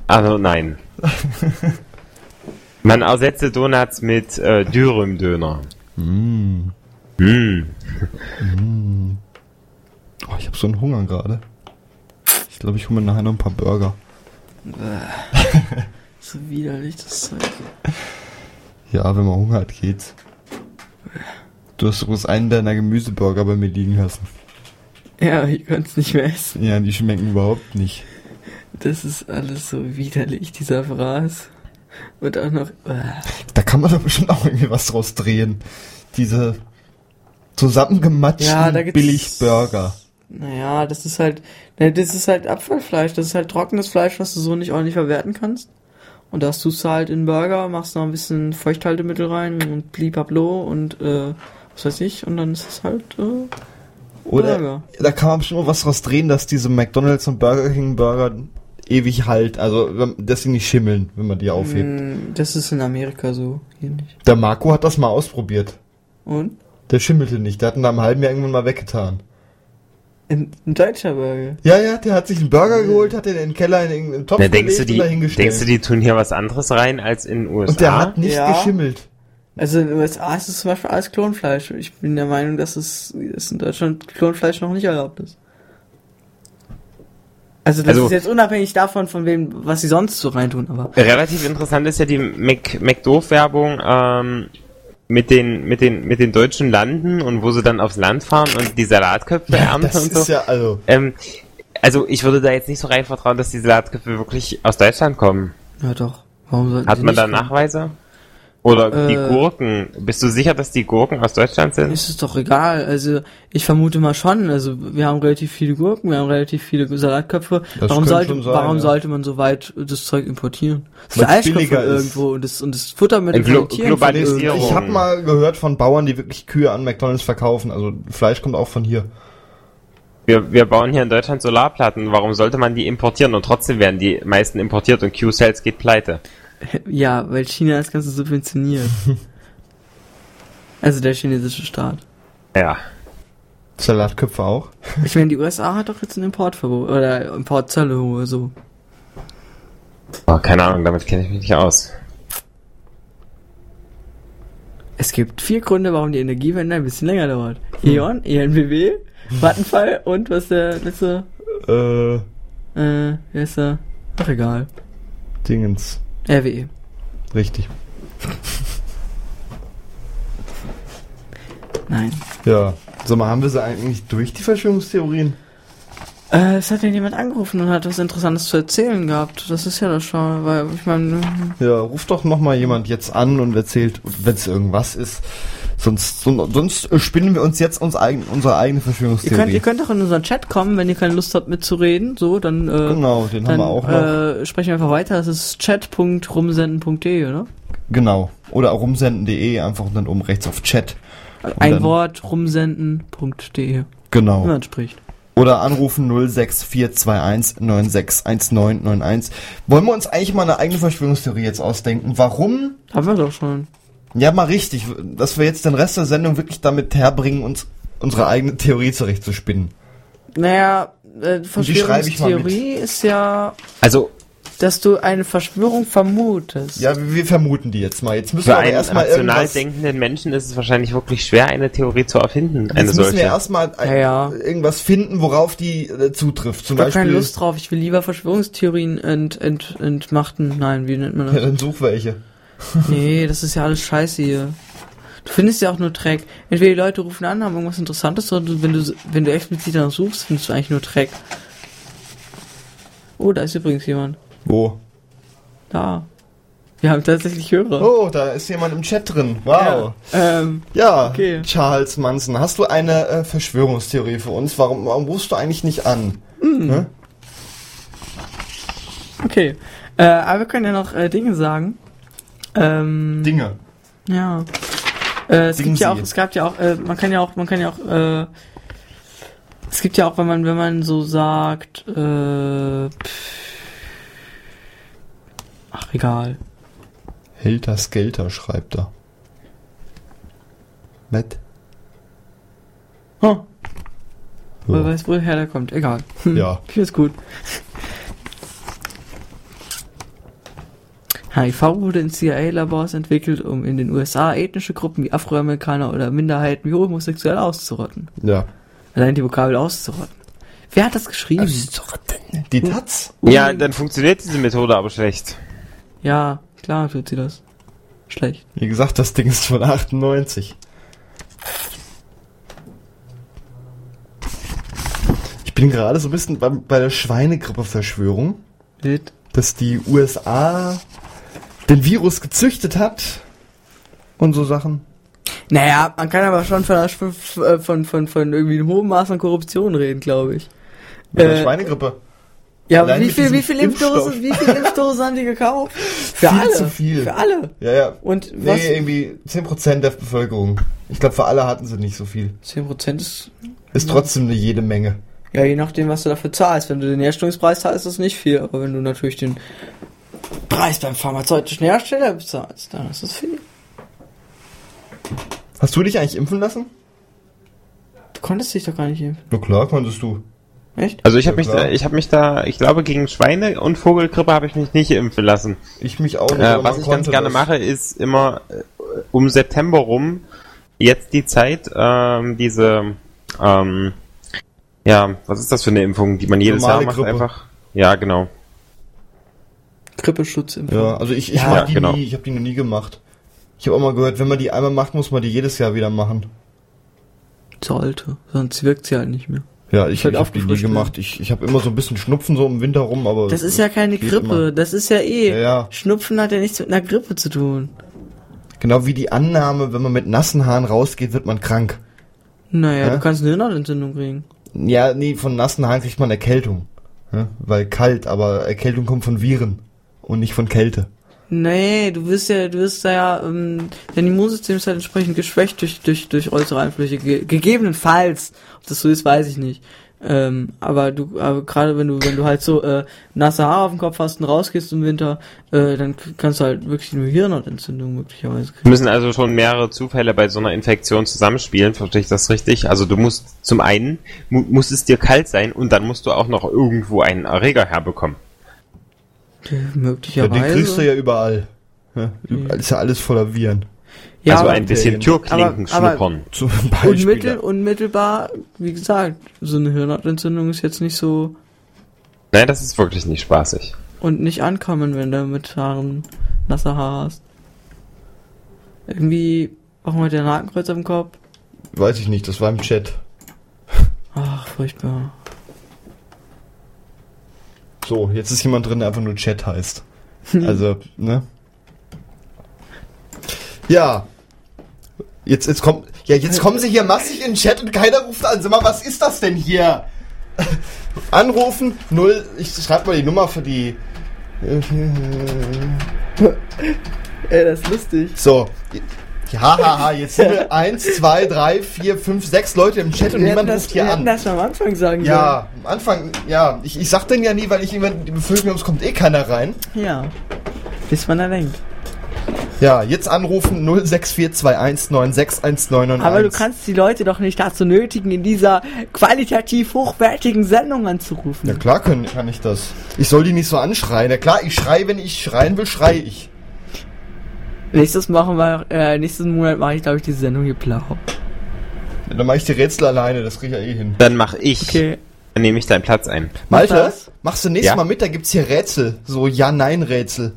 J: Also nein. Man ersetze Donuts mit äh, Dürüm-Döner.
C: Mm.
J: Mm.
C: Mm. Oh, ich habe so einen Hunger gerade. Ich glaube, ich hole mir nachher noch ein paar Burger.
D: So widerlich das Zeug.
C: Ja, wenn man Hunger hat, geht's. Du hast bloß einen deiner Gemüseburger bei mir liegen lassen.
D: Ja, ich konnte es nicht mehr essen.
C: Ja, die schmecken überhaupt nicht.
D: Das ist alles so widerlich, dieser Fraß. Und auch noch. Äh.
C: Da kann man doch bestimmt auch irgendwie was draus drehen. Diese Zusammengematschten
D: Ja,
C: Billigburger.
D: Naja, das ist halt, ne, das ist halt Abfallfleisch, das ist halt trockenes Fleisch, was du so nicht ordentlich verwerten kannst. Und das tust du halt in Burger, machst noch ein bisschen Feuchthaltemittel rein und blibablo und äh, was weiß ich, und dann ist es halt äh,
C: Oder
D: Burger.
C: da kann man bestimmt noch was draus drehen, dass diese McDonalds und Burger King Burger ewig halt, also dass sie nicht schimmeln, wenn man die aufhebt.
D: Mm, Das ist in Amerika so, hier nicht.
C: Der Marco hat das mal ausprobiert.
D: Und?
C: Der schimmelte nicht, der hat ihn nach einem halben Jahr irgendwann mal weggetan.
D: Ein, ein deutscher Burger.
C: Ja, ja, der hat sich einen Burger geholt, hat den in den Keller in irgendeinen Topf
J: Na, denkst, du,
C: gelegt
J: die,
C: dahingestellt.
J: denkst du, die tun hier was anderes rein als in den USA?
C: und der hat nicht
D: Ja.
C: geschimmelt.
D: Also in den USA ist es zum Beispiel alles Klonfleisch. Ich bin der Meinung, dass es dass in Deutschland Klonfleisch noch nicht erlaubt ist. Also das
J: Also-
D: ist jetzt unabhängig davon, von wem, was sie sonst so reintun, aber.
J: Relativ interessant ist ja die Mac McDoof-Werbung ähm, mit den mit den mit den deutschen Landen und wo sie dann aufs Land fahren und die Salatköpfe ernten
C: Das
J: und
C: ist
J: so.
C: ja, also,
J: Ähm, also ich würde da jetzt nicht so rein vertrauen, dass die Salatköpfe wirklich aus Deutschland kommen.
D: Ja doch. Warum sollten
J: Hat man
D: nicht
J: da
D: kommen?
J: Nachweise? Oder die
D: Äh,
J: Gurken? Bist du sicher, dass die Gurken aus Deutschland sind?
D: Ist es doch egal. Also ich vermute mal schon. Also wir haben relativ viele Gurken, wir haben relativ viele Salatköpfe.
C: Das
D: warum sollte,
C: sein,
D: warum
C: ja.
D: sollte man so weit das Zeug importieren? Das
C: Weil's
D: Fleisch kommt von
C: billiger ist.
D: irgendwo und das und das
J: Glo-
D: von den Tieren von
J: Globalisierung.
D: irgendwo.
C: ich habe mal gehört von Bauern, die wirklich Kühe an McDonalds verkaufen. Also Fleisch kommt auch von hier.
J: Wir, wir bauen hier in Deutschland Solarplatten. Warum sollte man die importieren? Und trotzdem werden die meisten importiert und Q-Cells geht pleite.
D: Ja, weil China das Ganze subventioniert. also der chinesische Staat.
J: Ja.
C: Salatköpfe auch.
D: Ich meine, die USA hat doch jetzt ein Importverbot oder Importzölle oder so.
J: Oh, keine Ahnung, damit kenne ich mich nicht aus.
D: Es gibt vier Gründe, warum die Energiewende ein bisschen länger dauert. E.ON, ENBW, Vattenfall und was ist der letzte?
C: Äh,
D: Äh, wer ist der? Ach egal.
C: Dingens.
D: RWE.
C: Richtig.
D: Nein.
C: Ja. Sag mal, haben wir sie eigentlich durch, die Verschwörungstheorien?
D: Äh, es hat ja jemand angerufen und hat was Interessantes zu erzählen gehabt. Das ist ja das schon, weil ich meine,
C: Ja, ruft doch noch mal jemand jetzt an und erzählt, wenn es irgendwas ist. Sonst, son- sonst spinnen wir uns jetzt uns eigen, unsere eigene
D: ihr
C: Verschwörungstheorie.
D: könnt, ihr könnt auch in unseren Chat kommen, wenn ihr keine Lust habt mitzureden, so, dann, äh,
C: Genau, den haben
D: dann
C: wir auch noch.
D: Äh, sprechen wir einfach weiter. Das ist chat.rumsenden.de, oder?
C: Genau. Oder rumsenden.de, einfach und dann oben rechts auf Chat. Und
D: Ein Wort rumsenden.de.
C: Genau.
D: Man spricht.
C: Oder anrufen 06421 961991. Wollen wir uns eigentlich mal eine eigene Verschwörungstheorie jetzt ausdenken? Warum?
D: Haben wir doch schon.
C: Ja, mal richtig. Dass wir jetzt den Rest der Sendung wirklich damit herbringen, uns unsere eigene Theorie zurechtzuspinnen.
D: Naja, äh. Verschwörungstheorie ist ja,
J: Also
D: dass du eine Verschwörung vermutest.
C: Ja, wir wir vermuten die jetzt mal. Jetzt müssen
J: für
C: wir erstmal
J: rational
C: irgendwas...
J: denkenden Menschen ist es wahrscheinlich wirklich schwer, eine Theorie zu erfinden. Eine
C: Jetzt müssen
J: solche.
C: wir erstmal ein-
D: Ja, ja.
C: irgendwas finden, worauf die äh, zutrifft. Zum
D: Ich habe keine
C: Beispiel.
D: Lust drauf. Ich will lieber Verschwörungstheorien ent, ent, entmachten. Nein, wie nennt man
C: Ja,
D: das?
C: dann such welche.
D: Nee, das ist ja alles scheiße hier. Du findest ja auch nur Dreck. Entweder die Leute rufen an, haben irgendwas Interessantes, oder wenn du wenn du explizit danach suchst, findest du eigentlich nur Dreck. Oh, da ist übrigens jemand.
C: Wo?
D: Da. Wir haben tatsächlich Hörer.
C: Oh, da ist jemand im Chat drin. Wow.
D: Ja, ähm,
C: Ja,
D: Okay.
C: Charles Manson, hast du eine äh, Verschwörungstheorie für uns? Warum, warum rufst du eigentlich nicht an?
D: Mhm.
C: Ne?
D: okay. Äh, aber wir können ja noch äh, Dinge sagen. Ähm,
C: Dinge.
D: Ja. Äh, es
C: Dingen
D: gibt ja auch, es gab ja auch, äh, man kann ja auch, man kann ja auch, äh, es gibt ja auch, wenn man, wenn man so sagt, äh, pff, ach egal.
C: Helter Skelter schreibt er. Nett.
D: Oh,
C: Ja.
D: wer weiß, woher der kommt, egal. Hm,
C: Ja.
D: Ich find's gut. HIV wurde in CIA-Labors entwickelt, um in den USA ethnische Gruppen wie Afroamerikaner oder Minderheiten wie homosexuell auszurotten.
C: Ja.
D: Allein die Vokabel auszurotten. Wer hat das geschrieben?
C: Die Taz?
J: Ja, dann funktioniert diese Methode aber schlecht.
D: Ja, klar tut sie das. Schlecht.
C: Wie gesagt, das Ding ist von 98. Ich bin gerade so ein bisschen bei, bei der Schweinegrippe-Verschwörung, dass die USA den Virus gezüchtet hat und so Sachen.
D: Naja, man kann aber schon von, von, von, von, von irgendwie einem hohen Maß an Korruption reden, glaube ich.
C: Mit der
D: Äh,
C: Schweinegrippe.
D: Ja, aber wie
C: mit
D: viel, wie. Impfdosen, wie viel Impfdosen haben die gekauft? Für
C: viel
D: alle.
C: zu viel.
D: Für alle.
C: Ja, ja.
D: Und was?
C: Nee, irgendwie 10% der Bevölkerung. Ich glaube, für alle hatten sie nicht so viel.
D: 10% ist,
C: Ist trotzdem eine jede Menge.
D: ja, je nachdem, was du dafür zahlst. Wenn du den Herstellungspreis zahlst, ist das nicht viel. Aber wenn du natürlich den Preis beim pharmazeutischen Hersteller bezahlst, dann ist das viel.
C: Hast du dich eigentlich impfen lassen?
D: Du konntest dich doch gar nicht impfen.
C: Na klar, konntest du.
D: Echt?
J: Also ich habe
C: Ja,
J: mich,
C: klar.
J: da, ich habe mich da, ich glaube gegen Schweine und Vogelgrippe habe ich mich nicht impfen lassen.
C: Ich mich auch nicht.
J: Äh, was ich ganz gerne
C: das.
J: mache, ist immer äh, um September rum jetzt die Zeit, ähm, diese, ähm, ja, was ist das für eine Impfung, die man jedes
C: Normale
J: Jahr macht
C: Grippe.
J: einfach? Ja, genau.
D: Grippeschutzimpfung.
C: Ja, also ich, ich
D: Ja,
C: mach die
J: genau.
C: nie, ich habe die noch nie gemacht. Ich habe auch mal gehört, wenn man die einmal macht, muss man die jedes Jahr wieder machen.
D: Sollte. Sonst wirkt sie halt nicht mehr.
C: Ja, ich,
D: Halt
C: ich habe die nie
D: aufgefrischt
C: gemacht. Ich, ich habe immer so ein bisschen Schnupfen so im Winter rum, aber
D: Das ist ja keine Grippe.
C: immer.
D: Das ist ja eh.
C: Ja, ja.
D: Schnupfen hat ja nichts mit einer Grippe zu tun.
C: Genau wie die Annahme, wenn man mit nassen Haaren rausgeht, wird man krank.
D: Naja,
C: Ja?
D: du kannst eine Hirnhautentzündung kriegen.
C: Ja, nee, von nassen Haaren kriegt man Erkältung. Ja, weil kalt, aber Erkältung kommt von Viren und nicht von Kälte.
D: Nee, du wirst ja, du wirst da ja, ähm, dein Immunsystem ist halt entsprechend geschwächt durch, durch, durch äußere Einflüsse. Ge gegebenenfalls. Ob das so ist, weiß ich nicht. Ähm, aber du, aber gerade wenn du, wenn du halt so äh, nasse Haare auf dem Kopf hast und rausgehst im Winter, äh, dann kannst du halt wirklich eine Hirnhautentzündung möglicherweise kriegen.
J: Müssen also schon mehrere Zufälle bei so einer Infektion zusammenspielen, verstehe ich das richtig? Also du musst zum einen, mu muss es dir kalt sein und dann musst du auch noch irgendwo einen Erreger herbekommen.
D: Äh,
C: Ja,
D: Möglicherweise.
C: den kriegst du ja überall. Ja, überall ist ja alles voller Viren.
D: Ja,
J: also ein bisschen Türklinken schnuppern.
C: Zum Beispiel.
D: Unmittel, unmittelbar, wie gesagt, so eine Hirnhautentzündung ist jetzt nicht so
J: Nein, das ist wirklich nicht spaßig.
D: und nicht ankommen, wenn du mit Haaren nasse Haare hast. Irgendwie machen wir den Hakenkreuz auf dem Kopf.
C: Weiß ich nicht, das war im Chat.
D: Ach, furchtbar.
C: So, jetzt ist jemand drin, der einfach nur Chat heißt. Also, ne? Ja. Jetzt, jetzt kommt, ja, jetzt kommen sie hier massig in den Chat und keiner ruft an. Sag mal, was ist das denn hier? Anrufen, null, ich schreibe mal die Nummer für die.
D: Ey, das ist lustig.
C: So. Ja, haha, jetzt sind wir 1, 2, 3, 4, 5, 6 Leute im Chat und
D: Wir
C: niemand
D: das,
C: ruft hier
D: wir
C: an.
D: das am Anfang sagen
C: Ja, am Anfang, ja, ich, ich sag denn ja nie, weil ich immer die Befürchtung habe, es kommt eh keiner rein.
D: sollen. Ja. Bis man da denkt.
C: Ja, jetzt anrufen 06421961991.
D: Aber du kannst die Leute doch nicht dazu nötigen, in dieser qualitativ hochwertigen Sendung anzurufen.
C: Ja klar kann, kann ich das. Ich soll die nicht so anschreien. Ja klar, ich schreie, wenn ich schreien will, schreie ich.
D: Nächstes machen wir, äh, nächsten Monat mache ich, glaube ich, die Sendung hier blau.
C: Ja, dann mache ich die Rätsel alleine, das krieg ich ja eh hin.
J: Dann mach ich,
D: Okay.
J: dann nehme ich deinen Platz ein.
C: Malte, machst du nächstes
J: Ja.
C: Mal mit, da gibt's hier Rätsel. So Ja-Nein-Rätsel.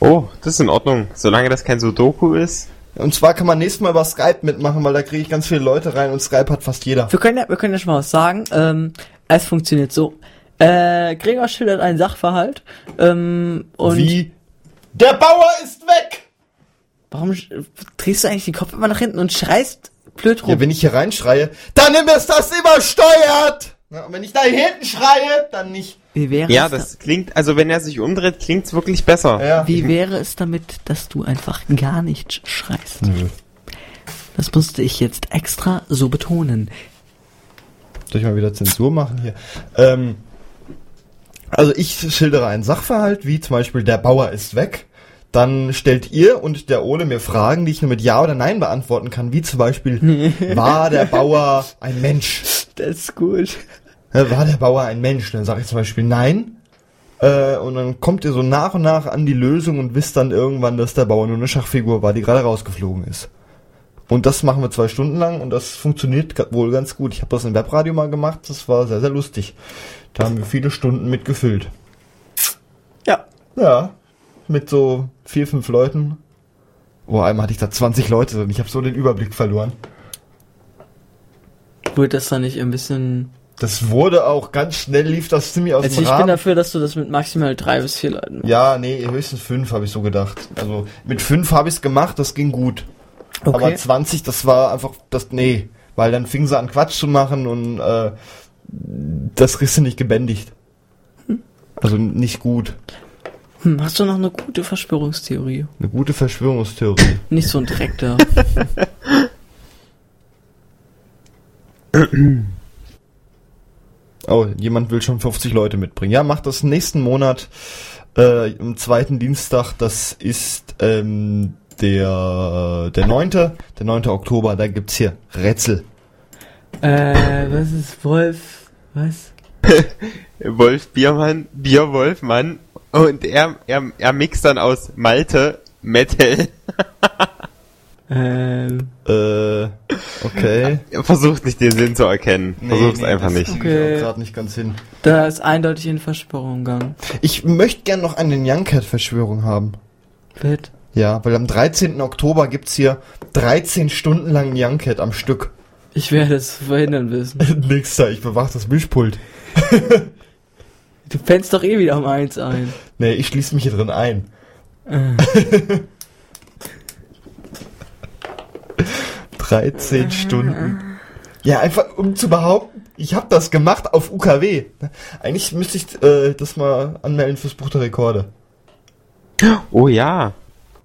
J: Oh, das ist in Ordnung. Solange das kein Sudoku ist.
C: Und zwar kann man nächstes Mal über Skype mitmachen, weil da kriege ich ganz viele Leute rein und Skype hat fast jeder.
D: Wir können ja, wir können ja schon mal was sagen. Ähm, es funktioniert so. Äh, Gregor schildert einen Sachverhalt. Ähm, und
C: Wie? Der Bauer ist weg!
D: warum drehst du eigentlich den Kopf immer nach hinten und schreist blöd rum?
C: Ja, wenn ich hier reinschreie, dann ist das übersteuert! Ja, und wenn ich da hinten schreie, dann nicht.
D: Wie wäre
J: Ja,
D: es
J: das klingt, also wenn er sich umdreht, klingt's wirklich besser.
C: Ja.
D: Wie wäre es damit, dass du einfach gar nicht schreist?
C: Nö.
D: Das musste ich jetzt extra so betonen.
C: Soll ich mal wieder Zensur machen hier? Ähm, also ich schildere einen Sachverhalt, wie zum Beispiel der Bauer ist weg. Dann stellt ihr und der Ole mir Fragen, die ich nur mit Ja oder Nein beantworten kann, wie zum Beispiel, war der Bauer ein Mensch?
D: Das ist gut.
C: War der Bauer ein Mensch? Dann sage ich zum Beispiel Nein. Äh, und dann kommt ihr so nach und nach an die Lösung und wisst dann irgendwann, dass der Bauer nur eine Schachfigur war, die gerade rausgeflogen ist. Und das machen wir zwei Stunden lang und das funktioniert wohl ganz gut. Ich habe das im Webradio mal gemacht, das war sehr, sehr lustig. Da haben wir viele Stunden mitgefüllt.
D: Ja.
C: Ja, mit so vier, fünf Leuten. Oh, einmal hatte ich da 20 Leute und ich habe so den Überblick verloren.
D: Wurde das dann nicht ein bisschen...
C: Das wurde auch ganz schnell, lief das ziemlich aus
D: Also
C: dem
D: ich bin
C: Rahmen.
D: dafür, dass du das mit maximal drei bis vier Leuten machst.
C: Ja, nee, höchstens fünf habe ich so gedacht. Also mit fünf habe ich es gemacht, das ging gut.
D: Okay.
C: Aber 20, das war einfach das, nee, weil dann fingen sie an Quatsch zu machen und äh, das kriegst du nicht gebändigt. Also nicht gut.
D: Hm, hast du noch eine gute Verschwörungstheorie?
C: Eine gute Verschwörungstheorie.
D: Nicht so ein Dreck da.
C: Oh, jemand will schon 50 Leute mitbringen. Ja, macht das nächsten Monat äh, am zweiten Dienstag. Das ist ähm, der der 9. Der 9. Oktober. Da gibt's hier Rätsel.
D: äh, was ist Wolf? Was?
J: Wolf Biermann, Bierwolfmann und er, er, er mixt dann aus Malte Metal.
D: Ähm,
C: Äh, okay.
J: Er versucht nicht den Sinn zu erkennen. Versucht es einfach
C: das
J: nicht.
D: Okay.
C: Gerade nicht ganz hin.
D: da ist eindeutig eine Verschwörung gegangen.
C: Ich möchte gern noch eine Young Cat Verschwörung haben.
D: Fett.
C: Ja, weil am 13. Oktober gibt's hier 13 Stunden lang Young Cat am Stück.
D: Ich werde es verhindern wissen.
C: Nix da, ich bewach das Mischpult.
D: Du pennst doch eh wieder um eins ein.
C: Nee, ich schließe mich hier drin ein.
D: Äh.
C: 13 Stunden. Ja, einfach um zu behaupten, ich habe das gemacht auf UKW. Eigentlich müsste ich äh, das mal anmelden fürs Buch der Rekorde.
J: Oh ja.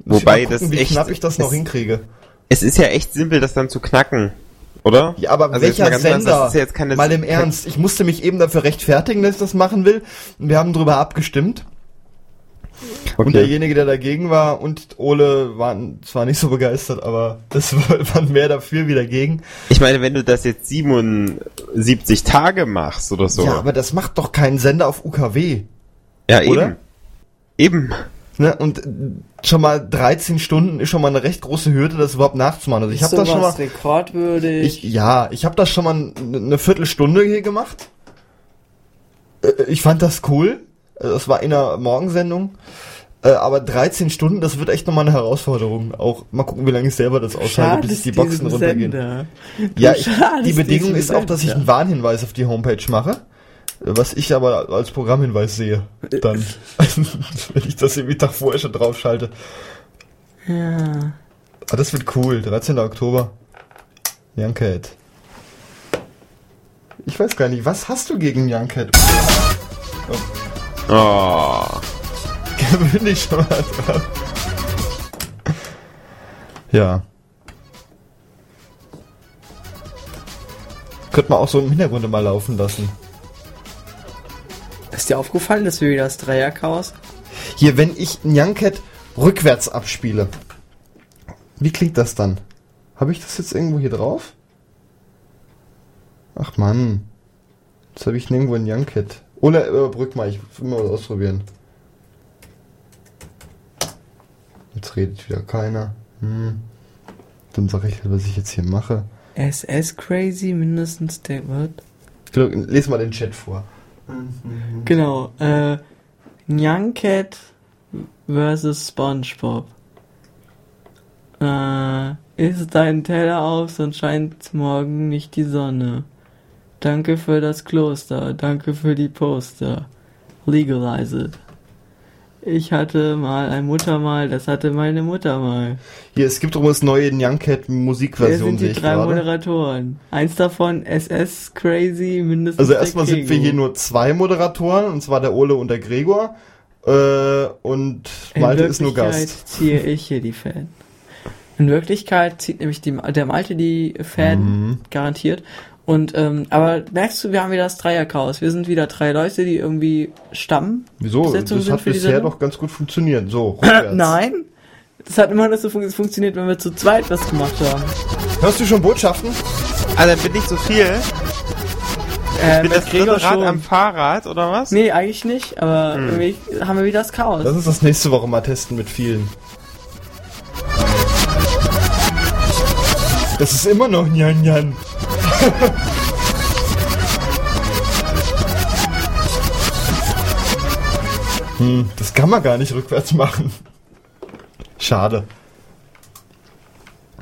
C: Muss ich
J: Wobei
C: gucken,
J: das
C: wie
J: echt.
C: knapp ich das noch hinkriege.
J: es ist ja echt simpel, das dann zu knacken. Oder?
C: Ja, aber
J: Also jetzt
C: welcher
J: mal Ernst,
C: Sender?
J: Das ist ja
C: mal im Ernst, ich musste mich eben dafür rechtfertigen, dass ich das machen will. Und wir haben drüber abgestimmt. Und
J: Okay.
C: derjenige, der dagegen war und Ole waren zwar nicht so begeistert, aber es waren mehr dafür wie dagegen.
J: Ich meine, wenn du das jetzt 77 Tage machst oder so.
C: Ja, aber das macht doch keinen Sender auf UKW.
J: Ja, eben.
C: Oder?
J: Eben.
C: Ne? Und schon mal 13 Stunden ist schon mal eine recht große Hürde, das überhaupt nachzumachen. Also ich habe das schon mal.
D: rekordwürdig.
C: Ich, ja, ich habe das schon mal eine Viertelstunde hier gemacht. Äh, Ich fand das cool. Äh, Das war in einer Morgensendung. Äh, Aber 13 Stunden, das wird echt nochmal eine Herausforderung. Auch mal gucken, wie lange ich selber das aushalte, bis die Boxen runtergehen.
D: Sender.
C: Ja, ich, die Bedingung ist auch, dass ich einen Warnhinweis auf die Homepage mache. Was ich aber als Programmhinweis sehe. Dann, wenn ich das irgendwie Tag vorher schon draufschalte.
D: Ja.
C: Ah, das wird cool. 13. Oktober. Young Cat. Ich weiß gar nicht, was hast du gegen Young Cat?
J: Oh.
C: Gewöhn dich schon mal dran. Ja. Könnte man auch so im Hintergrund mal laufen lassen.
D: Ist dir aufgefallen, dass wir wieder das Dreierchaos?
C: Hier, wenn ich Young Cat rückwärts abspiele. Wie klingt das dann? Habe ich das jetzt irgendwo hier drauf? Ach man. Jetzt habe ich nirgendwo ein Young Cat. Oder überbrück mal, ich will mal was ausprobieren. Jetzt redet wieder keiner. Hm. Dann sage ich, was ich jetzt hier mache.
D: SS Crazy mindestens der wird.
C: Les mal den Chat vor.
D: Genau, äh, Young Cat versus SpongeBob. Äh, isst deinen Teller auf, sonst scheint morgen nicht die Sonne. Danke für das Kloster, danke für die Poster. Legalize it. Ich hatte mal ein Muttermal, das hatte meine Mutter mal.
C: Hier, es gibt übrigens neue Young Cat
D: Wer
C: Musikversion,
D: sind
C: sehe
D: die
C: ich
D: drei
C: gerade.
D: Moderatoren? Eins davon SS Crazy, mindestens
C: Also erstmal sind wir hier nur zwei Moderatoren, und zwar der Ole und der Gregor. Äh, und
D: In
C: Malte ist nur
D: Wirklichkeit
C: Gast.
D: ziehe ich hier die Fan. In Wirklichkeit zieht nämlich die, der Malte die Fan,
C: Mhm.
D: garantiert. Und, ähm, aber merkst du, wir haben wieder das Dreierchaos. Wir sind wieder drei Leute, die irgendwie Stamm.
C: Wieso? Das
D: sind
C: hat bisher doch ganz gut funktioniert. So.
D: Nein. Das hat immer nur so fun funktioniert, wenn wir zu zweit was gemacht haben.
C: Hörst du schon Botschaften?
J: Ah, dann bin ich so viel.
D: Äh,
J: bin
D: mit
J: das
D: Gregor
J: Rad
D: schon.
J: am Fahrrad, oder was?
D: Nee, eigentlich nicht, aber
C: Hm.
D: irgendwie haben wir wieder das Chaos.
C: Lass uns das nächste Woche mal testen mit vielen. Das ist immer noch Nyan Nyan. Hm, das kann man gar nicht rückwärts machen. Schade.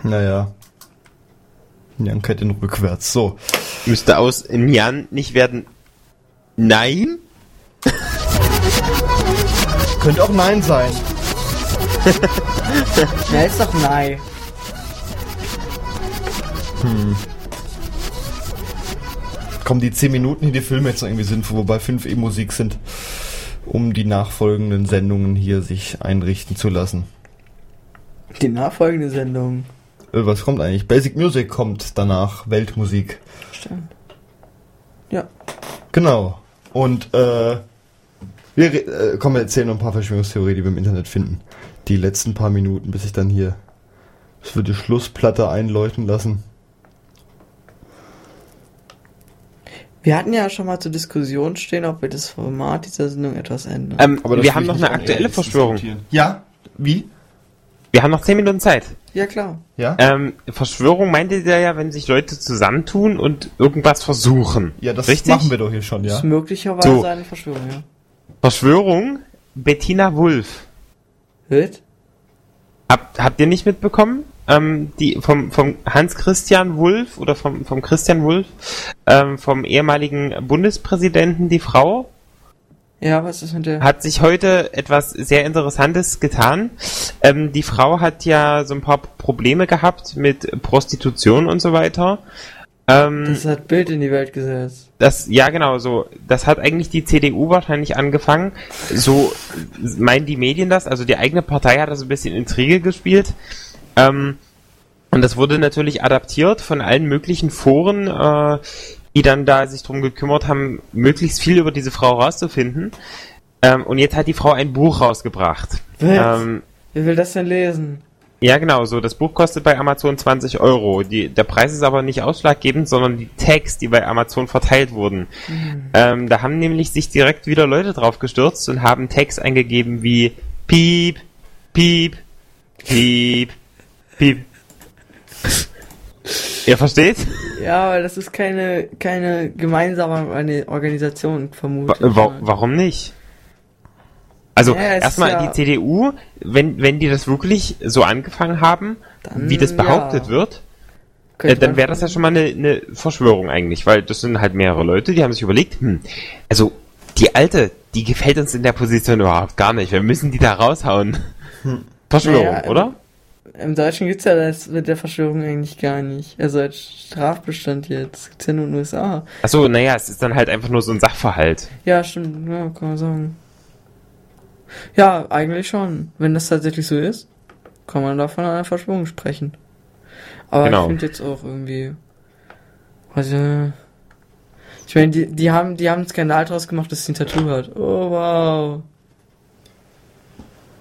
C: Naja. Nyan Cat in rückwärts. So.
J: Müsste aus Nyan nicht werden. Nein?
C: Könnte auch Nein sein.
D: Ja, ist doch nein.
C: Hm. Kommen die 10 Minuten, die die Filme jetzt noch irgendwie sinnvoll, wobei 5 eh Musik sind, um die nachfolgenden Sendungen hier sich einrichten zu lassen.
D: Die nachfolgende Sendung.
C: Äh, was kommt eigentlich? Basic Music kommt danach, Weltmusik.
D: Stimmt. Ja.
C: Genau. Und äh, wir äh, kommen erzählen noch ein paar Verschwörungstheorien, die wir im Internet finden. Die letzten paar Minuten, bis ich dann hier es wird die Schlussplatte einleuchten lassen.
D: Wir hatten ja schon mal zur Diskussion stehen, ob wir das Format dieser Sendung etwas ändern.
J: Ähm,
C: Aber das
J: wir haben noch eine aktuelle Verschwörung.
C: Ja? Wie?
J: Wir haben noch 10 Minuten Zeit.
D: ja, klar.
C: Ja?
J: Ähm, Verschwörung meinte ihr ja, wenn sich Leute zusammentun und irgendwas versuchen.
C: ja, das
J: Richtig?
C: machen wir doch hier schon,
D: Das
C: ja.
D: ist möglicherweise
J: So.
D: eine Verschwörung, ja.
J: Verschwörung Bettina Wulff.
D: Hört?
J: Habt, habt ihr nicht mitbekommen? Ähm, die vom, vom Hans-Christian Wulff oder vom, vom Christian Wulff, ähm, vom ehemaligen Bundespräsidenten, die Frau,
D: Ja, was ist mit der?
J: hat sich heute etwas sehr Interessantes getan. Ähm, die Frau hat ja so ein paar Probleme gehabt mit Prostitution und so weiter. Ähm,
D: Das hat Bild in die Welt gesetzt.
J: das, ja genau, so, das hat eigentlich die CDU wahrscheinlich angefangen. So meinen die Medien das, also die eigene Partei hat das ein bisschen Intrige gespielt. Ähm, und das wurde natürlich adaptiert von allen möglichen Foren, äh, die dann da sich drum gekümmert haben, möglichst viel über diese Frau rauszufinden. Ähm, und jetzt hat die Frau ein Buch rausgebracht.
D: Was?
J: Ähm,
D: Wer will das denn lesen?
J: ja, genau, so. Das Buch kostet bei Amazon 20 Euro. Die, der Preis ist aber nicht ausschlaggebend, sondern die Tags, die bei Amazon verteilt wurden. Ähm, da haben nämlich sich direkt wieder Leute drauf gestürzt und haben Tags eingegeben wie Piep, Piep, Piep, Piep. Ihr versteht?
D: Ja, aber das ist keine, keine gemeinsame eine Organisation, vermutlich.
J: wa warum nicht? Also
D: Ja,
J: erstmal
D: ja-
J: die CDU, wenn, wenn die das wirklich so angefangen haben,
D: Dann,
J: wie das behauptet
D: ja.
J: wird, Äh, dann wäre das ja schon mal eine, eine Verschwörung eigentlich, weil das sind halt mehrere Leute, die haben sich überlegt, hm, also die alte, die gefällt uns in der Position überhaupt gar nicht, wir müssen die da raushauen. Verschwörung,
D: Naja,
J: oder?
D: Im Deutschen gibt's ja das mit der Verschwörung eigentlich gar nicht. Also als Strafbestand jetzt. Gibt's ja nur in den USA.
J: Achso, naja, es ist dann halt einfach nur so ein Sachverhalt.
D: Ja, stimmt, ja, kann man sagen. Ja, eigentlich schon. Wenn das tatsächlich so ist, kann man da von einer Verschwörung sprechen. Aber
J: Genau.
D: ich finde jetzt auch irgendwie. Also. Ich meine, die, die haben, die haben einen Skandal draus gemacht, dass sie ein Tattoo hat. Oh wow.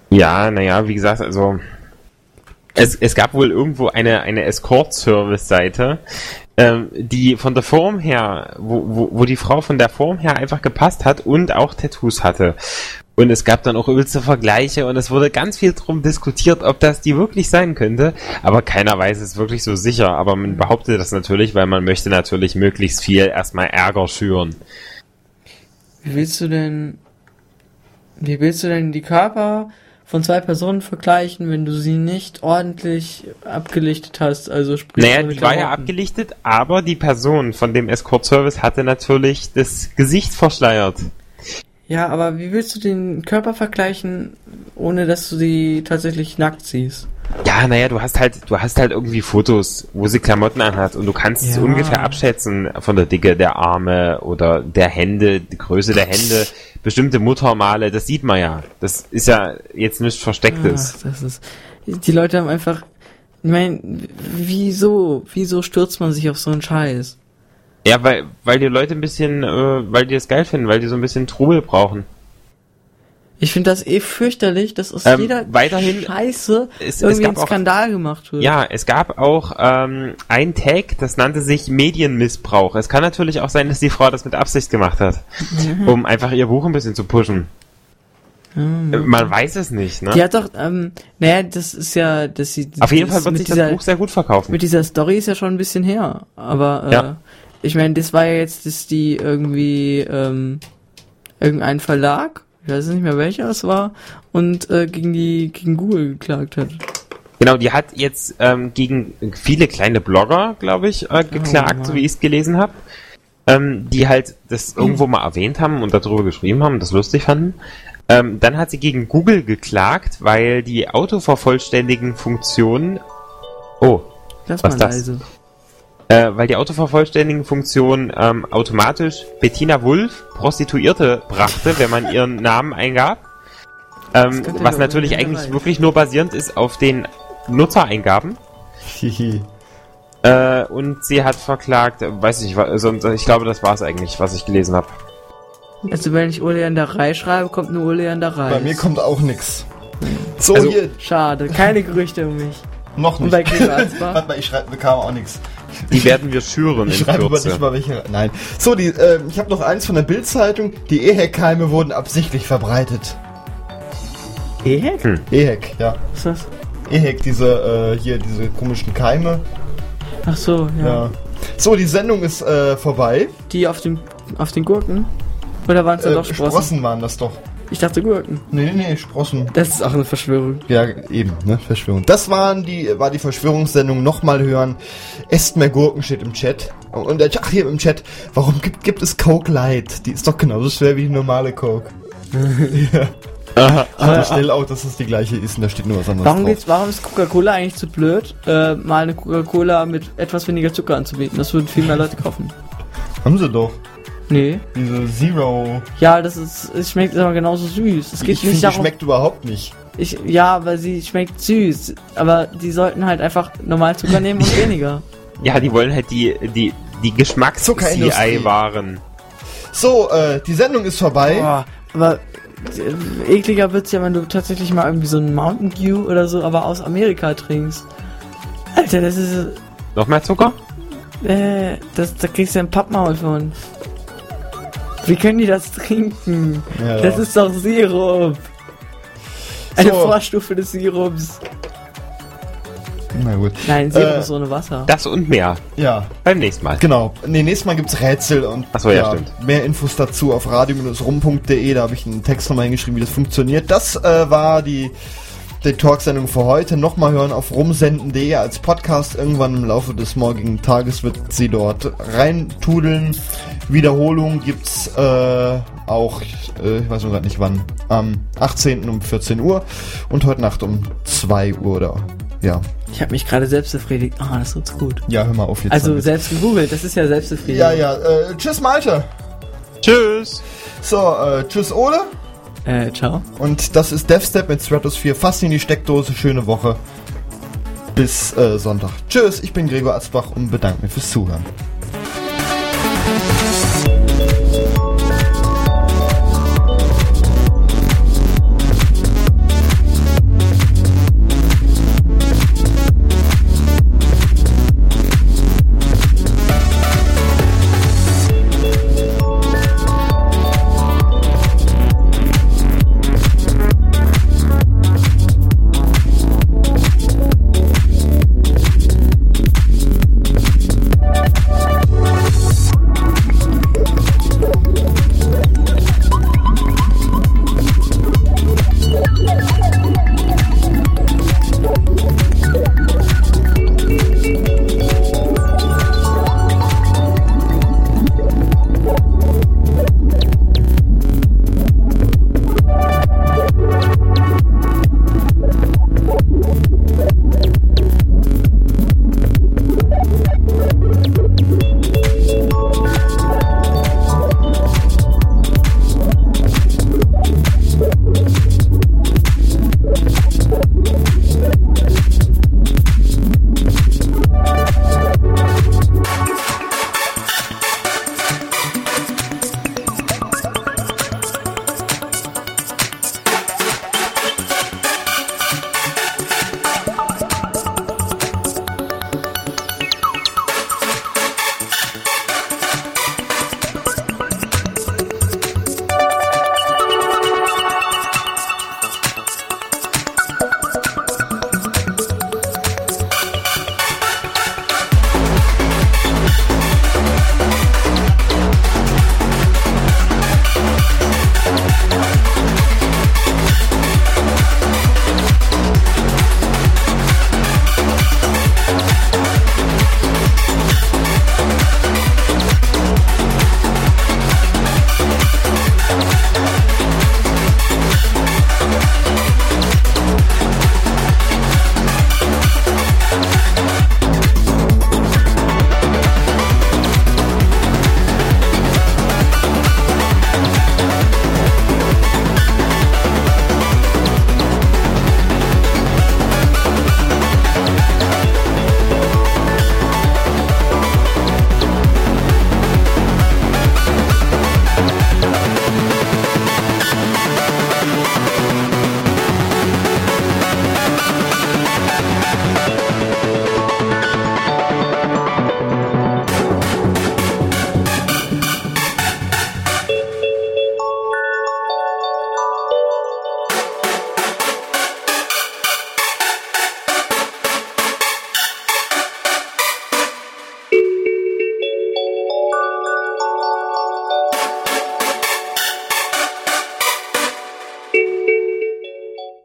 J: Ja, naja, wie gesagt, also es, es gab wohl irgendwo eine, eine Escort-Service-Seite, ähm, die von der Form her, wo, wo, wo die Frau von der Form her einfach gepasst hat und auch Tattoos hatte. Und es gab dann auch übelste Vergleiche und es wurde ganz viel drum diskutiert, ob das die wirklich sein könnte. Aber keiner weiß es wirklich so sicher. Aber man behauptet das natürlich, weil man möchte natürlich möglichst viel erstmal Ärger schüren.
D: Wie willst du denn. Wie willst du denn die Körper von zwei Personen vergleichen, wenn du sie nicht ordentlich abgelichtet hast? Also sprich
J: Naja, die war ja abgelichtet, aber die Person von dem Escort-Service hatte natürlich das Gesicht verschleiert.
D: Ja, aber wie willst du den Körper vergleichen, ohne dass du sie tatsächlich nackt siehst?
J: Ja, naja, du hast halt, du hast halt irgendwie Fotos, wo sie Klamotten anhat und du kannst es
D: Ja.
J: ungefähr abschätzen von der Dicke der Arme oder der Hände, die Größe der Hände, bestimmte Muttermale, das sieht man ja. Das ist ja jetzt nichts Verstecktes.
D: Ach, das ist. Die Leute haben einfach. Ich meine, wieso, wieso stürzt man sich auf so einen Scheiß?
J: Ja, weil, weil die Leute ein bisschen, äh, weil die das geil finden, weil die so ein bisschen Trubel brauchen.
D: Ich finde das eh fürchterlich, dass aus
J: Ähm,
D: jeder
J: weiterhin-
D: Scheiße
J: Es, es
D: irgendwie ein
J: gab auch,
D: Skandal gemacht wird.
J: ja, es gab auch ähm, ein Tag, das nannte sich Medienmissbrauch. Es kann natürlich auch sein, dass die Frau das mit Absicht gemacht hat,
D: Mhm.
J: um einfach ihr Buch ein bisschen zu pushen.
D: Mhm.
J: Man weiß es nicht, ne?
D: Die hat doch, ähm, naja, das ist ja, dass sie.
J: Auf jeden Fall wird sich das Buch sehr gut verkaufen.
D: Mit dieser Story ist ja schon ein bisschen her. Aber, äh,
J: Ja.
D: ich meine, das war ja jetzt, dass die irgendwie, ähm, irgendein Verlag, ich weiß nicht mehr welcher es war, und äh, gegen die, gegen Google geklagt hat.
J: Genau, die hat jetzt ähm, gegen viele kleine Blogger, glaube ich, äh, geklagt,
D: Mann.
J: so wie ich es gelesen habe, ähm, die halt das irgendwo mal erwähnt haben und darüber geschrieben haben und das lustig fanden. Ähm, dann hat sie gegen Google geklagt, weil die autovervollständigen Funktionen. Oh,
D: Lass
J: Was das?
D: leise.
J: Äh, weil die Autovervollständigen-Funktion ähm, automatisch Bettina Wulff, Prostituierte, brachte, wenn man ihren Namen eingab. Ähm, was natürlich eigentlich
D: rein.
J: wirklich nur basierend ist auf den Nutzereingaben.
C: Hihi.
J: Äh, und sie hat verklagt, weiß ich, wa- sonst, ich glaube, das war es eigentlich, was ich gelesen habe.
D: Also wenn ich Oleanderei schreibe, kommt nur Oleanderei.
C: Bei mir kommt auch nix. So,
J: Also-
C: hier,
D: Schade, keine Gerüchte um mich.
C: noch
D: Und
C: nicht.
D: bei Gregor Atzbach?
C: Warte mal, ich schreibe, bekam auch nix.
J: Die werden wir schüren
C: Ich
J: in
C: schreibe aber
J: Kürze.
C: nicht mal welche. Nein. So, die, äh, ich habe noch eins von der Bildzeitung. Die EHEC-Keime wurden absichtlich verbreitet.
D: Ehek?
J: Hm.
C: EHEC, ja.
D: Was ist das?
C: EHEC, diese, äh, hier, diese komischen Keime.
D: Ach so, ja.
C: Ja. So, die Sendung ist äh, vorbei.
D: Die auf dem auf den Gurken? Oder waren es dann
C: Äh,
D: doch Sprossen?
C: Sprossen waren das doch.
D: Ich dachte Gurken.
C: Nee, nee, nee, Sprossen.
D: Das ist auch eine Verschwörung.
C: Ja, eben, ne, Verschwörung. Das waren die, war die Verschwörungssendung. Nochmal hören. Esst mehr Gurken steht im Chat. Und, äh, ach, hier im Chat. Warum gibt, gibt es Coke Light? Die ist doch genauso schwer wie die normale Coke. ja.
J: Aha.
C: Aber schnell auch, dass es die gleiche ist und da steht nur was anderes
D: Warum,
C: drauf.
D: geht's, warum ist Coca-Cola eigentlich zu blöd, äh, mal eine Coca-Cola mit etwas weniger Zucker anzubieten? Das würden viel mehr Leute kaufen.
C: Haben sie doch.
D: Nee.
C: Diese Zero.
D: Ja, das ist, es schmeckt aber genauso süß. Es geht
C: ich
D: nicht
C: finde, die
D: darum,
C: schmeckt überhaupt nicht.
D: ich, ja, aber sie schmeckt süß. Aber die sollten halt einfach normal Zucker nehmen und weniger.
J: Ja, die wollen halt die, die, die. Geschmacks-CI-Waren.
C: So, äh, die Sendung ist vorbei.
D: Boah, aber äh, ekliger wird's ja, wenn du tatsächlich mal irgendwie so ein Mountain Dew oder so, aber aus Amerika trinkst. Alter, das ist,
J: Noch mehr Zucker?
D: äh, das, da kriegst du ein Pappmaul von. Wie können die das trinken?
C: Ja.
D: Das ist doch Sirup. Eine
C: So.
D: Vorstufe des Sirups.
C: Na gut.
D: Nein, Sirup
C: Äh,
D: ist ohne Wasser.
J: Das und mehr.
C: Ja,
J: Beim nächsten Mal.
C: genau. Nee, nächstes Mal gibt's Rätsel und
J: Ach so, ja, stimmt.
C: mehr Infos dazu auf radio-rum.de. Da habe ich einen Text nochmal hingeschrieben, wie das funktioniert. Das äh, war die, die Talksendung für heute. Nochmal hören auf rumsenden.de als Podcast. Irgendwann im Laufe des morgigen Tages wird sie dort reintudeln. Wiederholung gibt's äh, auch, äh, ich weiß noch gerade nicht wann, am 18. um 14 Uhr und heute Nacht um 2 Uhr oder ja.
D: Ich habe mich gerade selbst befriedigt. Ah, das tut gut.
C: Ja, hör mal auf jetzt.
D: Also
C: damit.
D: selbst gegoogelt, das ist ja Selbstbefriedigung.
C: Ja, ja. Äh, tschüss, Malte.
J: Tschüss.
C: So, äh, tschüss, Ole.
D: Äh, ciao.
C: Und das ist DevStep mit Stratosphere. Fast in die Steckdose. Schöne Woche. Bis äh, Sonntag. Tschüss, ich bin Gregor Atzbach und bedanke mich fürs Zuhören.